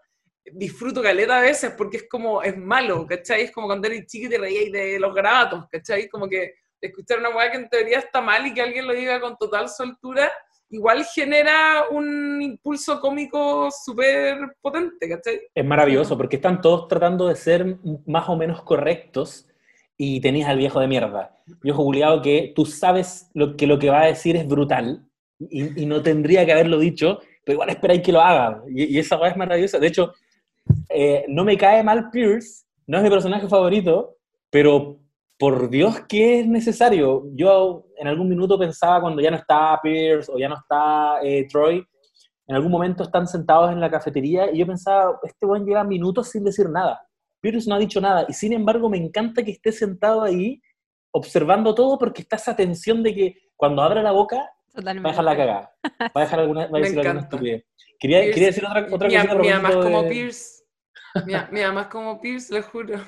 disfruto caleta a veces porque es como, es malo, ¿cachai? Es como cuando eres chico y te reías de los garabatos, ¿cachai? Como que escuchar una weá que en teoría está mal y que alguien lo diga con total soltura, igual genera un impulso cómico súper potente, ¿cachai? Es maravilloso porque están todos tratando de ser más o menos correctos y tenías al viejo de mierda. Viejo culiado que tú sabes lo que lo que va a decir es brutal y, no tendría que haberlo dicho, pero igual esperáis que lo haga. Y, y esa weá es maravillosa. De hecho, eh, no me cae mal Pierce, no es mi personaje favorito, pero por Dios que es necesario. Yo en algún minuto pensaba cuando ya no está Pierce o ya no está eh, Troy, en algún momento están sentados en la cafetería y yo pensaba, este buen lleva minutos sin decir nada. Pierce no ha dicho nada y sin embargo me encanta que esté sentado ahí observando todo porque está esa tensión de que cuando abra la boca va a Totalmente. dejar la cagada, va a dejar alguna, va a decir alguna estupidez. Quería, quería decir otra, otra mi, cosita a mi mamá es como de- Pierce. Mi, mi mamá es como Pierce, le juro.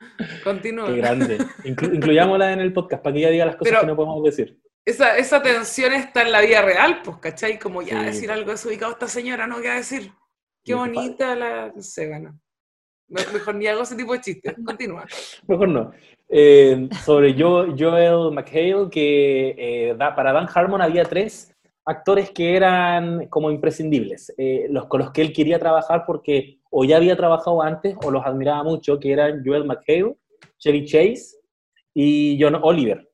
Continúa. Qué grande. Inclu- incluyámosla en el podcast para que ella diga las cosas Pero- que no podemos decir. Esa, esa tensión está en la vida real, pues, ¿cachai? Como ya Sí. decir algo desubicado a esta señora, ¿no? ¿Qué va a decir? Qué bonita la... No sé, bueno. Me- Mejor ni hago ese tipo de chistes. Continúa. Mejor no. Eh, sobre Jo- Joel McHale, que eh, da- para Dan Harmon había tres actores que eran como imprescindibles, eh, los con los que él quería trabajar porque o ya había trabajado antes o los admiraba mucho, que eran Joel McHale, Chevy Chase y John Oliver.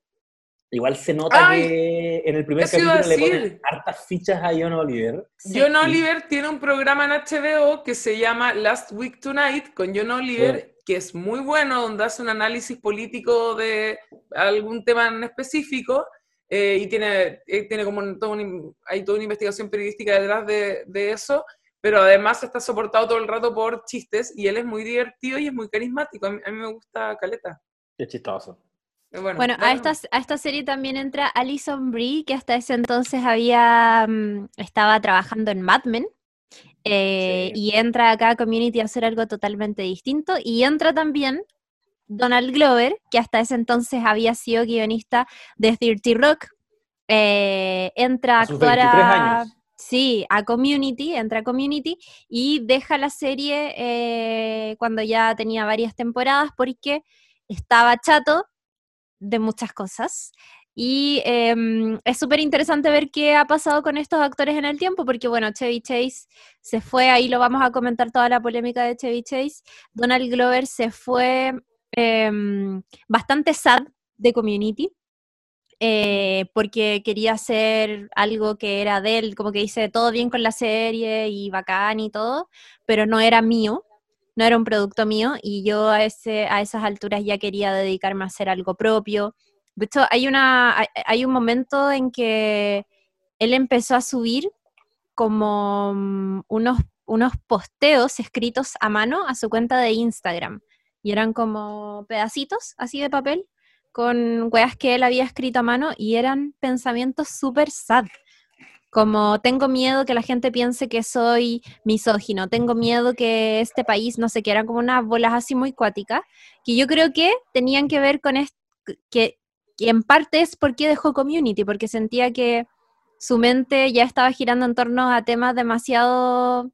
Igual se nota Ay, que en el primer capítulo le ponen hartas fichas a John Oliver. Sí. John Oliver tiene un programa en HBO que se llama Last Week Tonight con John Oliver, que es muy bueno, donde hace un análisis político de algún tema en específico eh, y tiene, eh, tiene como todo un- hay toda una investigación periodística detrás de, de eso, pero además está soportado todo el rato por chistes y él es muy divertido y es muy carismático. A mí, a mí me gusta Caleta. Qué chistoso. Bueno, Bueno, a esta, a esta serie también entra Alison Brie, que hasta ese entonces había mm, estaba trabajando en Mad Men. eh, Sí. Y entra acá a Community a hacer algo totalmente distinto. Y entra también Donald Glover, que hasta ese entonces había sido guionista de 30 Rock. eh, entra a actuar 23 a, años. Sí, a Community, entra a Community y deja la serie eh, cuando ya tenía varias temporadas porque estaba chato de muchas cosas. Y em, es súper interesante ver qué ha pasado con estos actores en el tiempo, porque bueno, Chevy Chase se fue, ahí lo vamos a comentar toda la polémica de Chevy Chase. Donald Glover se fue em, bastante sad de Community, eh, porque quería hacer algo que era de él, como que hice todo bien con la serie y bacán y todo, pero no era mío, no era un producto mío y yo a, ese, a esas alturas ya quería dedicarme a hacer algo propio. De hecho, hay, una, hay, un momento en que él empezó a subir como mm, unos, unos posteos escritos a mano a su cuenta de Instagram. Y eran como pedacitos así de papel con weas que él había escrito a mano y eran pensamientos súper sad. Como tengo miedo que la gente piense que soy misógino, tengo miedo que este país, no sé, que eran como unas bolas así muy cuáticas, que yo creo que tenían que ver con esto, que, que en parte es porque dejó Community, porque sentía que su mente ya estaba girando en torno a temas demasiado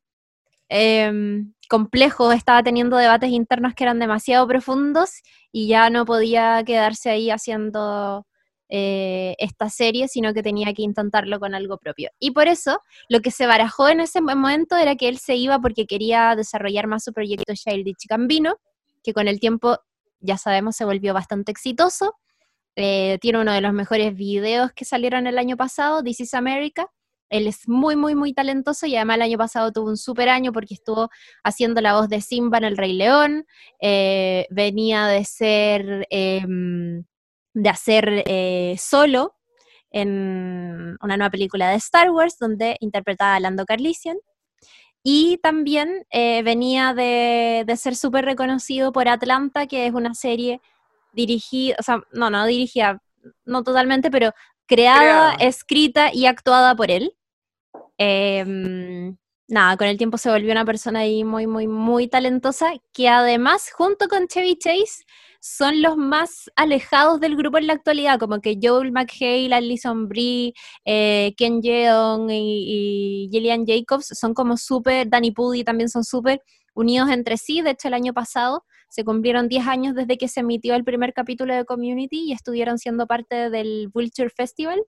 em, complejos, estaba teniendo debates internos que eran demasiado profundos y ya no podía quedarse ahí haciendo eh, esta serie, sino que tenía que intentarlo con algo propio. Y por eso lo que se barajó en ese momento era que él se iba porque quería desarrollar más su proyecto Childish Gambino, que con el tiempo, ya sabemos, se volvió bastante exitoso. Eh, tiene uno de los mejores videos que salieron el año pasado, This is America. Él es muy, muy, muy talentoso y además el año pasado tuvo un super año porque estuvo haciendo la voz de Simba en El Rey León, eh, venía de ser, eh, de hacer eh, solo en una nueva película de Star Wars donde interpretaba a Lando Carlisian y también eh, venía de, de ser súper reconocido por Atlanta, que es una serie dirigida, o sea, no, no dirigida, no totalmente, pero creada, Creada. escrita y actuada por él. Em, nada, con el tiempo se volvió una persona ahí muy, muy, muy talentosa, que además, junto con Chevy Chase, son los más alejados del grupo en la actualidad, como que Joel McHale, Alison Brie, eh, Ken Jeong y, y, Gillian Jacobs son como súper, Danny Pudi también son súper unidos entre sí. De hecho, el año pasado se cumplieron 10 años desde que se emitió el primer capítulo de Community y estuvieron siendo parte del Vulture Festival.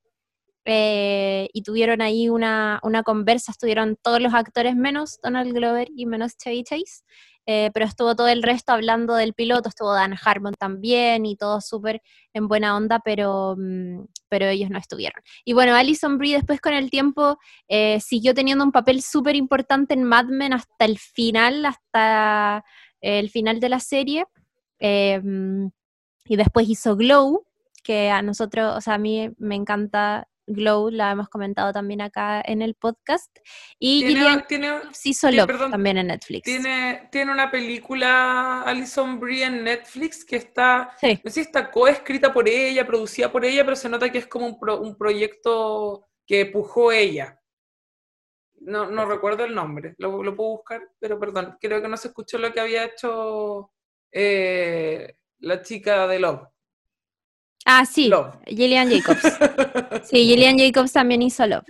Eh, y tuvieron ahí una, una, conversa, estuvieron todos los actores menos Donald Glover y menos Chevy Chase, eh, pero estuvo todo el resto hablando del piloto, estuvo Dan Harmon también y todo súper en buena onda, pero, mm, pero ellos no estuvieron. Y bueno, Alison Brie después con el tiempo eh, siguió teniendo un papel súper importante en Mad Men hasta el final, hasta el final de la serie, mm, y después hizo Glow, que a nosotros, o sea, a mí me encanta Glow, la hemos comentado también acá en el podcast. Y tiene, tiene, sí, solo también en Netflix. Tiene, tiene una película Alison Brie en Netflix que está, no sé si está coescrita por ella, producida por ella, pero se nota que es como un, proyecto que pujó ella. No, no recuerdo el nombre, lo, lo, puedo buscar, pero perdón, creo que no se escuchó lo que había hecho eh, la chica de Love. Ah, sí, Gillian Jacobs. sí, Gillian Jacobs también hizo Love.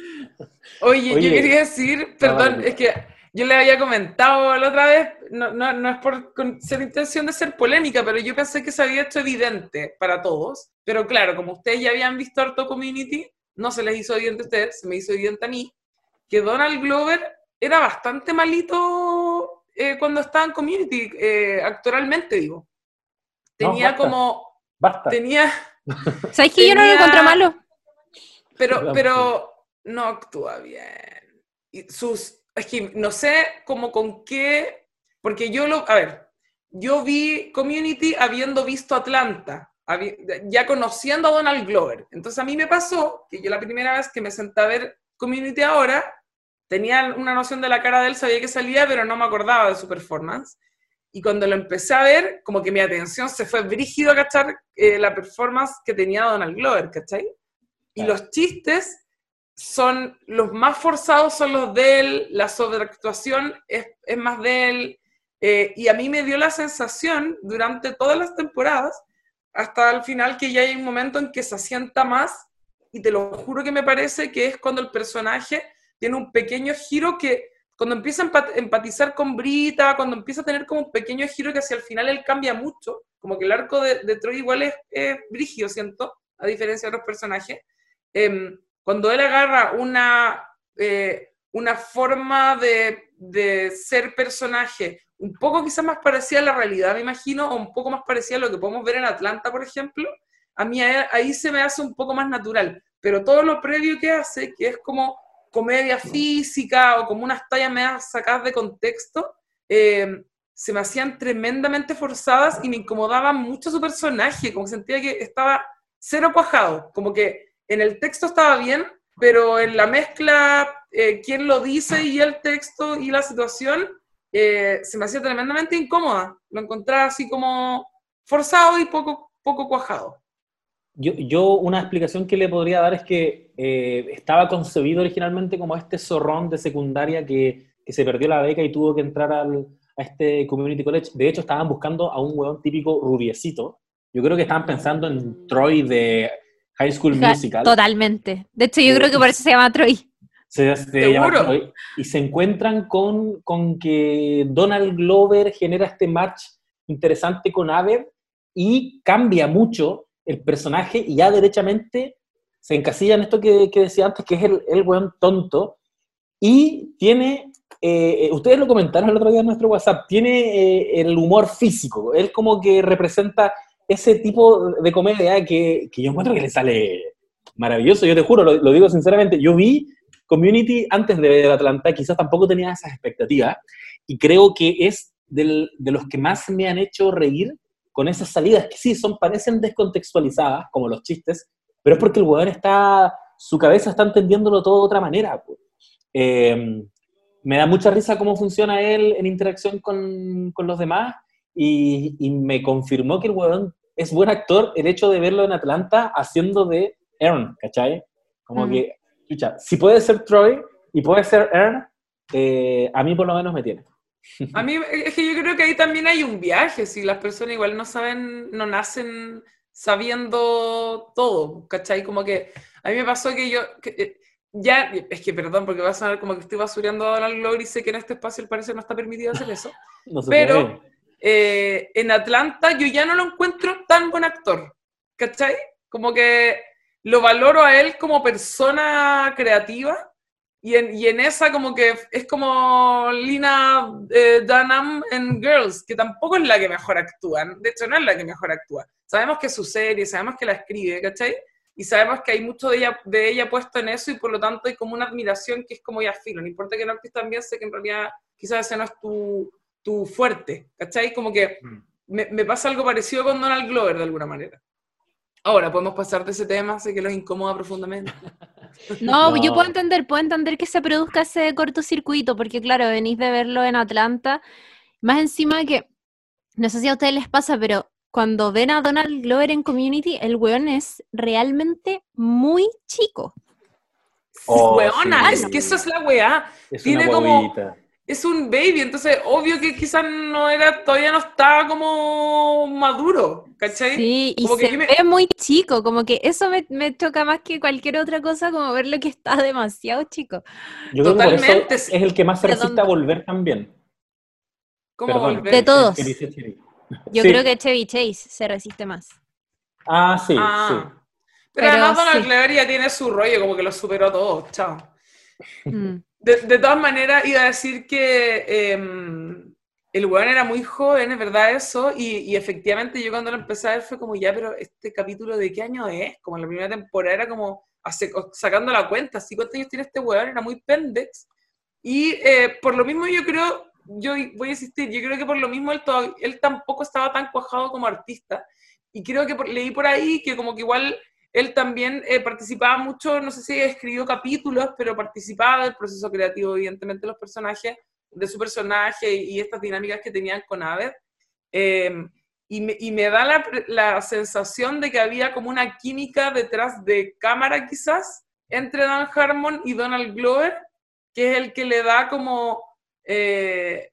Oye, yo quería decir, perdón, es que yo le había comentado la otra vez, no, no, no es por ser intención de ser polémica, pero yo pensé que se había hecho evidente para todos. Pero claro, como ustedes ya habían visto harto Community, no se les hizo evidente a ustedes, se me hizo evidente a mí, que Donald Glover era bastante malito eh, cuando estaba en Community, eh, actualmente digo. Tenía como... Basta. Tenía ¿Sabes que yo no lo encontré malo? Pero, pero no actúa bien. Y sus, es que no sé cómo con qué, porque yo lo, a ver, yo vi Community habiendo visto Atlanta, ya conociendo a Donald Glover. Entonces a mí me pasó que yo la primera vez que me senté a ver Community ahora, tenía una noción de la cara de él, sabía que salía, pero no me acordaba de su performance. Y cuando lo empecé a ver, como que mi atención se fue brígido a cachar eh, la performance que tenía Donald Glover, ¿cachai? Y los chistes son los más forzados, son los de él, la sobreactuación es, es más de él. Eh, y a mí me dio la sensación durante todas las temporadas, hasta el final, que ya hay un momento en que se asienta más, y te lo juro que me parece que es cuando el personaje tiene un pequeño giro que cuando empieza a empatizar con Brita, cuando empieza a tener como un pequeño giro que hacia el final él cambia mucho, como que el arco de, de Troy igual es, es brigio, siento, a diferencia de otros personajes, em, cuando él agarra una, eh, una forma de, de, ser personaje un poco quizás más parecida a la realidad, me imagino, o un poco más parecida a lo que podemos ver en Atlanta, por ejemplo, a mí ahí se me hace un poco más natural, pero todo lo previo que hace, que es como comedia física o como unas tallas medias sacadas de contexto, eh, se me hacían tremendamente forzadas y me incomodaban mucho su personaje, como sentía que estaba cero cuajado, como que en el texto estaba bien, pero en la mezcla, eh, quién lo dice y el texto y la situación, eh, se me hacía tremendamente incómoda. Lo encontraba así como forzado y poco, poco cuajado. Yo, yo, una explicación que le podría dar es que eh, estaba concebido originalmente como este zorrón de secundaria que, que, se perdió la beca y tuvo que entrar al, a este community college. De hecho, estaban buscando a un hueón típico rubiecito. Yo creo que estaban pensando en Troy de High School Musical. Totalmente. De hecho, yo creo que por eso se llama Troy. Se, se llama Troy. Y se encuentran con, con que Donald Glover genera este match interesante con Aved y cambia mucho el personaje y ya derechamente se encasilla en esto que, decía antes, que es el, el buen tonto, y tiene, eh, eh, ustedes lo comentaron el otro día en nuestro WhatsApp, tiene eh, el humor físico, él como que representa ese tipo de comedia que, que, yo encuentro que le sale maravilloso, yo te juro, lo, lo digo sinceramente, yo vi Community antes de ver Atlanta, quizás tampoco tenía esas expectativas, y creo que es del, de los que más me han hecho reír con esas salidas que sí, son, parecen descontextualizadas, como los chistes, pero es porque el weón está, su cabeza está entendiéndolo todo de otra manera. Eh, me da mucha risa cómo funciona él en interacción con, con los demás y, y, me confirmó que el weón es buen actor el hecho de verlo en Atlanta haciendo de Aaron, ¿cachai? Como mm. que, escucha, si puede ser Troy y puede ser Aaron, eh, a mí por lo menos me tiene. A mí es que yo creo que ahí también hay un viaje, si las personas igual no saben, no nacen sabiendo todo, ¿cachai? Como que a mí me pasó que yo, que, eh, ya, es que perdón, porque va a sonar como que estoy basureando a Donald Glover y sé que en este espacio al parecer no está permitido hacer eso, No pero eh, en Atlanta yo ya no lo encuentro tan buen actor, ¿cachai? Como que lo valoro a él como persona creativa y en, y en esa como que es como Lina eh, Dunham en Girls, que tampoco es la que mejor actúa, de hecho no es la que mejor actúa. Sabemos que es su serie, sabemos que la escribe, ¿cachai? Y sabemos que hay mucho de ella, de ella puesto en eso y por lo tanto hay como una admiración que es como ya filo, no importa que no actúes también, sé que en realidad quizás ese no es tu, tu fuerte, ¿cachai? Como que me, me pasa algo parecido con Donald Glover de alguna manera. Ahora, podemos pasar de ese tema, sé que los incomoda profundamente. No, yo puedo entender, puedo entender que se produzca ese cortocircuito, porque claro, venís de verlo en Atlanta, más encima que, no sé si a ustedes les pasa, pero cuando ven a Donald Glover en Community, el weón es realmente muy chico. Oh, Weona, sí. es que eso es la weá. Es tiene una como-. Es un baby, entonces obvio que quizás no era, todavía no estaba como maduro, ¿cachai? Sí, y Como que se me- ve muy chico, como que eso me, me choca más que cualquier otra cosa, como verlo que está demasiado chico. Yo creo que por eso Totalmente. es el que más se resiste a volver también. ¿Cómo Perdón. volver? De todos. Que. Yo Sí. creo que Chevy Chase se resiste más. Ah, sí, Ah. sí. Pero, Pero además Donald sí. Glover ya tiene su rollo, como que lo superó todo, chao. Mm. De, de todas maneras, iba a decir que em, el weón era muy joven, es verdad eso, y, efectivamente yo cuando lo empecé a ver fue como, ya, pero este capítulo de qué año es? Como en la primera temporada era como sacando la cuenta, así cuántos años tiene este weón, era muy pendex. Y eh, por lo mismo yo creo, yo voy a insistir, yo creo que por lo mismo él, todavía- él tampoco estaba tan cuajado como artista, y creo que por- leí por ahí que como que igual él también eh, participaba mucho, no sé si escribió capítulos, pero participaba del proceso creativo, evidentemente, de los personajes, de su personaje y, estas dinámicas que tenían con Aved. Eh, y, me, y me da la, la sensación de que había como una química detrás de cámara, quizás, entre Dan Harmon y Donald Glover, que es el que le da como eh,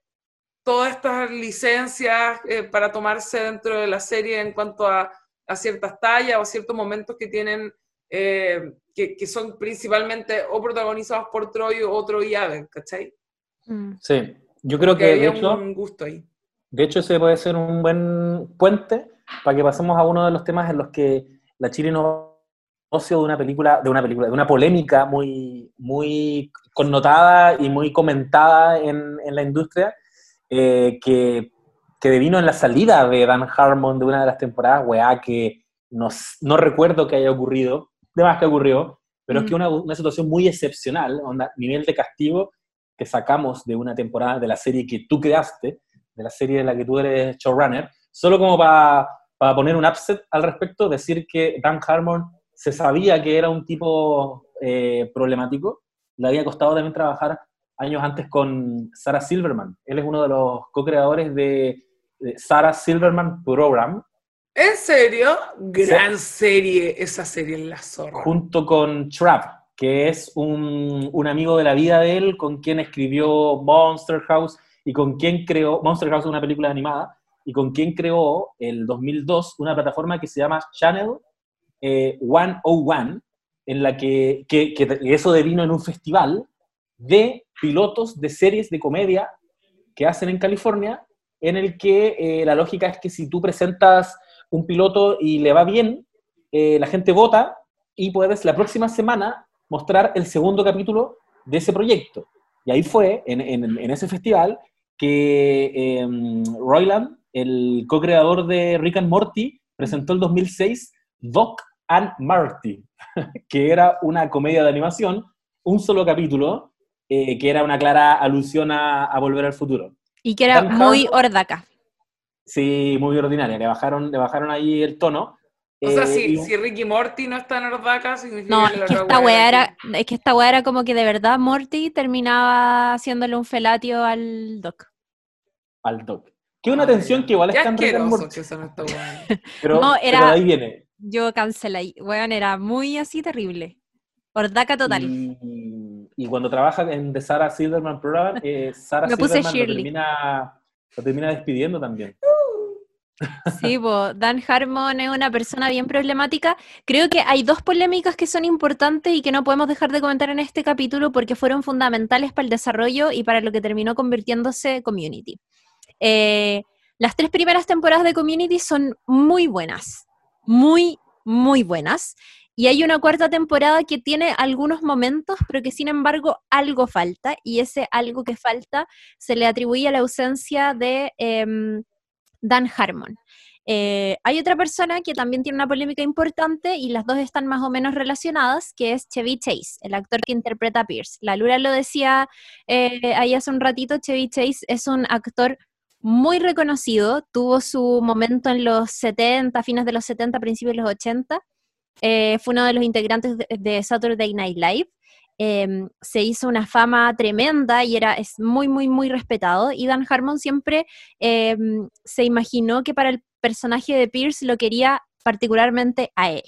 todas estas licencias eh, para tomarse dentro de la serie en cuanto a a ciertas tallas o ciertos momentos que tienen, eh, que, que son principalmente o protagonizados por Troy o Troy y Aven, ¿cachai? Mm. Sí. Yo creo Que que, de hecho, un gusto ahí. de hecho, ese puede ser un buen puente para que pasemos a uno de los temas en los que la Chile nos ocio de una película, de una película, de una polémica muy, muy connotada y muy comentada en, en la industria, eh, que, que devino en la salida de Dan Harmon de una de las temporadas, weá, que no, no recuerdo que haya ocurrido, de más que ocurrió, pero es Mm. que una, una situación muy excepcional, onda, nivel de castigo que sacamos de una temporada de la serie que tú creaste, de la serie de la que tú eres showrunner, solo como para poner un upset al respecto, decir que Dan Harmon se sabía que era un tipo eh, problemático, le había costado también trabajar años antes con Sarah Silverman. Él es uno de los co-creadores de, de Sarah Silverman Program, ¿En serio? Gran serie, esa serie en la zorra. junto con Trap, que es un, un amigo de la vida de él, con quien escribió Monster House y con quien creó, Monster House una película animada, y con quien creó el 2002 una plataforma que se llama Channel eh, 101, en la que, que, que eso devino en un festival de pilotos de series de comedia que hacen en California, en el que eh, la lógica es que si tú presentas un piloto y le va bien, eh, la gente vota y puedes la próxima semana mostrar el segundo capítulo de ese proyecto. Y ahí fue, en, en, en ese festival, que eh, Royland, el co-creador de Rick and Morty, presentó el 2006 Doc and Marty, que era una comedia de animación, un solo capítulo, eh, que era una clara alusión a, a Volver al Futuro. Y que era muy Harmon- ordaca. Sí, muy ordinaria, le bajaron, le bajaron ahí el tono. O sea, eh, si, y- si Ricky Morty no está en Ordaca, significa No, que es la que otra esta wea weá era era, es que esta weá era como que de verdad Morty terminaba haciéndole un felatio al Doc. al Doc. Que una Ay, tensión que igual está en Rick Morty, que son estos weones. pero, No, pero era- de ahí viene. Yo cancelé, weón, era muy así terrible. Ordaca total. Y y cuando trabaja en The Sarah Silverman Program, eh, Sarah Me puse Silverman lo Shirley. termina, lo termina despidiendo también. Sí, po, Dan Harmon es una persona bien problemática. Creo que hay dos polémicas que son importantes y que no podemos dejar de comentar en este capítulo porque fueron fundamentales para el desarrollo y para lo que terminó convirtiéndose Community. Eh, las tres primeras temporadas de Community son muy buenas, muy, muy buenas. Y hay una cuarta temporada que tiene algunos momentos, pero que sin embargo algo falta, y ese algo que falta se le atribuye a la ausencia de em, Dan Harmon. Eh, hay otra persona que también tiene una polémica importante y las dos están más o menos relacionadas, que es Chevy Chase, el actor que interpreta a Pierce. La Lura lo decía eh, ahí hace un ratito, Chevy Chase es un actor muy reconocido, tuvo su momento en los 70, fines de los 70, principios de los 80, eh, fue uno de los integrantes de, de Saturday Night Live, eh, se hizo una fama tremenda y era, es muy, muy, muy respetado, y Dan Harmon siempre eh, se imaginó que para el personaje de Pierce lo quería particularmente a él.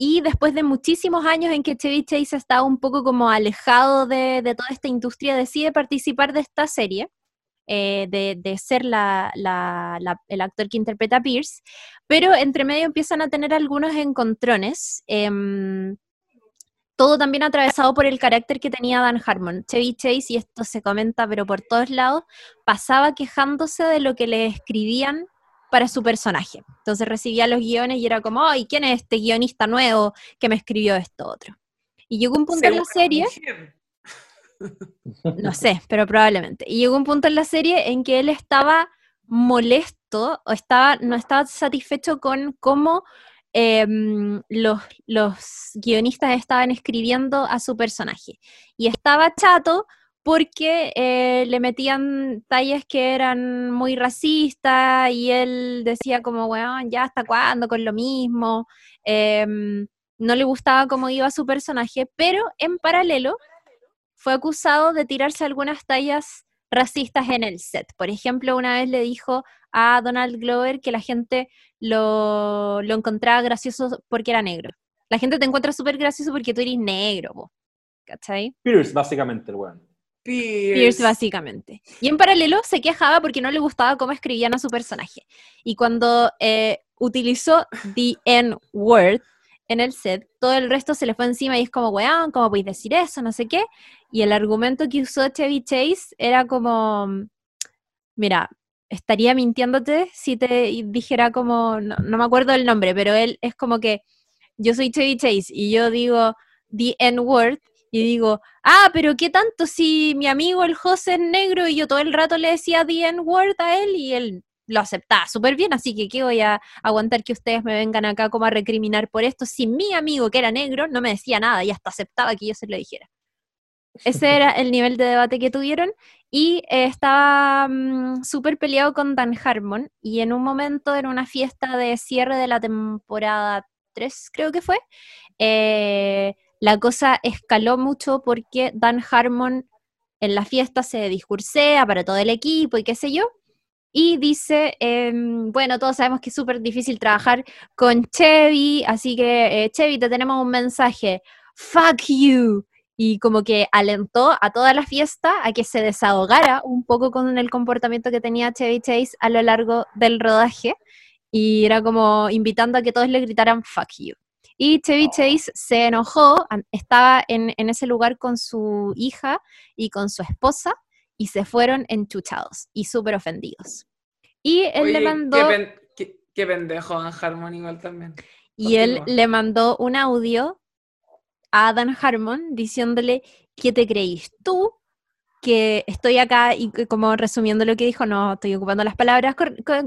Y después de muchísimos años en que Chevy Chase estaba un poco como alejado de, de toda esta industria, decide participar de esta serie, eh, de, de, ser la, el actor que interpreta a Pierce, pero entre medio empiezan a tener algunos encontrones. Eh, todo también atravesado por el carácter que tenía Dan Harmon. Chevy Chase, y esto se comenta, pero por todos lados, pasaba quejándose de lo que le escribían para su personaje. Entonces recibía los guiones y era como, ay, ¿quién es este guionista nuevo que me escribió esto otro? Y llegó un punto en la serie, no sé, pero probablemente, y llegó un punto en la serie en que él estaba molesto o estaba, no estaba satisfecho con cómo eh, los, guionistas estaban escribiendo a su personaje. Y estaba chato porque eh, le metían tallas que eran muy racistas y él decía como, bueno, ya hasta cuándo con lo mismo. Eh, no le gustaba cómo iba su personaje, pero en paralelo fue acusado de tirarse algunas tallas racistas en el set. Por ejemplo, una vez le dijo a Donald Glover que la gente lo, lo encontraba gracioso porque era negro. La gente te encuentra súper gracioso porque tú eres negro, po. ¿cachai? Pierce, básicamente, el weón. Pierce. Pierce. básicamente. Y en paralelo se quejaba porque no le gustaba cómo escribían a su personaje. Y cuando eh, utilizó the N-word en el set, todo el resto se le fue encima y es como, weón, ¿cómo podéis decir eso? No sé qué. Y el argumento que usó Chevy Chase era como, mira, estaría mintiéndote si te dijera como, no, me acuerdo el nombre, pero él es como que yo soy Chevy Chase y yo digo the N-word y digo, ah, pero ¿qué tanto si mi amigo el José es negro y yo todo el rato le decía the N-word a él y él lo aceptaba súper bien, así que ¿qué voy a aguantar que ustedes me vengan acá como a recriminar por esto si mi amigo que era negro no me decía nada y hasta aceptaba que yo se lo dijera? Ese era el nivel de debate que tuvieron y eh, estaba um, súper peleado con Dan Harmon y en un momento en una fiesta de cierre de la temporada 3 creo que fue, eh, la cosa escaló mucho porque Dan Harmon en la fiesta se discursea para todo el equipo y qué sé yo, y dice, eh, bueno, todos sabemos que es súper difícil trabajar con Chevy, así que eh, Chevy, te tenemos un mensaje, fuck you, y como que alentó a toda la fiesta a que se desahogara un poco con el comportamiento que tenía Chevy Chase a lo largo del rodaje, y era como invitando a que todos le gritaran fuck you. Y Chevy Chase se enojó, estaba en, en ese lugar con su hija y con su esposa, y se fueron enchuchados y súper ofendidos. Y él Oye, le mandó... Qué, pen, qué, qué pendejo Dan Harmon igual también. Y él le mandó un audio a Dan Harmon diciéndole, ¿qué te creís tú? Que estoy acá y como resumiendo lo que dijo, no estoy ocupando las palabras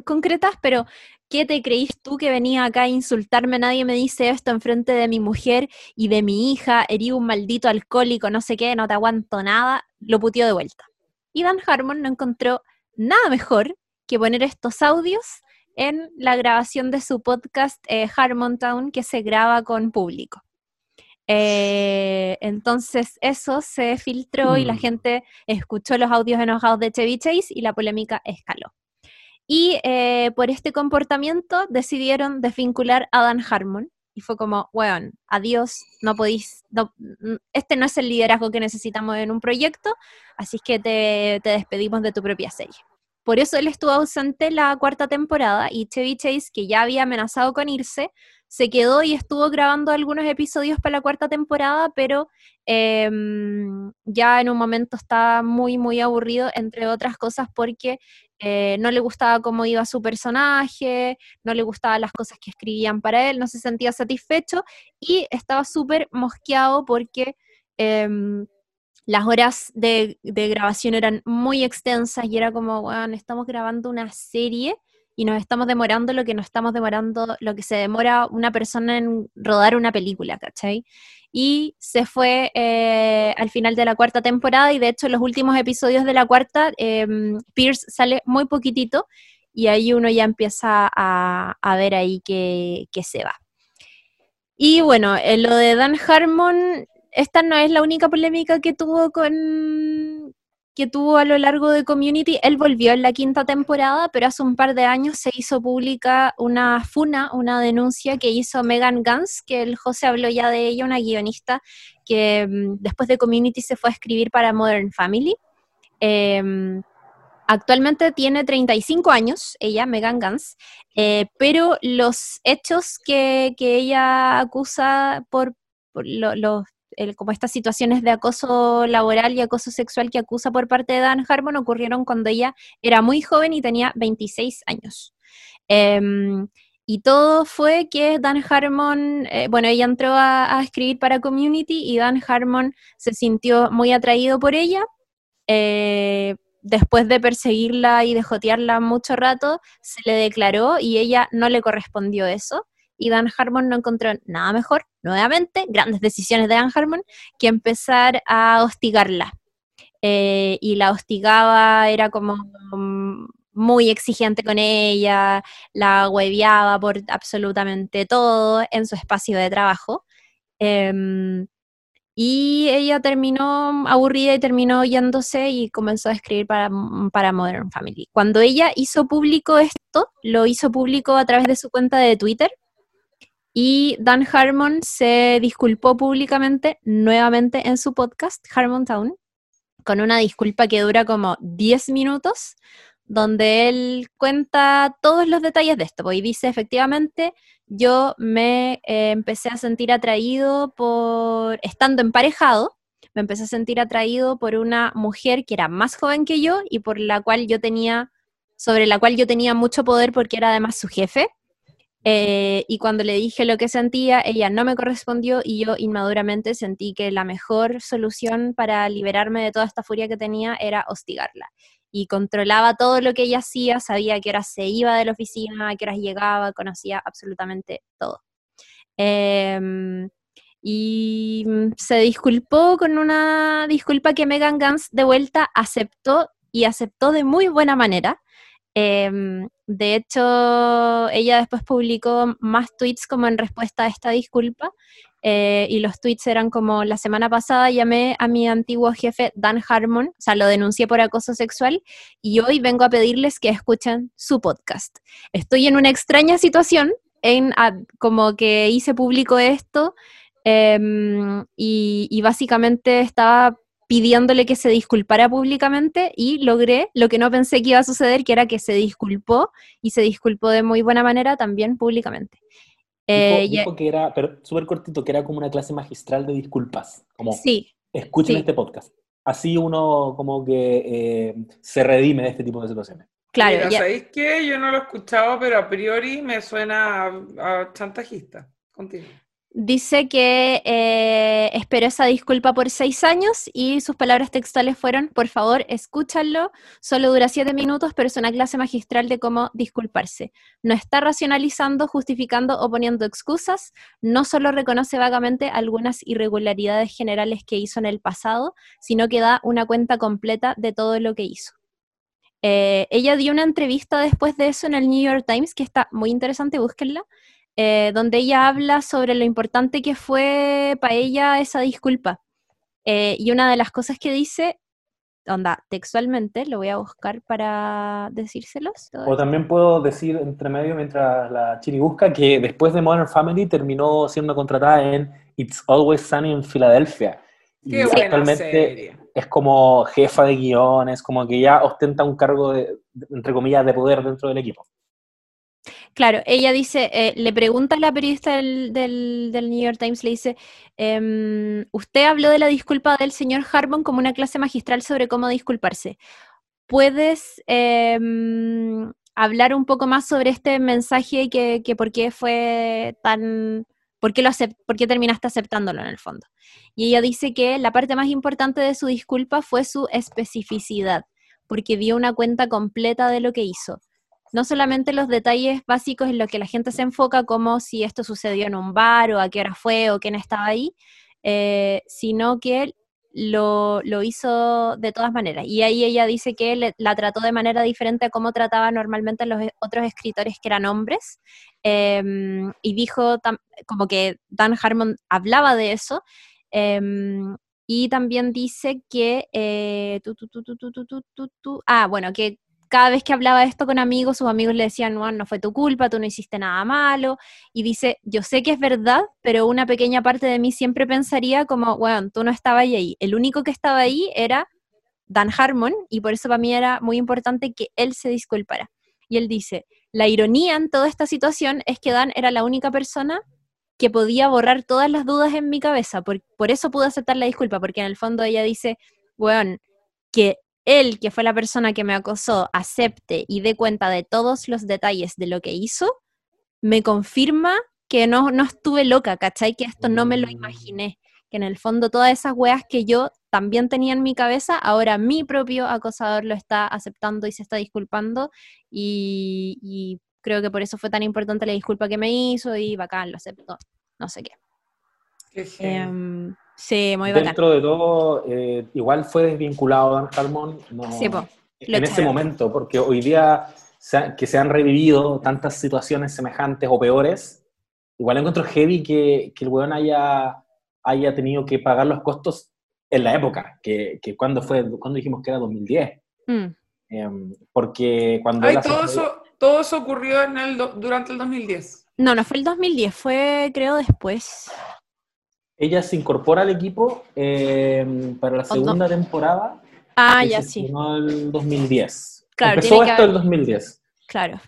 concretas, pero ¿qué te creís tú que venía acá a insultarme? Nadie me dice esto enfrente de mi mujer y de mi hija, herí un maldito alcohólico, no sé qué, no te aguanto nada, lo putió de vuelta. Y Dan Harmon no encontró nada mejor que poner estos audios en la grabación de su podcast eh, Harmontown que se graba con público. Eh, entonces eso se filtró mm. y la gente escuchó los audios enojados de Chevy Chase y la polémica escaló. Y eh, por este comportamiento decidieron desvincular a Dan Harmon y fue como, weón, adiós, no podéis, este no es el liderazgo que necesitamos en un proyecto, así que te, te despedimos de tu propia serie. Por eso él estuvo ausente la cuarta temporada y Chevy Chase, que ya había amenazado con irse, se quedó y estuvo grabando algunos episodios para la cuarta temporada, pero em, ya en un momento estaba muy, muy aburrido, entre otras cosas porque eh, no le gustaba cómo iba su personaje, no le gustaban las cosas que escribían para él, no se sentía satisfecho y estaba súper mosqueado porque em, las horas de, de, grabación eran muy extensas y era como, bueno, estamos grabando una serie y nos estamos demorando lo que nos estamos demorando, lo que se demora una persona en rodar una película, ¿cachai? Y se fue eh, al final de la cuarta temporada y de hecho en los últimos episodios de la cuarta, em, Pierce sale muy poquitito y ahí uno ya empieza a, a ver ahí que, que, se va. Y bueno, en lo de Dan Harmon, esta no es la única polémica que tuvo con, que tuvo a lo largo de Community. Él volvió en la quinta temporada, pero hace un par de años se hizo pública una funa, una denuncia que hizo Megan Gans, que el José habló ya de ella, una guionista que mm, después de Community se fue a escribir para Modern Family. Em, actualmente tiene 35 años, ella, Megan Gans, eh, pero los hechos que, ella acusa por, los como estas situaciones de acoso laboral y acoso sexual que acusa por parte de Dan Harmon ocurrieron cuando ella era muy joven y tenía 26 años. Em, y todo fue que Dan Harmon, eh, bueno, ella entró a, escribir para Community y Dan Harmon se sintió muy atraído por ella. Eh, después de perseguirla y de jotearla mucho rato, se le declaró y ella no le correspondió eso y Dan Harmon no encontró nada mejor, nuevamente, grandes decisiones de Dan Harmon, que empezar a hostigarla. Eh, y la hostigaba, era como muy exigente con ella, la hueviaba por absolutamente todo en su espacio de trabajo. Em, y ella terminó aburrida y terminó yéndose y comenzó a escribir para, para, Modern Family. Cuando ella hizo público esto, lo hizo público a través de su cuenta de Twitter y Dan Harmon se disculpó públicamente nuevamente en su podcast, Harmon Town, con una disculpa que dura como 10 minutos, donde él cuenta todos los detalles de esto. Y dice, efectivamente, yo me eh, empecé a sentir atraído por, estando emparejado, me empecé a sentir atraído por una mujer que era más joven que yo y por la cual yo tenía, sobre la cual yo tenía mucho poder porque era además su jefe eh, y cuando le dije lo que sentía, ella no me correspondió y yo inmaduramente sentí que la mejor solución para liberarme de toda esta furia que tenía era hostigarla. Y controlaba todo lo que ella hacía, sabía que hora se iba de la oficina, a qué horas llegaba, conocía absolutamente todo. Em, y se disculpó con una disculpa que Megan Gans de vuelta aceptó y aceptó de muy buena manera. Em, de hecho, ella después publicó más tweets como en respuesta a esta disculpa. Eh, y los tweets eran como, la semana pasada llamé a mi antiguo jefe Dan Harmon, o sea, lo denuncié por acoso sexual, y hoy vengo a pedirles que escuchen su podcast. Estoy en una extraña situación, en, como que hice público esto, em, y, y, básicamente estaba pidiéndole que se disculpara públicamente y logré lo que no pensé que iba a suceder, que era que se disculpó y se disculpó de muy buena manera también públicamente. dijo, eh, que era, pero súper cortito, que era como una clase magistral de disculpas. Como, sí. Escuchen este podcast. Así uno como que eh, se redime de este tipo de situaciones. Claro. Mira, ¿sabéis qué? Yo no lo he escuchado, pero a priori me suena a, chantajista. Continúa. Dice que eh, esperó esa disculpa por seis años y sus palabras textuales fueron, por favor, escúchalo, solo dura siete minutos, pero es una clase magistral de cómo disculparse. No está racionalizando, justificando o poniendo excusas, no solo reconoce vagamente algunas irregularidades generales que hizo en el pasado, sino que da una cuenta completa de todo lo que hizo. Eh, ella dio una entrevista después de eso en el New York Times, que está muy interesante, búsquenla, eh, donde ella habla sobre lo importante que fue para ella esa disculpa. Eh, y una de las cosas que dice onda, textualmente, lo voy a buscar para decírselos. O también puedo decir entre medio, mientras la Chiri busca, que después de Modern Family terminó siendo contratada en It's Always Sunny en Filadelfia. Qué buena actualmente serie. es como jefa de guiones, como que ya ostenta un cargo, de, entre comillas, de poder dentro del equipo. Claro, ella dice, eh, le pregunta a la periodista del, New York Times, le dice, em, usted habló de la disculpa del señor Harmon como una clase magistral sobre cómo disculparse. ¿Puedes em, hablar un poco más sobre este mensaje que, que por qué fue tan, por qué, lo por qué terminaste aceptándolo en el fondo? Y ella dice que la parte más importante de su disculpa fue su especificidad, porque dio una cuenta completa de lo que hizo no solamente los detalles básicos en los que la gente se enfoca, como si esto sucedió en un bar o a qué hora fue o quién estaba ahí, eh, sino que lo, lo, hizo de todas maneras. Y ahí ella dice que la trató de manera diferente a cómo trataba normalmente los otros escritores que eran hombres. Em, y dijo como que Dan Harmon hablaba de eso. Em, y también dice que, ah, bueno, que cada vez que hablaba esto con amigos, sus amigos le decían, no, no fue tu culpa, tú no hiciste nada malo. Y dice, yo sé que es verdad, pero una pequeña parte de mí siempre pensaría como, bueno, tú no estabas ahí. El único que estaba ahí era Dan Harmon y por eso para mí era muy importante que él se disculpara. Y él dice, la ironía en toda esta situación es que Dan era la única persona que podía borrar todas las dudas en mi cabeza. Por, por eso pude aceptar la disculpa, porque en el fondo ella dice, bueno, que él, que fue la persona que me acosó, acepte y dé cuenta de todos los detalles de lo que hizo, me confirma que no, no estuve loca, ¿cachai? Que esto no me lo imaginé. Que en el fondo todas esas weas que yo también tenía en mi cabeza, ahora mi propio acosador lo está aceptando y se está disculpando. Y, creo que por eso fue tan importante la disculpa que me hizo y bacán, lo aceptó. No sé qué. Em, Sí, muy bacán. Dentro de todo, eh, igual fue desvinculado Dan Harmon en ese momento, porque hoy día que se han revivido tantas situaciones semejantes o peores, igual encuentro heavy que, que el weón haya, haya tenido que pagar los costos en la época, que, que cuando fue, cuando dijimos que era 2010. Mm. Em, porque cuando... todo, eso, todo eso ocurrió en el durante el 2010. No, no fue el 2010, fue creo después ella se incorpora al equipo eh, para la segunda temporada. Ah, ya sí. El 2010. Claro, Empezó esto en el 2010. Claro.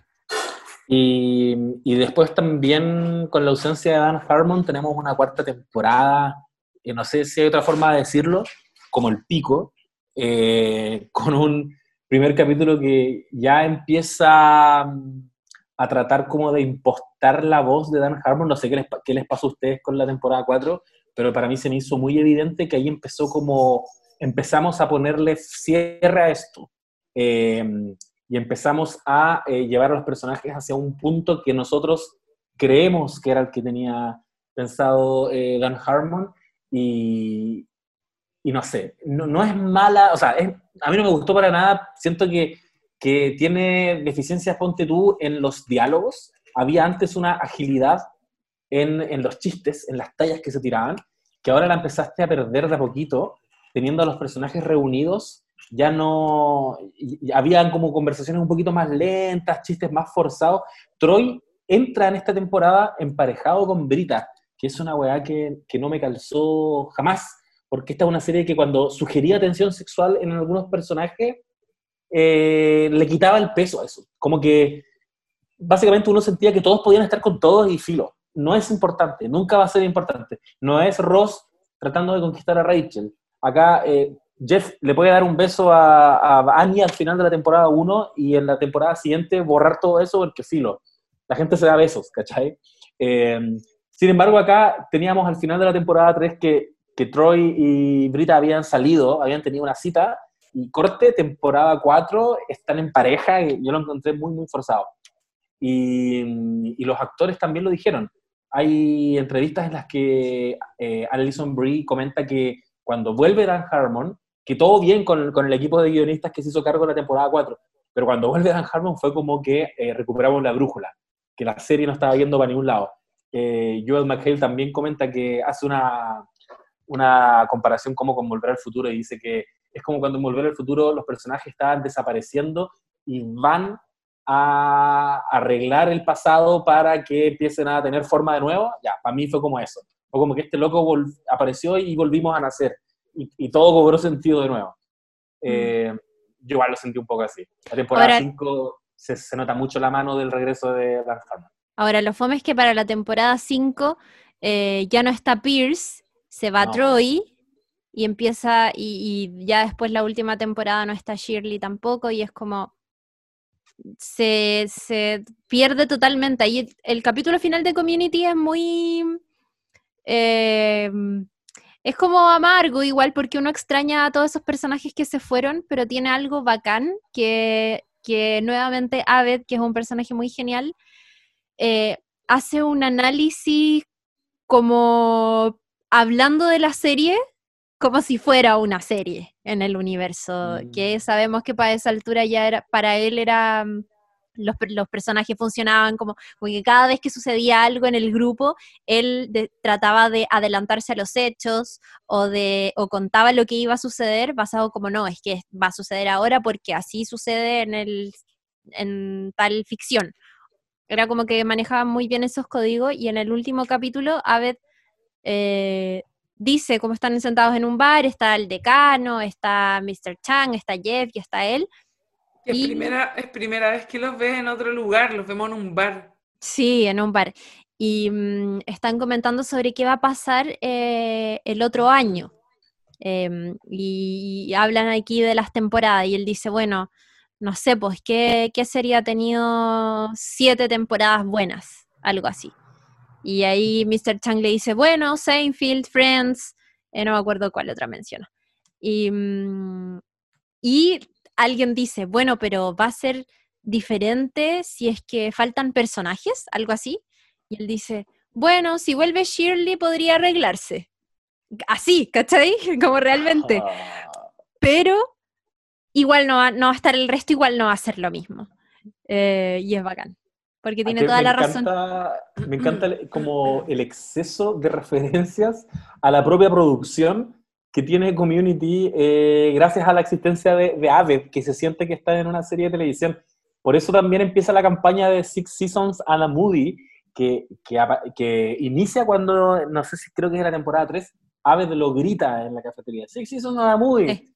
Y, y, después también con la ausencia de Dan Harmon tenemos una cuarta temporada, que no sé si hay otra forma de decirlo, como el pico, eh, con un primer capítulo que ya empieza a tratar como de impostar la voz de Dan Harmon. No sé qué les, qué les pasó a ustedes con la temporada 4, pero para mí se me hizo muy evidente que ahí empezó como, empezamos a ponerle cierre a esto. Em, y empezamos a eh, llevar a los personajes hacia un punto que nosotros creemos que era el que tenía pensado eh, Dan Harmon y, y no sé, no, no, es mala, o sea, a mí no me gustó para nada, siento que, que tiene deficiencias, ponte tú, en los diálogos, había antes una agilidad en, los chistes, en las tallas que se tiraban, que ahora la empezaste a perder de a poquito, teniendo a los personajes reunidos, ya no, habían como conversaciones un poquito más lentas, chistes más forzados. Troy entra en esta temporada emparejado con Brita, que es una weá que, no me calzó jamás, porque esta es una serie que cuando sugería tensión sexual en algunos personajes, eh, le quitaba el peso a eso. Como que básicamente uno sentía que todos podían estar con todos y filo no es importante, nunca va a ser importante. No es Ross tratando de conquistar a Rachel. Acá eh, Jeff le puede dar un beso a, Annie al final de la temporada 1 y en la temporada siguiente borrar todo eso porque filo. La gente se da besos, ¿cachai? Eh, sin embargo, acá teníamos al final de la temporada 3 que, que Troy y Brita habían salido, habían tenido una cita y corte, temporada 4, están en pareja y yo lo encontré muy, muy forzado. Y, y los actores también lo dijeron hay entrevistas en las que eh, Alison Brie comenta que cuando vuelve Dan Harmon, que todo bien con, el equipo de guionistas que se hizo cargo en la temporada 4, pero cuando vuelve Dan Harmon fue como que eh, recuperamos la brújula, que la serie no estaba yendo para ningún lado. Eh, Joel McHale también comenta que hace una, una comparación como con Volver al Futuro y dice que es como cuando en Volver al Futuro los personajes estaban desapareciendo y van a arreglar el pasado para que empiecen a tener forma de nuevo, ya, para mí fue como eso. O como que este loco apareció y volvimos a nacer. Y, todo cobró sentido de nuevo. Mm. Eh, yo igual lo sentí un poco así. La temporada 5 se, nota mucho la mano del regreso de Dan Harmon. Ahora, lo fome es que para la temporada 5 eh, ya no está Pierce, se va Troy y empieza, y, y, ya después la última temporada no está Shirley tampoco, y es como, se, se pierde totalmente. Ahí el, capítulo final de Community es muy... Eh, es como amargo igual porque uno extraña a todos esos personajes que se fueron, pero tiene algo bacán que, que nuevamente Aved, que es un personaje muy genial, eh, hace un análisis como hablando de la serie como si fuera una serie en el universo, que mm. sabemos que para esa altura ya era, para él era, mm, los, los personajes funcionaban como, que cada vez que sucedía algo en el grupo, él trataba de adelantarse a los hechos o, de, o contaba lo que iba a suceder basado como, no, es que va a suceder ahora porque así sucede en, el, en tal ficción. Era como que manejaba muy bien esos códigos y en el último capítulo, Abed eh, dice cómo están sentados en un bar, está el decano, está Mr. Chang, está Jeff y está él. Es, primera, es primera vez que los ves en otro lugar, los vemos en un bar. Sí, en un bar. Y mm, están comentando sobre qué va a pasar eh, el otro año. Em, y, hablan aquí de las temporadas y él dice, bueno, no sé, pues, ¿qué, qué sería tenido siete temporadas buenas? Algo así. Y ahí Mr. Chang le dice, bueno, Seinfeld, Friends, eh, no me acuerdo cuál otra menciona. Y, mm, y alguien dice, bueno, pero va a ser diferente si es que faltan personajes, algo así. Y él dice, bueno, si vuelve Shirley podría arreglarse. Así, ¿cachai? Como realmente. Pero igual no va, no va a estar el resto, igual no va a ser lo mismo. Eh, y es bacán porque tiene toda la razón. Me encanta como el exceso de referencias a la propia producción que tiene Community eh, gracias a la existencia de, de Aved, que se siente que está en una serie de televisión. Por eso también empieza la campaña de Six Seasons a la Moody, que, que, que, inicia cuando, no sé si creo que es la temporada 3, Aved lo grita en la cafetería, Six Seasons a la Moody.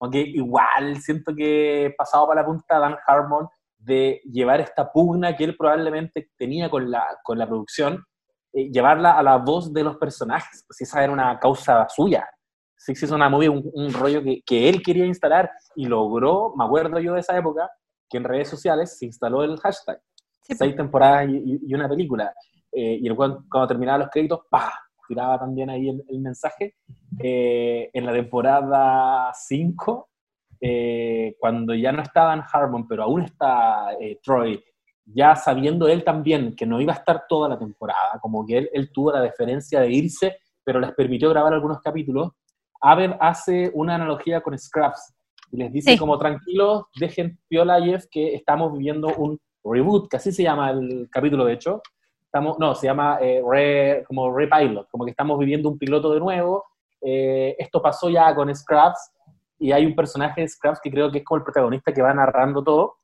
Aunque igual siento que pasado para la punta Dan Harmon de llevar esta pugna que él probablemente tenía con la, con la producción, eh, llevarla a la voz de los personajes, pues esa era una causa suya. Six es una movie, un, rollo que, que, él quería instalar y logró, me acuerdo yo de esa época, que en redes sociales se instaló el hashtag. Seis pues. temporadas y, una película. Eh, y cuando, cuando terminaba los créditos, ¡pah! tiraba también ahí el, mensaje. Eh, en la temporada 5 eh, cuando ya no estaban Harmon, pero aún está eh, Troy, ya sabiendo él también que no iba a estar toda la temporada, como que él, él tuvo la deferencia de irse, pero les permitió grabar algunos capítulos, Aved hace una analogía con Scraps y les dice como tranquilos, dejen piola Jeff que estamos viviendo un reboot, que así se llama el capítulo de hecho, estamos, no, se llama eh, re, como repilot, como que estamos viviendo un piloto de nuevo, esto pasó ya con Scraps, y hay un personaje de Scraps que creo que es como el protagonista que va narrando todo,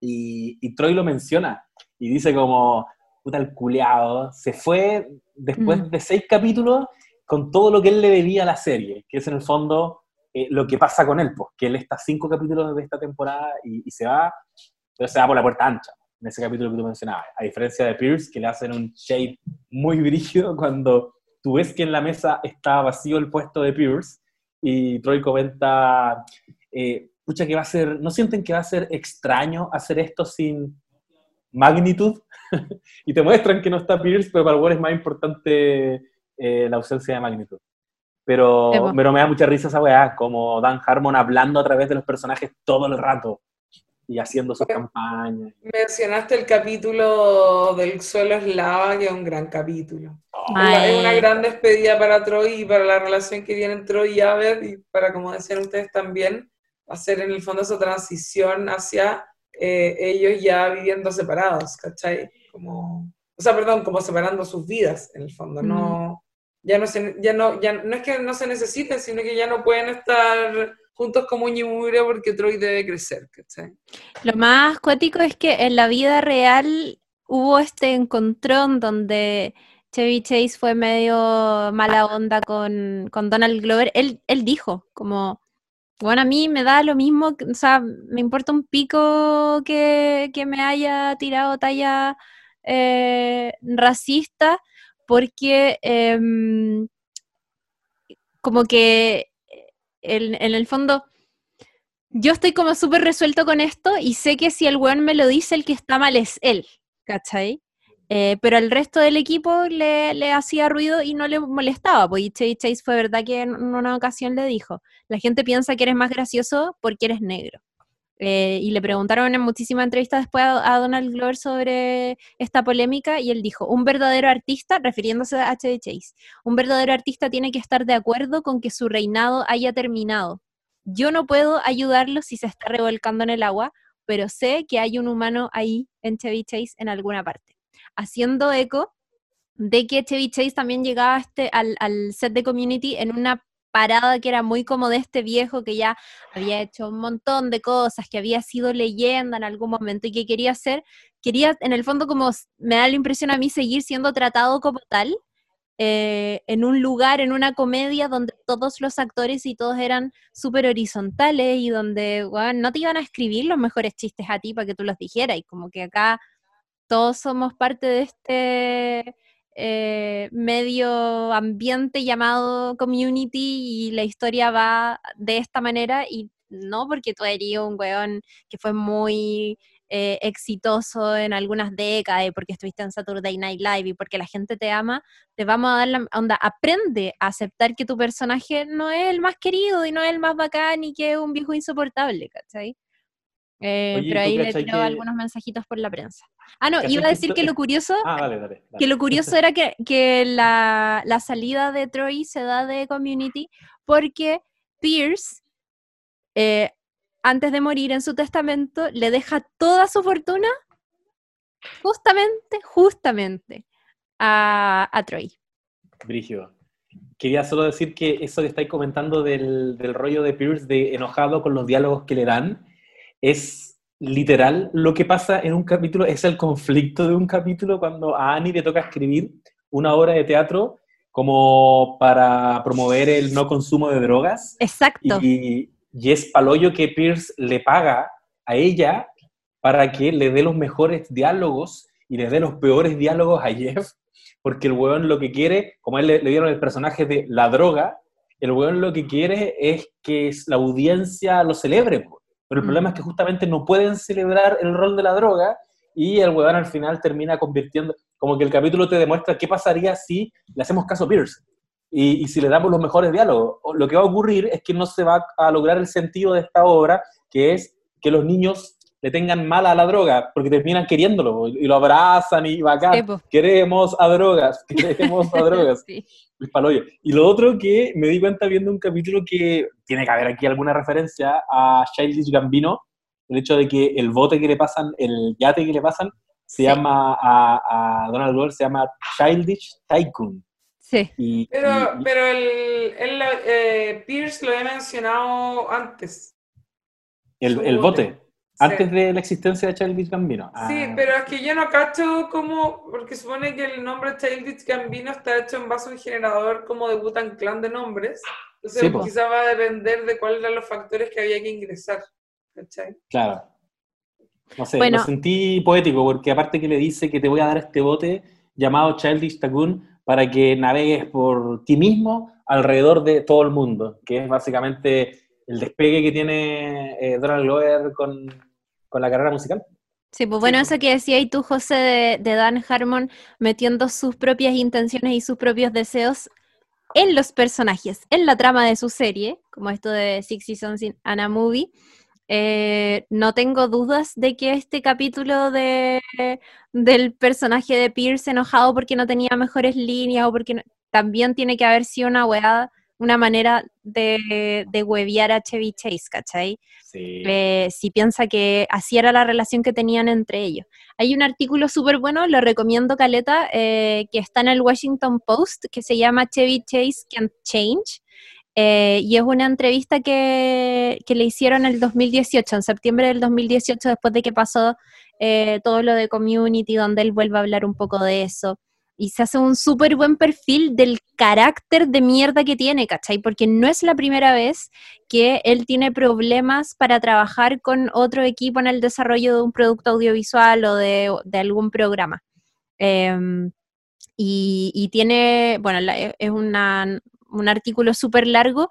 y, Troy lo menciona, y dice como, puta el culeado, se fue después mm. de seis capítulos con todo lo que él le debía a la serie, que es en el fondo eh, lo que pasa con él, pues, que él está cinco capítulos de esta temporada y, se va, pero se va por la puerta ancha, en ese capítulo que tú mencionabas, a diferencia de Pierce, que le hacen un shape muy brígido cuando tú ves que en la mesa está vacío el puesto de Pierce, y Troy comenta, eh, pucha, que va a ser, ¿no sienten que va a ser extraño hacer esto sin magnitud? y te muestran que no está Pierce, pero para Wall es más importante eh, la ausencia de magnitud. Pero, pero me da mucha risa esa weá, como Dan Harmon hablando a través de los personajes todo el rato y haciendo sus campañas. Mencionaste el capítulo del suelo es lava, que es un gran capítulo. Es una gran despedida para Troy y para la relación que tienen Troy y Abed y para, como decían ustedes también, hacer en el fondo esa transición hacia eh, ellos ya viviendo separados, ¿cachai? Como, o sea, perdón, como separando sus vidas en el fondo, no, ya no, se, ya no, ya no es que no se necesiten, sino que ya no pueden estar juntos como y mugre porque Troy debe crecer, ¿cachai? Lo más cuático es que en la vida real hubo este encontrón donde Chevy Chase fue medio mala onda con, con Donald Glover. Él, él dijo, como, bueno, a mí me da lo mismo, o sea, me importa un pico que, que me haya tirado talla eh, racista, porque em, como que en, en el fondo yo estoy como súper resuelto con esto y sé que si el weón me lo dice, el que está mal es él, ¿cachai? Eh, pero al resto del equipo le, hacía ruido y no le molestaba, pues Chase, Chase fue verdad que en una ocasión le dijo, la gente piensa que eres más gracioso porque eres negro. Eh, y le preguntaron en muchísimas entrevistas después a, a, Donald Glover sobre esta polémica y él dijo, un verdadero artista, refiriéndose a H.D. Chase, un verdadero artista tiene que estar de acuerdo con que su reinado haya terminado. Yo no puedo ayudarlo si se está revolcando en el agua, pero sé que hay un humano ahí en Chevy Chase en alguna parte. Haciendo eco de que Chevy Chase también llegaba este, al, set de Community en una parada que era muy como de este viejo que ya había hecho un montón de cosas, que había sido leyenda en algún momento y que quería hacer, quería en el fondo como me da la impresión a mí seguir siendo tratado como tal, eh, en un lugar, en una comedia donde todos los actores y todos eran súper horizontales y donde no te iban a escribir los mejores chistes a ti para que tú los dijeras. Y como que acá todos somos parte de este eh, medio ambiente llamado community y la historia va de esta manera y no porque tú eres un weón que fue muy eh, exitoso en algunas décadas y porque estuviste en Saturday Night Live y porque la gente te ama, te vamos a dar la onda, aprende a aceptar que tu personaje no es el más querido y no es el más bacán y que es un viejo insoportable, ¿cachai? Eh, Oye, pero ¿tú ahí le tiró que- algunos mensajitos por la prensa. Ah, no, ¿Cachai iba a decir que lo curioso, Ah, dale, dale. dale. que lo curioso era que, que la, la salida de Troy se da de Community porque Pierce, eh, antes de morir en su testamento, le deja toda su fortuna justamente, justamente a, a Troy. Brigio. Quería solo decir que eso que estáis comentando del, del rollo de Pierce de enojado con los diálogos que le dan, es literal lo que pasa en un capítulo, es el conflicto de un capítulo cuando a Annie le toca escribir una obra de teatro como para promover el no consumo de drogas. Exacto. Y, y es palollo que Pierce le paga a ella para que le dé los mejores diálogos y le dé los peores diálogos a Jeff, porque el weón lo que quiere, como él le, le dieron el personaje de la droga, el weón lo que quiere es que la audiencia lo celebre. Pero el Mm. problema es que justamente no pueden celebrar el rol de la droga y el weón al final termina convirtiendo, como que el capítulo te demuestra qué pasaría si le hacemos caso a Pierce. Y, y si le damos los mejores diálogos, lo que va a ocurrir es que no se va a lograr el sentido de esta obra, que es que los niños le tengan mala a la droga, porque terminan queriéndolo y lo abrazan y bacán. Sí. Queremos a drogas, queremos a drogas. Sí. Y lo otro que me di cuenta viendo un capítulo que tiene que haber aquí alguna referencia a Childish Gambino, el hecho de que el bote que le pasan, el yate que le pasan, se Sí. llama a, a Donald Glover, se llama Childish Tycoon. Sí. Y, Pero, y- pero el, el, eh, Pierce lo he mencionado antes. el, el bote. bote, antes de la existencia de Childish Gambino. Sí, Ah, pero es que yo no cacho como, porque supone que el nombre Childish Gambino está hecho en base a un generador como de Butan Clan de nombres. Entonces Sí, po. quizás va a depender de cuáles eran los factores que había que ingresar. ¿Cachai? Claro. No sé, Bueno. lo sentí poético, porque aparte que le dice que te voy a dar este bote llamado Childish Tycoon para que navegues por ti mismo alrededor de todo el mundo, que es básicamente el despegue que tiene eh, Donald Glover con, con la carrera musical. Sí, pues bueno, po. eso que decía y tú, José, de, de Dan Harmon metiendo sus propias intenciones y sus propios deseos en los personajes, en la trama de su serie, como esto de Six Seasons in a Movie. eh, no tengo dudas de que este capítulo de, del personaje de Pierce enojado porque no tenía mejores líneas o porque no- también tiene que haber sido una weá, una manera de, de huevear a Chevy Chase, ¿cachai? Sí. eh, si piensa que así era la relación que tenían entre ellos. Hay un artículo súper bueno, lo recomiendo, Caleta, eh, que está en el Washington Post, que se llama Chevy Chase Can Change, eh, y es una entrevista que, que, le hicieron en el 2018, en septiembre del 2018, después de que pasó todo lo de Community, donde él vuelve a hablar un poco de eso. Y se hace un súper buen perfil del carácter de mierda que tiene, ¿cachai? Porque no es la primera vez que él tiene problemas para trabajar con otro equipo en el desarrollo de un producto audiovisual o de, algún programa. Em, y, tiene, bueno, es una, un artículo súper largo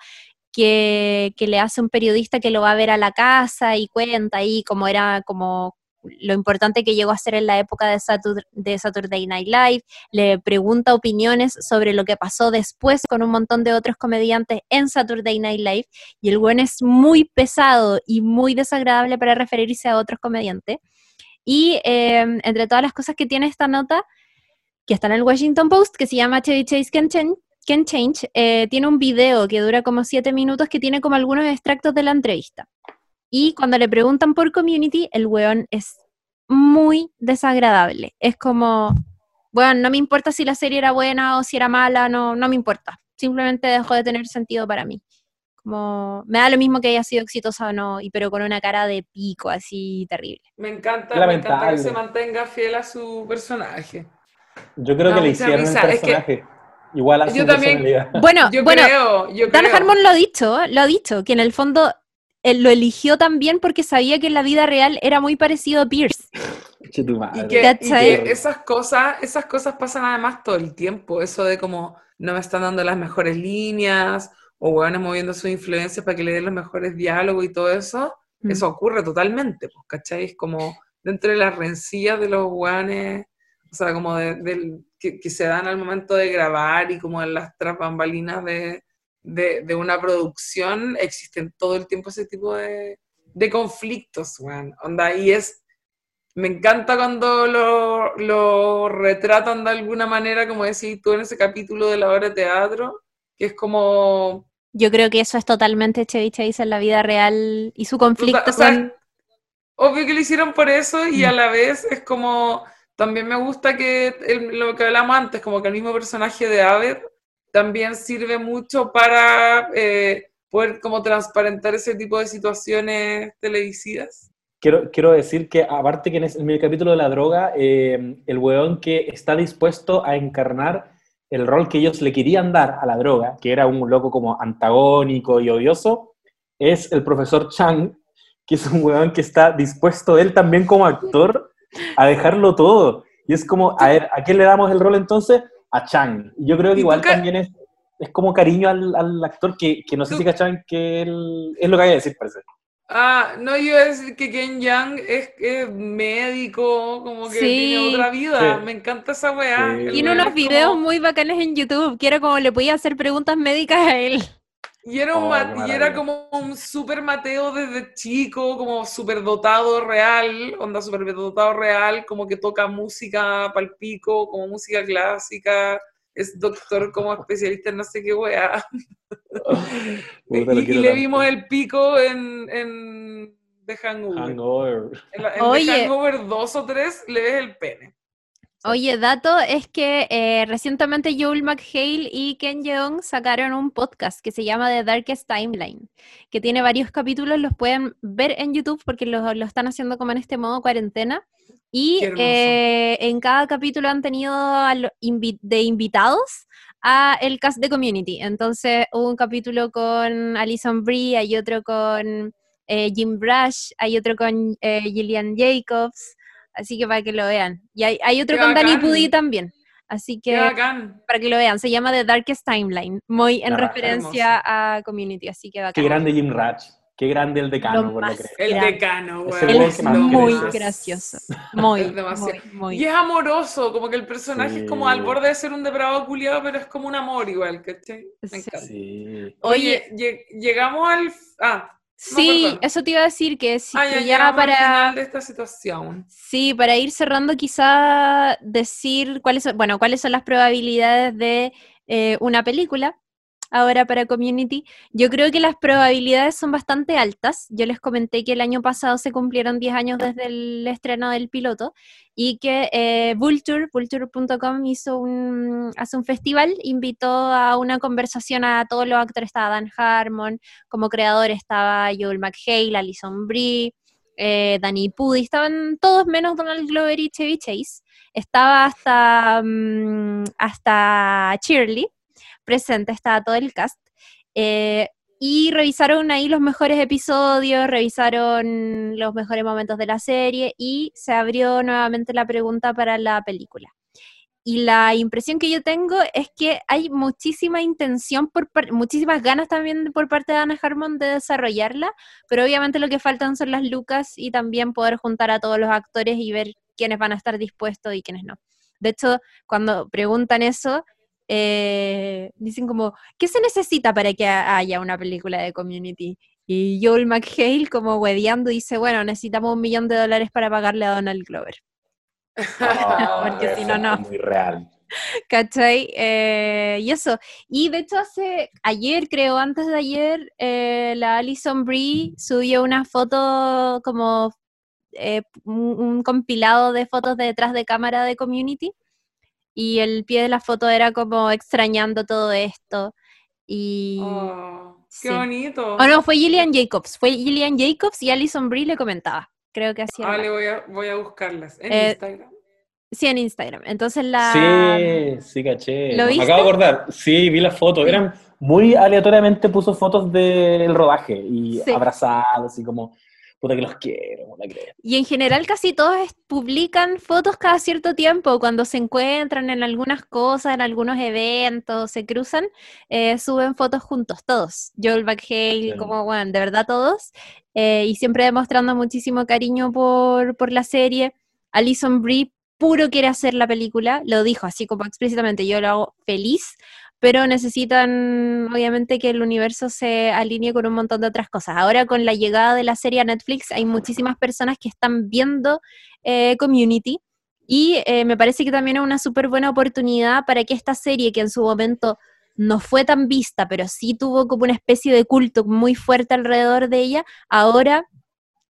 que, que, le hace un periodista que lo va a ver a la casa y cuenta ahí cómo era como lo importante que llegó a ser en la época de, Saturday Night Live, le pregunta opiniones sobre lo que pasó después con un montón de otros comediantes en Saturday Night Live, y el buen es muy pesado y muy desagradable para referirse a otros comediantes. Y eh, entre todas las cosas que tiene esta nota, que está en el Washington Post, que se llama Chevy Chase Can Change, Can Change eh, tiene un video que dura como siete minutos que tiene como algunos extractos de la entrevista. Y cuando le preguntan por community, el weón es muy desagradable. Es como, bueno, no me importa si la serie era buena o si era mala, no, no me importa. Simplemente dejó de tener sentido para mí. Como, me da lo mismo que haya sido exitosa o no, y pero con una cara de pico así terrible. Me encanta, me encanta que se mantenga fiel a su personaje. Yo creo que le hicieron el personaje. Igual a su yo también, Bueno, yo bueno, creo, yo Dan Harmon lo ha dicho, lo ha dicho, que en el fondo él lo eligió también porque sabía que en la vida real era muy parecido a Pierce. y, que, esas cosas, esas cosas pasan además todo el tiempo, eso de como no me están dando las mejores líneas, o hueones moviendo su influencia para que le den los mejores diálogos y todo eso, mm. eso ocurre totalmente, pues, ¿cachai? Es como dentro de las rencillas de los hueones, o sea, como de, que, que, se dan al momento de grabar y como en las tras bambalinas de, de, una producción, existen todo el tiempo ese tipo de, de conflictos, weón. Onda, y es, me encanta cuando lo, lo, retratan de alguna manera, como decís tú en ese capítulo de la obra de teatro, que es como... Yo creo que eso es totalmente Chevy Chase en la vida real y su conflicto Obvio que lo hicieron por eso y a mm. la vez es como... También me gusta que lo que hablamos antes, como que el mismo personaje de Aved también sirve mucho para eh, poder como transparentar ese tipo de situaciones televisivas. Quiero, quiero decir que aparte que en, el capítulo de la droga, eh, el weón que está dispuesto a encarnar el rol que ellos le querían dar a la droga, que era un loco como antagónico y odioso, es el profesor Chang, que es un weón que está dispuesto él también como actor a dejarlo todo. Y es como, a ver, ¿a quién le damos el rol entonces? A Chang. Yo creo que igual también es, es como cariño al, al actor que, que, no sé si cachan que él, es lo que hay que decir, parece. Ah, no, yo iba a decir que Ken Yang es, es médico, como que tiene otra vida. Me encanta esa weá. Tiene unos videos muy bacanes en YouTube, que era como le podía hacer preguntas médicas a él. Y era, un oh, y era como un super Mateo desde chico, como super dotado real, onda super dotado real, como que toca música palpico, como música clásica, es doctor como especialista en no sé qué weá. y, le vimos el pico en, en The Hangover. En, en The Hangover 2 o 3 le ves el pene. Oye, dato es que eh, recientemente Joel McHale y Ken Jeong sacaron un podcast que se llama The Darkest Timeline, que tiene varios capítulos, los pueden ver en YouTube porque lo, están haciendo como en este modo cuarentena. Y eh, en cada capítulo han tenido de invitados a el cast de Community. Entonces hubo un capítulo con Alison Brie, hay otro con eh, Jim Brush, hay otro con Gillian Jacobs. Así que para que lo vean. Y hay, hay otro con Danny Pudi también. Así que para que lo vean, se llama The Darkest Timeline, muy en referencia a Community, así que Qué grande Jim Ratch, qué grande el decano, por lo El decano, güey. Es muy gracioso, muy, muy, Y es amoroso, como que el personaje es como al borde de ser un depravado culiado, pero es como un amor igual, ¿cachai? Me encanta. Sí. Oye, llegamos al... Ah, Sí, eso te iba a decir que, sí, ah, ya, para de esta situación. Sí, para ir cerrando quizá decir cuáles son, bueno, cuáles son las probabilidades de eh, una película. Ahora para Community. Yo creo que las probabilidades son bastante altas. Yo les comenté que el año pasado se cumplieron 10 años desde el estreno del piloto y que eh, Vulture, vulture.com hizo un, hace un festival, invitó a una conversación a todos los actores, estaba Dan Harmon, como creador estaba Joel McHale, Alison Brie, eh, Danny Pudi, estaban todos menos Donald Glover y Chevy Chase. Estaba hasta, mm, hasta Shirley presente, estaba todo el cast. Eh, y revisaron ahí los mejores episodios, revisaron los mejores momentos de la serie y se abrió nuevamente la pregunta para la película. Y la impresión que yo tengo es que hay muchísima intención, por muchísimas ganas también por parte de Anna Harmon de desarrollarla, pero obviamente lo que faltan son las lucas y también poder juntar a todos los actores y ver quiénes van a estar dispuestos y quiénes no. De hecho, cuando preguntan eso, eh, dicen como, ¿qué se necesita para que haya una película de community? Y Joel McHale, como hueveando, dice, bueno, necesitamos un millón de dólares para pagarle a Donald Glover. Porque si no, no. Muy real. ¿Cachai? Eh, y eso. Y de hecho, hace ayer, creo, antes de ayer, eh, la Alison Brie subió una foto como un, compilado de fotos de detrás de cámara de Community y el pie de la foto era como extrañando todo esto. Y. Oh, ¡Qué bonito! Oh, no, fue Gillian Jacobs. Fue Gillian Jacobs y Alison Brie le comentaba. Creo que así Ah, le voy a, voy a buscarlas. ¿En eh, Instagram? Sí, en Instagram. Entonces la. Sí, sí, caché. ¿Lo Me acabo de acordar. Sí, vi las fotos. Eran muy aleatoriamente puso fotos del rodaje y abrazados, y como que los quiero, Y en general casi todos publican fotos cada cierto tiempo, cuando se encuentran en algunas cosas, en algunos eventos, se cruzan, eh, suben fotos juntos, todos. Joel McHale, como, bueno, de verdad todos. Eh, y siempre demostrando muchísimo cariño por, por la serie. Alison Brie puro quiere hacer la película, lo dijo así como explícitamente, yo lo hago feliz, pero necesitan obviamente que el universo se alinee con un montón de otras cosas. Ahora con la llegada de la serie a Netflix hay muchísimas personas que están viendo eh, Community y eh, me parece que también es una súper buena oportunidad para que esta serie que en su momento no fue tan vista, pero sí tuvo como una especie de culto muy fuerte alrededor de ella, ahora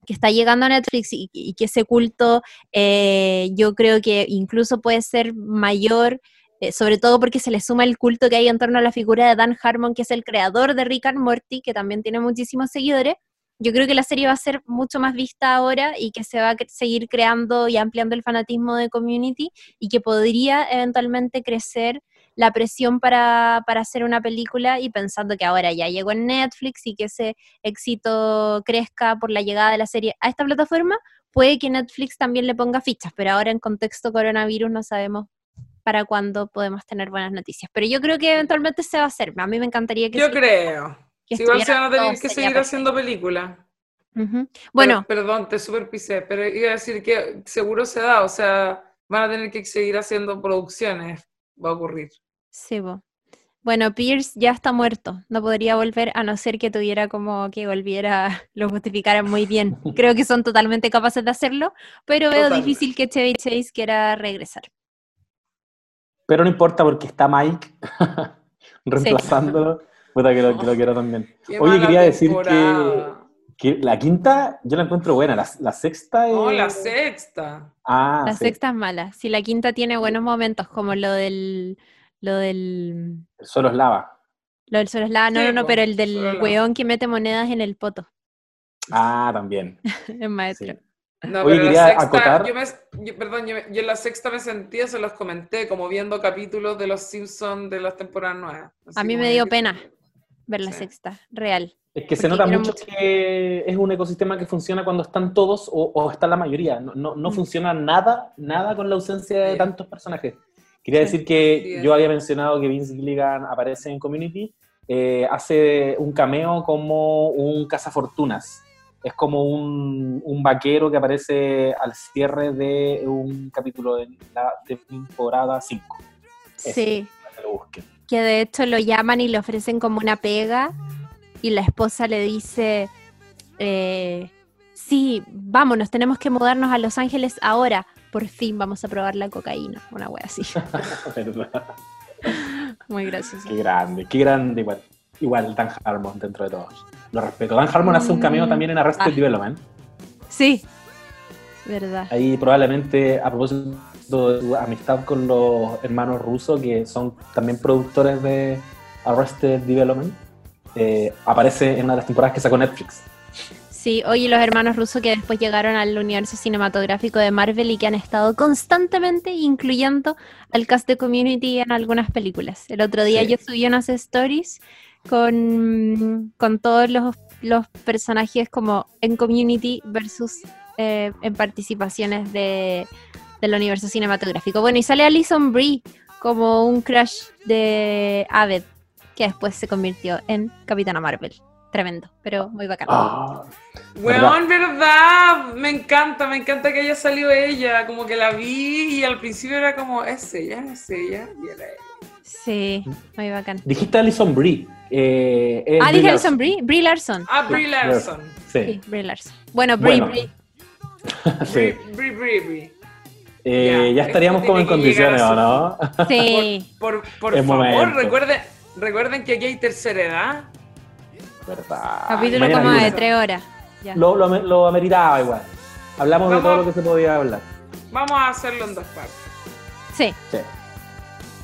que está llegando a Netflix y, que ese culto eh, yo creo que incluso puede ser mayor eh, sobre todo porque se le suma el culto que hay en torno a la figura de Dan Harmon, que es el creador de Rick and Morty, que también tiene muchísimos seguidores. Yo creo que la serie va a ser mucho más vista ahora y que se va a seguir creando y ampliando el fanatismo de Community y que podría eventualmente crecer la presión para, para, hacer una película y pensando que ahora ya llegó en Netflix y que ese éxito crezca por la llegada de la serie a esta plataforma, puede que Netflix también le ponga fichas, pero ahora en contexto coronavirus no sabemos para cuando podemos tener buenas noticias. Pero yo creo que eventualmente se va a hacer. A mí me encantaría que Yo creo. Igual se van a tener que seguir haciendo películas. Bueno. perdón, te superpisé, pero iba a decir que seguro se da, o sea, van a tener que seguir haciendo producciones, va a ocurrir. Sí, Bueno, Pierce ya está muerto, no podría volver a no ser que tuviera como que volviera, lo justificaran muy bien. Creo que son totalmente capaces de hacerlo, pero veo difícil que Chevy Chase quiera regresar. Pero no importa porque está Mike reemplazándolo. Puta que lo, quiero también. Oye, quería decir que, la quinta yo la encuentro buena, la, sexta es... No, la sexta. Ah, la sexta es mala. Si la quinta tiene buenos momentos, como lo del... Lo del... El solo es lava. Lo del solo es lava, no, no, no, pero el del weón que mete monedas en el poto. Ah, también. es maestro. No, pero la sexta, yo perdón, yo, en la sexta me sentía, se los comenté, como viendo capítulos de Los Simpsons de las temporadas nuevas. a mí me dio pena ver la sexta, real. Es que se nota mucho, que es un ecosistema que funciona cuando están todos o, está la mayoría. No, no, no mm. funciona nada, nada con la ausencia de tantos personajes. Quería decir que yo había mencionado que Vince Gilligan aparece en Community, eh, hace un cameo como un cazafortunas es como un, un, vaquero que aparece al cierre de un capítulo de la temporada 5. Sí. Que, de hecho lo llaman y le ofrecen como una pega y la esposa le dice, eh, sí, vámonos, tenemos que mudarnos a Los Ángeles ahora, por fin vamos a probar la cocaína, una wea así. Muy gracioso. Qué grande, qué grande igual. Igual Dan Harmon dentro de todos. Lo respeto. Dan Harmon hace un cameo Mm. también en Arrested Ah. Development. Sí. Verdad. Ahí probablemente a propósito de tu amistad con los hermanos rusos, que son también productores de Arrested Development, eh, aparece en una de las temporadas que sacó Netflix. Sí, oye, los hermanos rusos que después llegaron al universo cinematográfico de Marvel y que han estado constantemente incluyendo al cast de Community en algunas películas. El otro día Sí. yo subí unas stories con, con todos los, los personajes como en Community versus eh, en participaciones de, del universo cinematográfico. Bueno, y sale Alison Brie como un crush de Aved, que después se convirtió en Capitana Marvel. Tremendo, pero muy bacán. Ah, Weón, verdad, me encanta, me encanta que haya salido ella, como que la vi y al principio era como, es ella, es ella, y era ella. Sí, muy bacán. dijiste Alison Brie. Eh, es Ah, dije Larson. Brie, Brie Larson. Ah, Brie Sí, Larson. Sí, Sí, Brie Larson. Bueno, Brie, Bueno. Brie. sí. Brie, Brie. Eh, Ya, ya estaríamos como en condiciones, ¿o no? Sí. Por, por Es favor, momento. recuerden, recuerden que aquí hay tercera edad. Verdad. Capítulo como de tres horas. Ya. Lo, lo, lo ameritaba igual. Hablamos de todo lo que se podía hablar. Vamos a hacerlo en dos partes. Sí. Sí.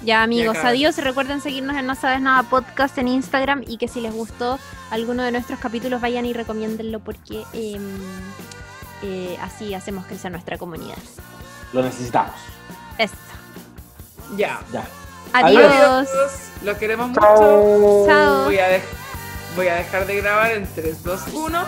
Ya amigos, Ya, adiós. Recuerden seguirnos en No Sabes Nada Podcast en Instagram y que si les gustó alguno de nuestros capítulos vayan y recomiéndenlo porque em, eh, así hacemos crecer nuestra comunidad. Lo necesitamos. Esto. Ya. Ya. Adiós. Los queremos mucho. Chao. A, voy a dejar de grabar en 3, 2, 1.